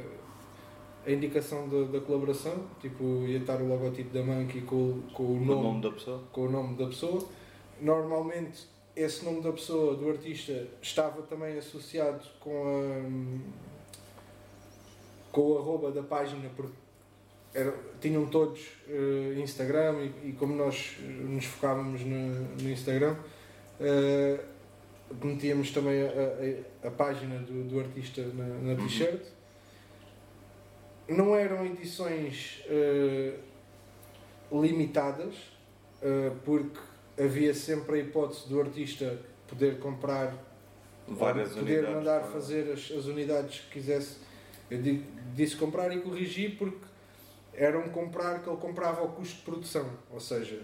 a indicação da, da colaboração, tipo ia estar o logotipo da Monkey com, com o O nome, nome da pessoa? com o nome da pessoa. Normalmente esse nome da pessoa, do artista, estava também associado com a com o arroba da página porque tinham todos eh, Instagram e, e como nós eh, nos focávamos no, no Instagram eh, metíamos também a, a- a página do, do artista na, na t-shirt não eram edições eh, limitadas porque havia sempre a hipótese do artista poder comprar Várias poder unidades. mandar para- fazer as, as unidades que quisesse. Eu di- disse comprar e corrigi porque era um comprar que ele comprava ao custo de produção. Ou seja,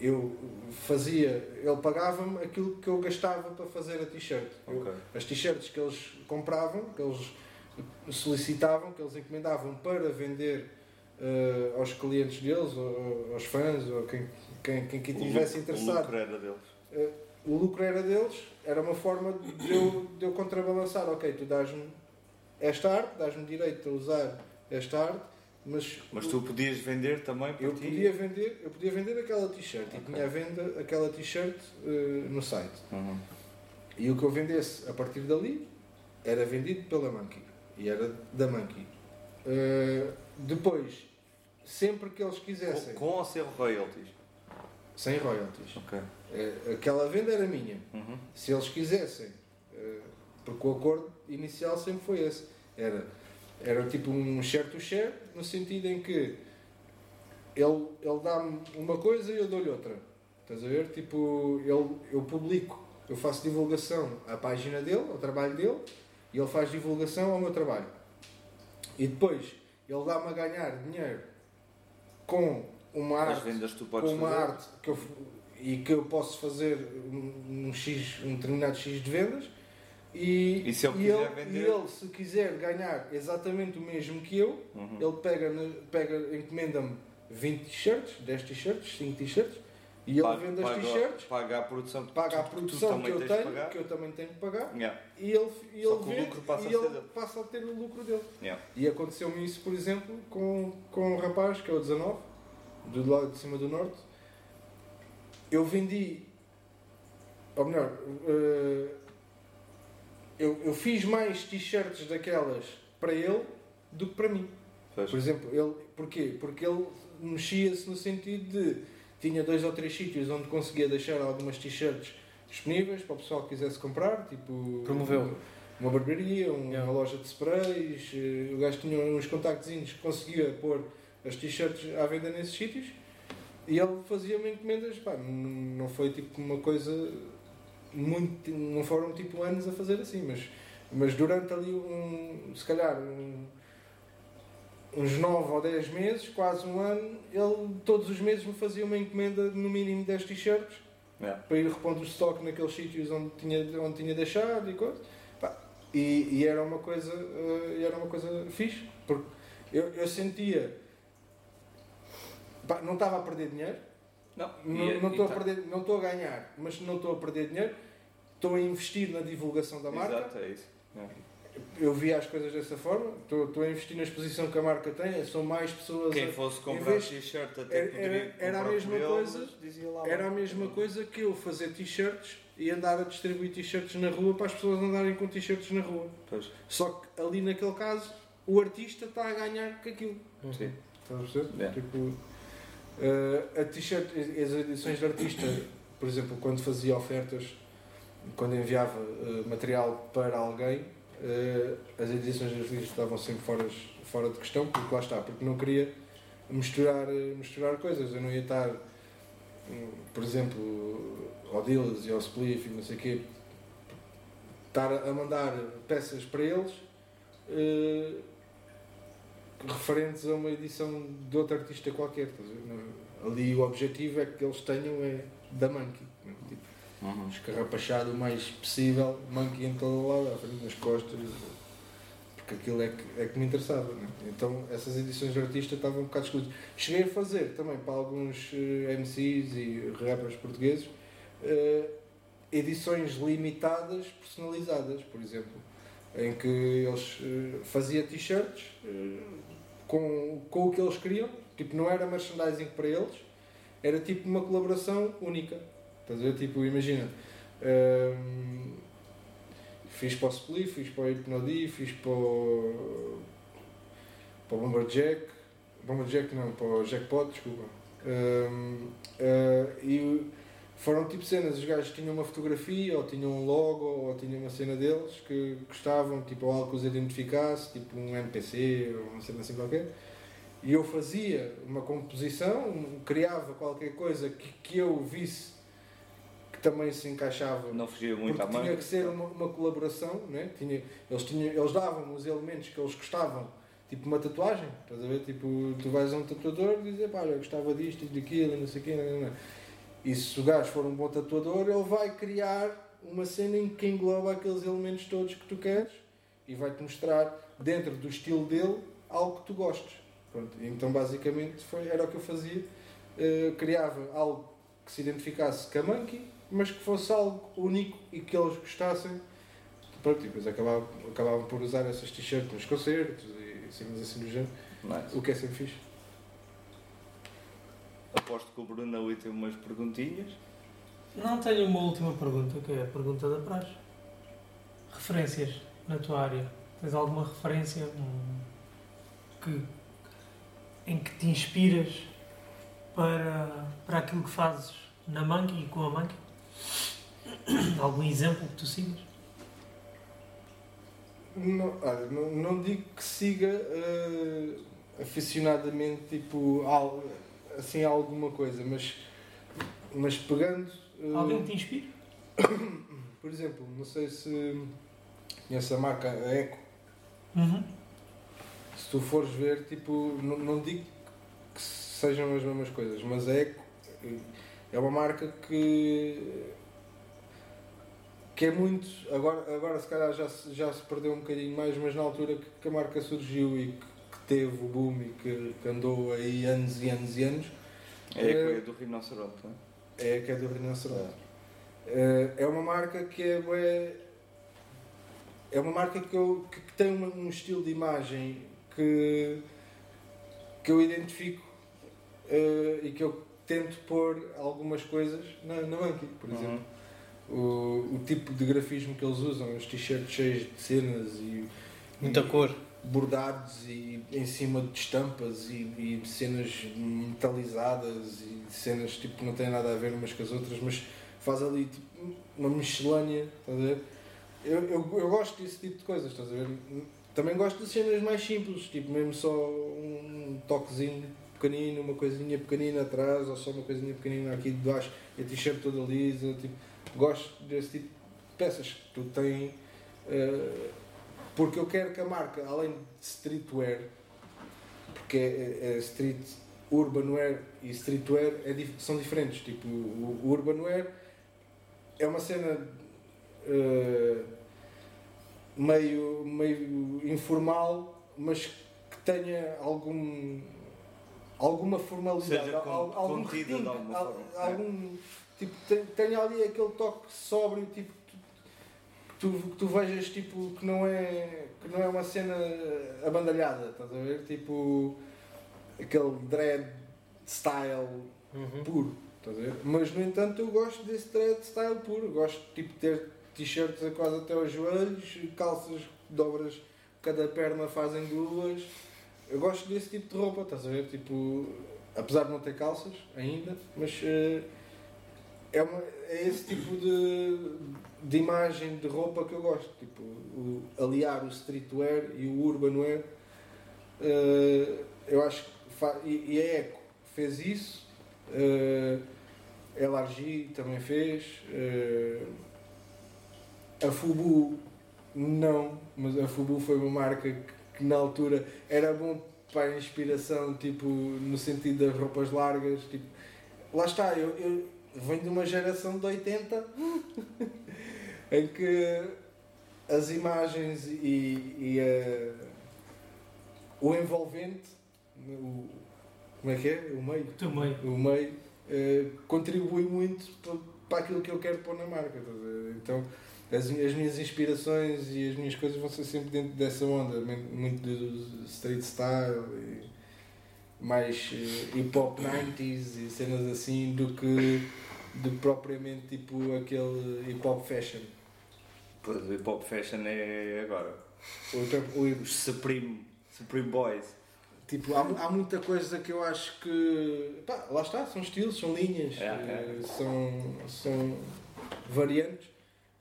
eu fazia, ele pagava-me aquilo que eu gastava para fazer a t-shirt. Eu- Ok. As t-shirts que eles compravam, que eles solicitavam, que eles encomendavam para vender eh, aos clientes deles, ou, aos fãs, ou quem, quem, quem, quem lucro- interessado O lucro era deles. o lucro era deles, era uma forma de eu, de eu contrabalançar, ok, tu dás-me esta arte, dás-me direito a usar esta arte, mas, Mas tu podias vender também eu ti? podia vender, eu podia vender aquela t-shirt e Ok. tinha à venda aquela t-shirt eh, no site. Uhum. E o que eu vendesse a partir dali era vendido pela Monkey e era da Monkey. Eh, depois, sempre que eles quisessem, Com, ou sem royalties? sem royalties, Ok. eh, aquela venda era minha. Uhum. se eles quisessem, eh, porque o acordo inicial sempre foi esse, era, era tipo um share to share, no sentido em que ele, ele dá-me uma coisa e eu dou-lhe outra. Estás a ver? Tipo, ele, eu publico, eu faço divulgação à página dele, ao trabalho dele, e ele faz divulgação ao meu trabalho. E depois, ele dá-me a ganhar dinheiro com uma arte com uma fazer? arte que eu, e que eu posso fazer um, um X, um determinado X de vendas e, E se ele e quiser ele, vender? e ele, se quiser ganhar exatamente o mesmo que eu, Uhum. ele pega, pega encomenda-me 20 t-shirts, 10 t-shirts, 5 t-shirts E ele Paga- vende as t-shirts, Paga a produção que paga a produção que eu tenho, que eu também tenho que pagar, Yeah. e ele, e ele vende passa e ele dele. passa a ter o lucro dele. Yeah. E aconteceu-me isso, por exemplo, com, com um rapaz que é o 19, do lado de cima do norte. Eu vendi, ou melhor, eh, eu, eu fiz mais t-shirts daquelas para ele do que para mim. Pois. Por exemplo, ele, porquê? Porque ele mexia-se no sentido de tinha dois ou três sítios onde conseguia deixar algumas t-shirts disponíveis para o pessoal que quisesse comprar, tipo Promoveu. uma barbearia, um- Yeah. uma loja de sprays, eh, o gajo tinha uns contactozinhos que conseguia pôr as t-shirts à venda nesses sítios e ele fazia-me encomendas, pá, não foi tipo uma coisa muito, não foram tipo anos a fazer assim, mas, mas durante ali um, se calhar um- uns 9 ou 10 meses, quase um ano, ele todos os meses me fazia uma encomenda de no mínimo 10 t-shirts Yeah. para ir repondo o estoque naqueles sítios onde tinha, onde tinha deixado e coisa. E, e era uma coisa eh, era uma coisa fixe, porque eu, eu sentia pá, não estava a perder dinheiro, Não, não, e- não estou a tá- perder, não estou a ganhar, mas não estou a perder dinheiro, estou a investir na divulgação da marca. Exato, é isso. Yeah. Eu via as coisas dessa forma, estou, estou a investir na exposição que a marca tem, são mais pessoas a- Quem fosse comprar vez- t-shirt até era- poderia era- era a comprar mesma coisa- lá Era a mesma coisa que eu fazer t-shirts e andar a distribuir t-shirts na rua para as pessoas andarem com t-shirts na rua. Pois, Só que ali naquele caso o artista está a ganhar com aquilo. sim. Estás a perceber? Yeah. Tipo, eh, a t-shirt, as edições de artista, por exemplo, quando fazia ofertas, quando enviava eh, material para alguém, eh, as edições de artista estavam sempre fora, fora de questão, porque lá está, porque não queria misturar, misturar coisas. Eu não ia estar, hum, por exemplo, ao Dillas e ao Spliff e não sei o quê, estar a mandar peças para eles. Referentes a uma edição de outro artista qualquer. Ali o objetivo é que eles tenham é da Monkey. né? Tipo, Uhum. escarrapachado o mais possível, Monkey em todo lado, à frente nas costas, porque aquilo é que, é que me interessava. né? Então essas edições de artista estavam um bocado excluídas. Cheguei a fazer também para alguns eh, MCs e rappers portugueses eh, edições limitadas personalizadas, por exemplo, em que eles eh, faziam t-shirts eh, com, com o que eles queriam, tipo, não era merchandising para eles, era tipo uma colaboração única. Estás a ver? Tipo, imagina, hum, fiz para o Split, fiz para o Hypnody, fiz para o, para o Bomberjack, Bomberjack não, para o Jackpot, desculpa. Hum, eh, e foram tipo cenas, os gajos tinham uma fotografia, ou tinham um logo, ou tinham uma cena deles que gostavam, tipo algo que os identificasse, tipo um NPC, ou uma cena assim qualquer. E eu fazia uma composição, criava qualquer coisa que, que eu visse que também se encaixava Não fugia muito à mão. tinha que ser uma, uma colaboração, né? tinha, eles, tinham, eles davam os elementos que eles gostavam, tipo uma tatuagem, estás a ver? Tipo, tu vais a um tatuador e dizes, pá, eu gostava disto e daquilo, não sei o quê, não, não, não. E se o gajo for um bom tatuador, ele vai criar uma cena em que engloba aqueles elementos todos que tu queres e vai-te mostrar, dentro do estilo dele, algo que tu gostes. Pronto, então basicamente foi, era o que eu fazia. Eh, criava algo que se identificasse com a Monkey, mas que fosse algo único e que eles gostassem. Pronto, e depois acabavam, acabavam por usar essas t-shirts nos concertos e cenas assim do género, Nice. o que é sempre fixe. Aposto que o Bruno ali tem umas perguntinhas. Não tenho uma última pergunta, que é a pergunta da praxe. Referências na tua área. Tens alguma referência hum, que, em que te inspiras para, para aquilo que fazes na Monkey e com a Monkey? Algum exemplo que tu sigas? Não, olha, não, não digo que siga eh, aficionadamente tipo al- assim alguma coisa, mas, mas pegando. eh, Alguém te inspire? Por exemplo, não sei se conhece a marca a Eco. Uhum. Se tu fores ver, tipo, não, não digo que sejam as mesmas coisas, mas a Eco eh, é uma marca que que é muito, agora, agora se calhar já, se- já se perdeu um bocadinho mais, mas na altura que, que a marca surgiu e que teve o boom e que, que andou aí anos e anos e anos, É a coisa do rinoceronte, não é? É a que é do rinoceronte. Eh, é uma marca que é. É uma marca que, eu, que, que tem uma- um estilo de imagem que, que eu identifico eh, e que eu tento pôr algumas coisas na, na Monkey, por Uhum. exemplo. O, o tipo de grafismo que eles usam, os t-shirts cheios de cenas e, Muita e cor. Bordados e em cima de estampas e, e cenas metalizadas e cenas tipo não têm nada a ver umas com as outras, mas faz ali tipo, uma miscelânea, estás a ver? Eu, eu, eu gosto desse tipo de coisas, estás a ver? Também gosto de cenas mais simples, tipo mesmo só um toquezinho pequenino, uma coisinha pequenina atrás, ou só uma coisinha pequenina aqui de baixo, e a t-shirt toda lisa, tipo, gosto desse tipo de peças que tu tens. eh, porque eu quero que a marca, além de streetwear, porque é, é- é street, urban wear e streetwear é são diferentes. Tipo, o, o urban wear é uma cena eh, meio, meio informal, mas que tenha algum alguma formalidade, Seja al- algum contida de requinte, alguma al- forma. algum tipo te- tenha ali aquele toque sóbrio, tipo tu, que tu, vejas tipo que não é que não é uma cena abandalhada, estás a ver? Tipo aquele dread style Uhum. puro, estás a ver? Mas no entanto eu gosto desse dread style puro, gosto tipo de ter t-shirts a quase até aos joelhos, calças dobras, cada perna fazem duas. Eu gosto desse tipo de roupa, estás a ver? Tipo, apesar de não ter calças ainda, mas eh, é, uma- é esse tipo de, de imagem de roupa que eu gosto. Tipo, o- aliar o streetwear e o urban wear. eh, eu acho que e, e a Eco fez isso, eh, a LRG também fez, eh, a Fubu não, mas a Fubu foi uma marca que, que na altura era bom para inspiração, tipo, no sentido das roupas largas, tipo, lá está, eu, eu venho de uma geração de 80 em que as imagens e, e a- o envolvente, o, como é que é? O meio Tu meio. o meio eh, contribui muito pa- para aquilo que eu quero pôr na marca. Então, as, as minhas inspirações e as minhas coisas vão ser sempre dentro dessa onda, muito do street style e mais eh, hip hop 90s e cenas assim do que de propriamente tipo aquele hip hop fashion. Pois, o hip hop fashion é agora. O o Os Supreme, Supreme Boys. Tipo, há, há muita coisa que eu acho que. Pá, lá está, são estilos, são linhas, É, é. eh, São, são variantes,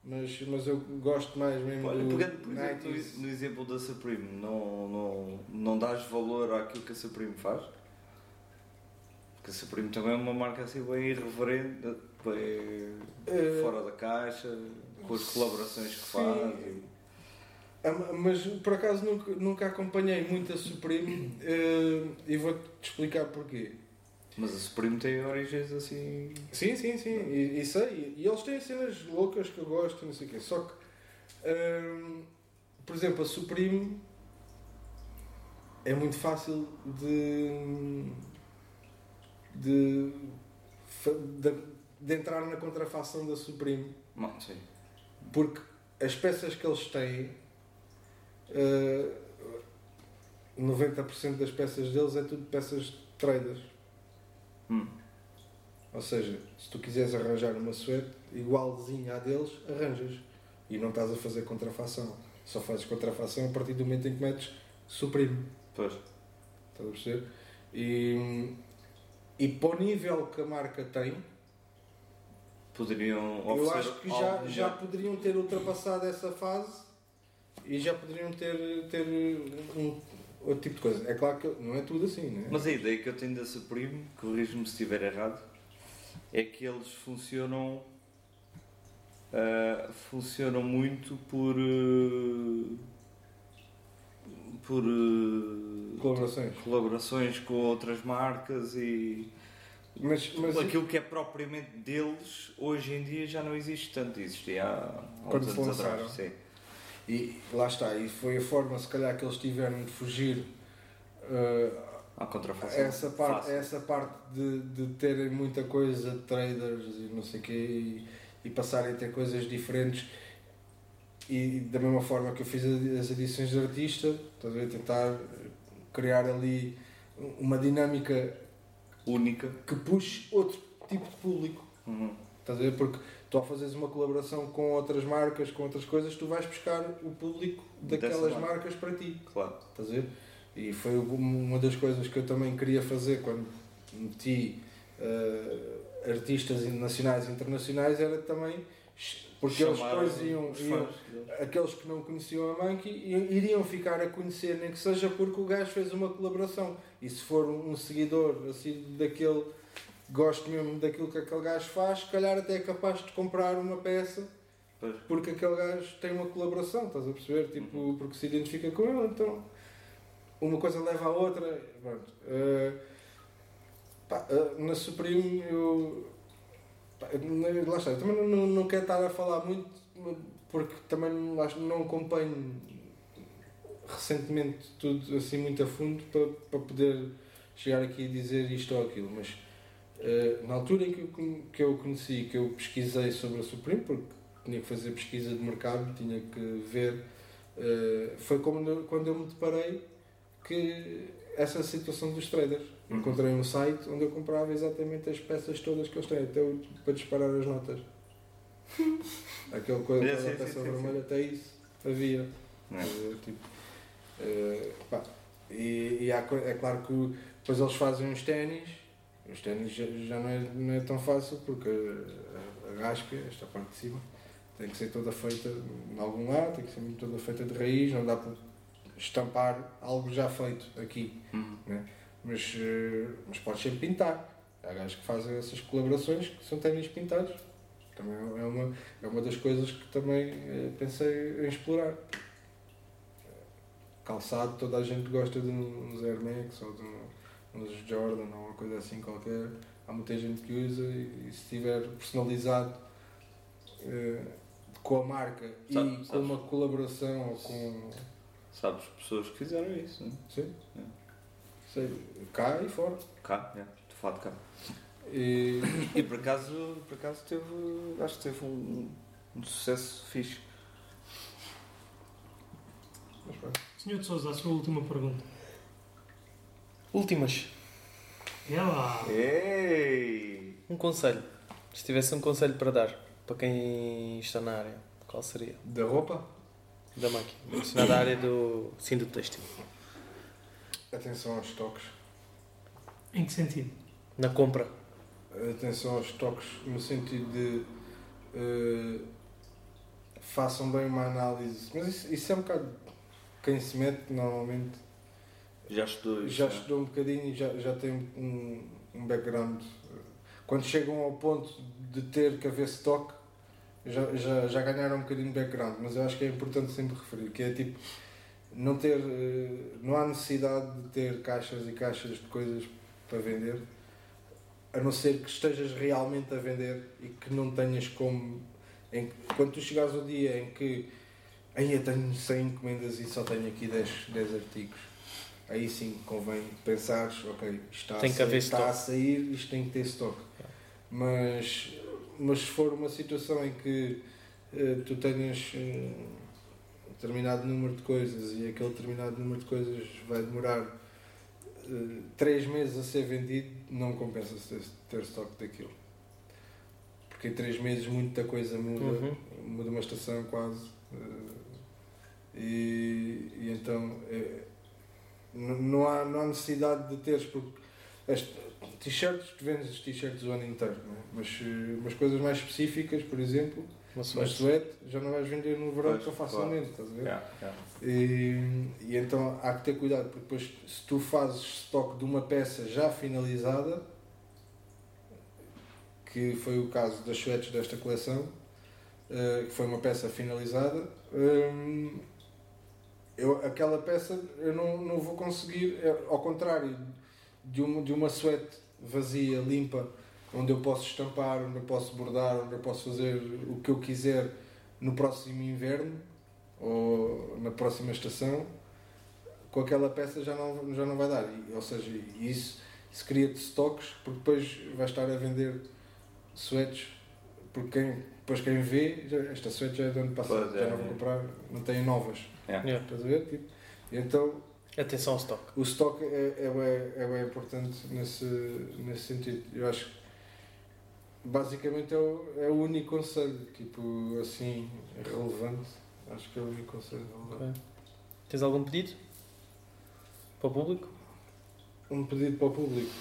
mas, mas eu gosto mais mesmo Olha, do pegando por exemplo, 90s. no, no exemplo da Supreme, não, não, não dás valor àquilo que a Supreme faz? Porque a Supreme também é uma marca assim bem irreverente, bem Eh, fora da caixa, com as colaborações que faz. e- Ah, Mas por acaso nunca, nunca acompanhei muito a Supreme eh, e vou-te explicar porquê. Mas a Supreme tem origens assim. Sim, sim, sim, e, e sei. E eles têm cenas loucas que eu gosto, não sei o quê. Só que, hum, por exemplo, a Supreme é muito fácil de. De. de, de entrar na contrafação da Supreme. Sim. Porque as peças que eles têm, eh, 90% das peças deles é tudo peças de traders. Hum. Ou seja, se tu quiseres arranjar uma suéte igualzinha à deles, arranjas. E não estás a fazer contrafação. Só fazes contrafação a partir do momento em que metes suprime. Pois. Estás a perceber? E, e para o nível que a marca tem, Poderiam eu acho que já, já poderiam ter ultrapassado essa fase e já poderiam ter, ter um, outro tipo de coisa. É claro que não é tudo assim, né? Mas a ideia que eu tenho da Supreme, corrijo-me se estiver errado, é que eles funcionam. ah, funcionam muito por. ah, por. ah, Colaborações. colaborações com outras marcas e. Mas, mas aquilo que é propriamente deles, hoje em dia já não existe tanto. Existia há, há Quando uns anos lançaram. atrás. Sim. E lá está, e foi a forma se calhar que eles tiveram de fugir uh, Há contrafação. essa parte, Fácil. essa parte de, de terem muita coisa de traders e não sei o quê e, e passarem a ter coisas diferentes e da mesma forma que eu fiz as edições de artista, estás a tentar criar ali uma dinâmica Única. que puxe outro tipo de público. Uhum. Estás a ver? Porque tu ao fazeres uma colaboração com outras marcas, com outras coisas, tu vais buscar o público daquelas marca. marcas para ti. Claro. Estás a ver? E foi uma das coisas que eu também queria fazer quando meti eh, artistas nacionais e internacionais era também porque eles depois iam, iam- aqueles que não conheciam a Monkey iriam ficar a conhecer, nem que seja porque o gajo fez uma colaboração. E se for um, seguidor assim daquele gosto mesmo daquilo que aquele gajo faz, se calhar até é capaz de comprar uma peça Pois. porque aquele gajo tem uma colaboração, estás a perceber? Tipo, porque se identifica com ele, então uma coisa leva à outra. Pronto. Eh, pá, eh, na Supreme eu. Eu- lá está, eu também não, não, não quero estar a falar muito porque também está, não acompanho recentemente tudo assim muito a fundo para, para poder chegar aqui e dizer isto ou aquilo, mas eh, na altura em que eu, que eu conheci, que eu pesquisei sobre a Supreme, porque tinha que fazer pesquisa de mercado, tinha que ver, eh, foi quando eu me deparei que essa situação dos traders. Uhum. Encontrei um site onde eu comprava exatamente as peças todas que eles têm, até o- para disparar as notas. Aquela coisa, sim, peça sim, sim, vermelha, até isso havia. É? Eh, tipo, eh, pá, e e há é claro que depois eles fazem uns ténis, os ténis já, já não, é, não é tão fácil porque a, a gasca, esta parte de cima, tem que ser toda feita em algum lado, tem que ser toda feita de raiz, não dá para estampar algo já feito aqui, Uhum. Mas, eh, mas podes sempre pintar. Há gajos que fazem essas colaborações que são ténis pintados. Também é uma, é uma das coisas que também eh, pensei em explorar. Calçado, toda a gente gosta de uns Air Max ou de uns Jordan ou uma coisa assim qualquer. Há muita gente que usa e, e se estiver personalizado eh, com a marca e Sabe- com sabes? uma colaboração ou com. Sabes pessoas que fizeram isso, não é? Sim? É. Sei, cá e fora. Cá, é. Estou a falar de cá. E, E por acaso, por acaso teve, acho que teve um, um sucesso fixe. mas. Senhor de Sousa, a sua última pergunta. Últimas. É lá. Ei! Um conselho. Se tivesse um conselho para dar para quem está na área, qual seria? Da roupa, Da máquina. Mencionada a área do. Sim, do têxtil. Atenção aos toques. Em que sentido? Na compra. atenção aos toques no sentido de eh, façam bem uma análise. Mas isso, isso é um bocado quem se mete normalmente Já estudou isso. já né? estudou um bocadinho e já, já tem um, um background. Quando chegam ao ponto de ter que haver stock, já, já, já ganharam um bocadinho de background, mas eu acho que é importante sempre referir, que é tipo não ter eh, não há necessidade de ter caixas e caixas de coisas para vender, a não ser que estejas realmente a vender e que não tenhas como em, quando tu chegares ao dia em que aí eu tenho 100 encomendas e só tenho aqui 10, 10 artigos aí sim convém pensares, ok, está, Tem a, que sair, está a sair, isto tem que ter stock. Mas, mas se for uma situação em que eh, tu tenhas um determinado número de coisas e aquele determinado número de coisas vai demorar 3 meses a ser vendido, não compensa ter, ter stock daquilo. Porque em 3 meses muita coisa muda, Uhum. muda uma estação quase. eh, e, e então eh, n- não, há, não há necessidade de teres, porque as t-shirts, tu vendes t-shirts o ano inteiro, é? mas, eh, mas coisas mais específicas, por exemplo, Uma suéte. suéte, já não vais vender no verão Pois, tão facilmente, estás a ver? Yeah, yeah. E, e então há que ter cuidado, porque depois se tu fazes stock de uma peça já finalizada, que foi o caso das suetes desta coleção, eh, que foi uma peça finalizada, hum, eu, aquela peça eu não, não vou conseguir, é, ao contrário de uma, de uma suete vazia, limpa, onde eu posso estampar, onde eu posso bordar, onde eu posso fazer o que eu quiser no próximo inverno ou na próxima estação, com aquela peça já não, já não vai dar. E, ou seja, isso, isso cria-te stocks, porque depois vais estar a vender sweats, porque quem, depois quem vê, já, esta sweat já é do ano passado, Pois é, já não vou é. comprar, não tem novas. Yeah. Estás a ver? Tipo, então Atenção ao stock. o stock é, é, bem, é bem importante nesse, nesse sentido. Eu acho que basicamente é o, é o único conselho, tipo assim, relevante. Acho que é o único conselho relevante. Ok. Tens algum pedido? Para o público? Um pedido para o público: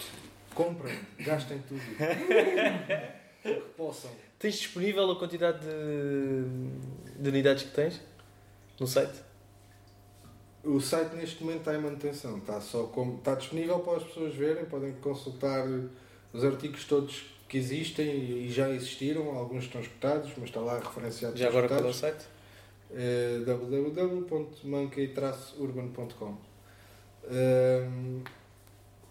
comprem, gastem tudo. o que possam. Tens disponível a quantidade de, de unidades que tens no site? O site neste momento está em manutenção, está, só como, está disponível para as pessoas verem, podem consultar os artigos todos que existem e já existiram, alguns estão escutados, mas está lá referenciado. Já agora qual é o site? É www.monkey-urban.com Hum,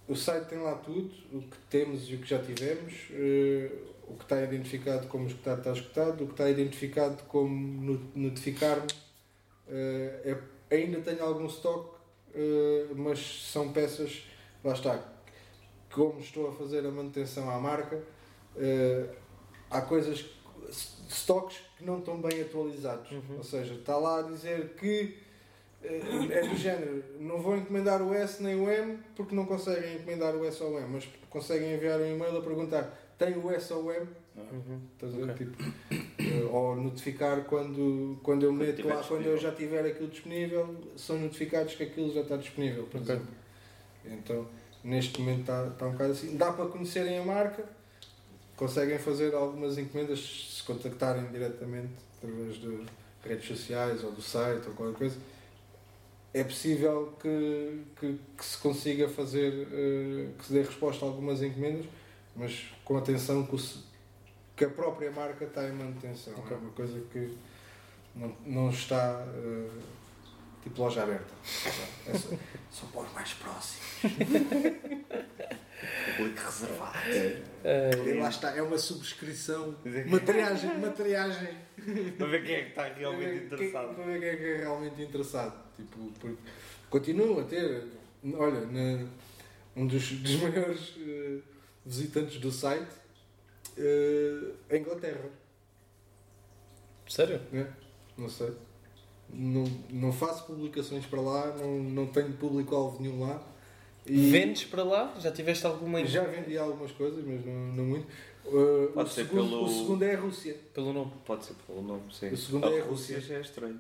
O site tem lá tudo, o que temos e o que já tivemos, eh, o que está identificado como escutado está escutado, o que está identificado como no- notificar-me. eh, é- ainda tenho algum stock, eh, mas são peças, lá está, como estou a fazer a manutenção à marca, eh, há coisas, stocks que não estão bem atualizados. Uhum. Ou seja, está lá a dizer que eh, é do género, não vão encomendar o S nem o M porque não conseguem encomendar o S ou o M, mas conseguem enviar um e-mail a perguntar tem o S ou o M? Uhum. Estás a ver? Ok. Tipo, eh, ou notificar quando, quando eu meto lá, quando eu já tiver aquilo disponível, são notificados que aquilo já está disponível, por Ok. exemplo. Então, neste momento está, está um bocado assim. Dá para conhecerem a marca, conseguem fazer algumas encomendas se contactarem diretamente através de redes sociais ou do site ou qualquer coisa. É possível que, que, que se consiga fazer, eh, que se dê resposta a algumas encomendas, mas com atenção que, o que a própria marca está em manutenção. Ok. É uma coisa que não, não está eh, tipo loja aberta. É só, só os mais próximos. Público reservado. E lá está, é uma subscrição, uma triagem, uma triagem. Para ver quem é que está realmente interessado. Para ver quem é que é realmente interessado. Tipo, porque continuo a ter, olha, na- um dos, dos maiores eh, visitantes do site, eh, a Inglaterra. sério? né? Não sei. Não, não faço publicações para lá, não, não tenho público-alvo nenhum lá. E Vendes para lá? Já tiveste alguma já vendi algumas coisas, mas não, não muito. Uh, o, Pode ser segundo, pelo- o segundo é a Rússia. pelo nome? Pode ser pelo nome, sim. O segundo a é a Rússia Rússia. já é estranho.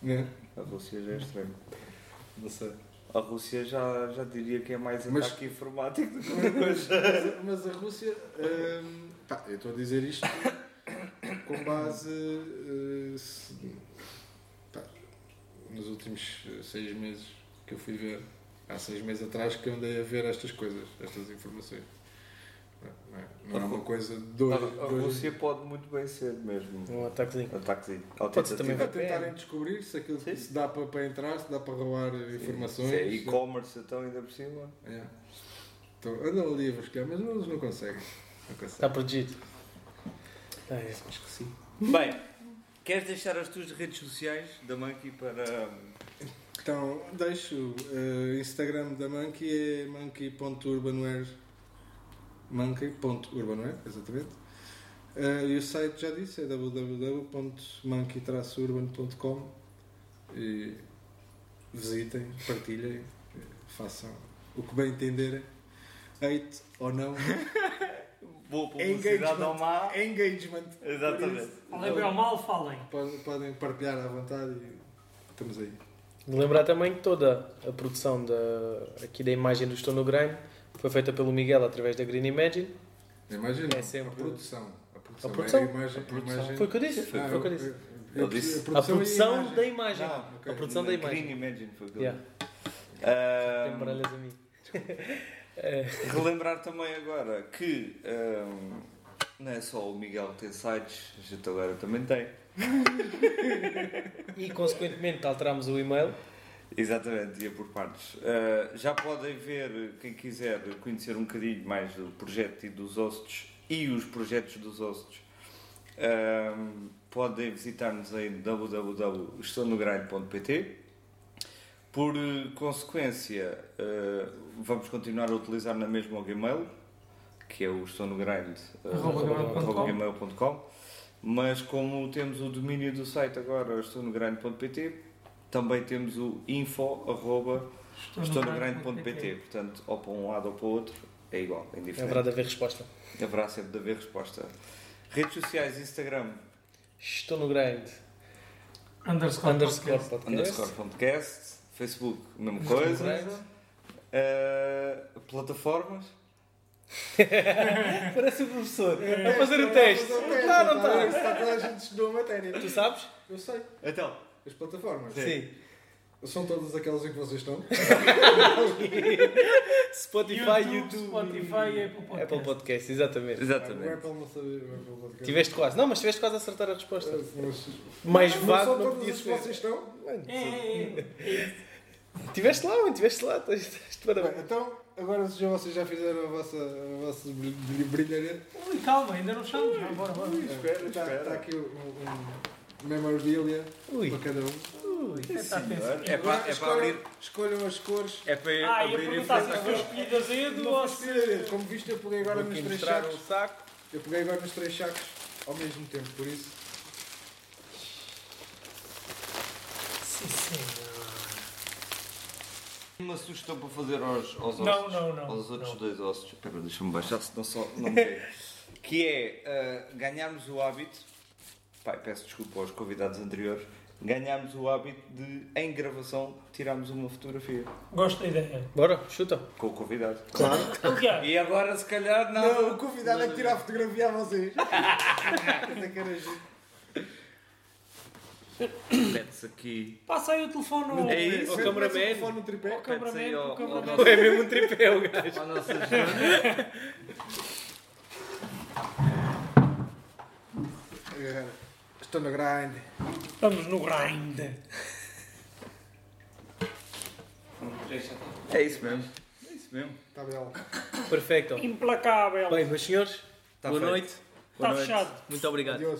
Né? A Rússia já é estranho. Não sei. A Rússia já, já diria que é mais Mas- ataque informático do que outra coisa. Mas, mas a Rússia. hum, pá, eu estou a dizer isto com base. uh, se- pá, nos últimos seis meses que eu fui ver. Há seis meses atrás que eu andei a ver estas coisas, estas informações. Não, não é, não é uma coisa de hoje. A, a Rússia pode muito bem ser mesmo. Um ataquezinho. Ataque Pode ser também a tentarem descobrir se aquilo Sim. se dá para, para entrar, se dá para roubar informações. Se é e-commerce então ainda por cima. É. Então, andam ali a vasculhar, mas eles não conseguem. Não conseguem. Está protegido. Ah, é. Acho que sim. Bem, queres deixar as tuas redes sociais da Monkey para. Então, deixo o Instagram da Monkey é monkey.urbanware monkey.urbanware, exatamente. Eh, e o site já disse é www.monkey-urban.com e visitem, partilhem, eh, façam o que bem entenderem. Hate ou não. Boa publicidade ou má. Engagement. Exatamente. Falem bem ou mal, falem. Podem, podem partilhar à vontade e estamos aí. De lembrar também que toda a produção da, aqui da imagem do Estou no Grind foi feita pelo Miguel através da Green Imagine. Imagina É sempre- a produção. A produção. A produção? É a imagem, a imagem- Foi o que eu disse. Foi Foi, Ah, o que eu disse. eu- disse- a A produção, produção e a da imagem. Ah, ok. A produção da imagem. Green Imagine foi o que eu Yeah. disse. Ah, Tem baralhas a mim. Relembrar também agora que ahm, não é só o Miguel que tem sites, a gente agora também tem. E consequentemente alterámos o e-mail. Exatamente, ia por partes. Ah, já podem ver, quem quiser conhecer um bocadinho mais do projeto e dos hosts e os projetos dos hosts, ahm, podem visitar-nos em www.estonogrind.pt Por eh, consequência, eh, vamos continuar a utilizar na mesma o Gmail, que é o estou Mas como temos o domínio do site agora, estou no grind.pt, também temos o info arroba estou no grind.pt. Portanto, ou para um lado ou para o outro, é igual, é indiferente. verdade haver resposta. Haverá sempre de haver resposta. Redes sociais, Instagram, Estou no grind. Underscore, Underscore podcast. podcast. underscore podcast, Facebook, mesma coisa. Uh, plataformas, Parece o professor. É, A fazer o é, teste. a fazer o teste, Tá, não tá está. Está toda a gente estudou a matéria. Tu sabes? Eu sei. então, As plataformas. Sim. São todas aquelas em que vocês estão. Spotify, YouTube, YouTube, Spotify e Apple Podcast. Apple Podcast, exatamente. Exatamente. Apple não sabia. Apple podcast. Tiveste quase. Não, mas tiveste quase a acertar a resposta. Mas- Mais Não, vago são não todas podia as que ser. vocês estão. Mano, É, é, é. Tiveste lá, mano, tiveste lá. Estás estás de Bem, então, agora se já vocês já fizeram a vossa, a vossa brilh- brilh- brilharete. Ui, calma, ainda não estamos. Vai, bora, bora. Espera, Está, espera. está aqui um, um memorabilia Ui. para cada um. Ui. Está a pensar. Senhor, É para, é para escolham- abrir. Escolham as cores. É para Ah, abrir e frente foi à escolhido ou escolher. Como viste, eu peguei agora Vou nos três sacos. o saco. Eu peguei agora nos três sacos ao mesmo tempo, por isso. Sim, senhor. Uma sugestão para fazer aos, aos ossos. Não, não, não, Aos outros não. dois ossos. Espera, deixa-me baixar, senão só não me que é ah, ganharmos o hábito. Pai, peço desculpa aos convidados anteriores. Ganharmos o hábito de, em gravação, tirarmos uma fotografia Gosto da ideia. Bora, chuta. com o convidado. Claro. Aliás, E agora, se calhar, não. Não, o convidado é que tira a fotografia a vocês. Essa é. Mete-se aqui. passa aí o telefone ao... É isso. O cameraman. mete o telefone no tripé. ao cameraman, ao- ao ao cameraman. nosso- É mesmo um tripé, o gajo. Estou no grind. Estamos no grind. É isso mesmo. É isso mesmo. Está belo. Perfeito. Implacável. Bem, meus senhores, Tá boa feito. noite. Está fechado. Muito obrigado. Ao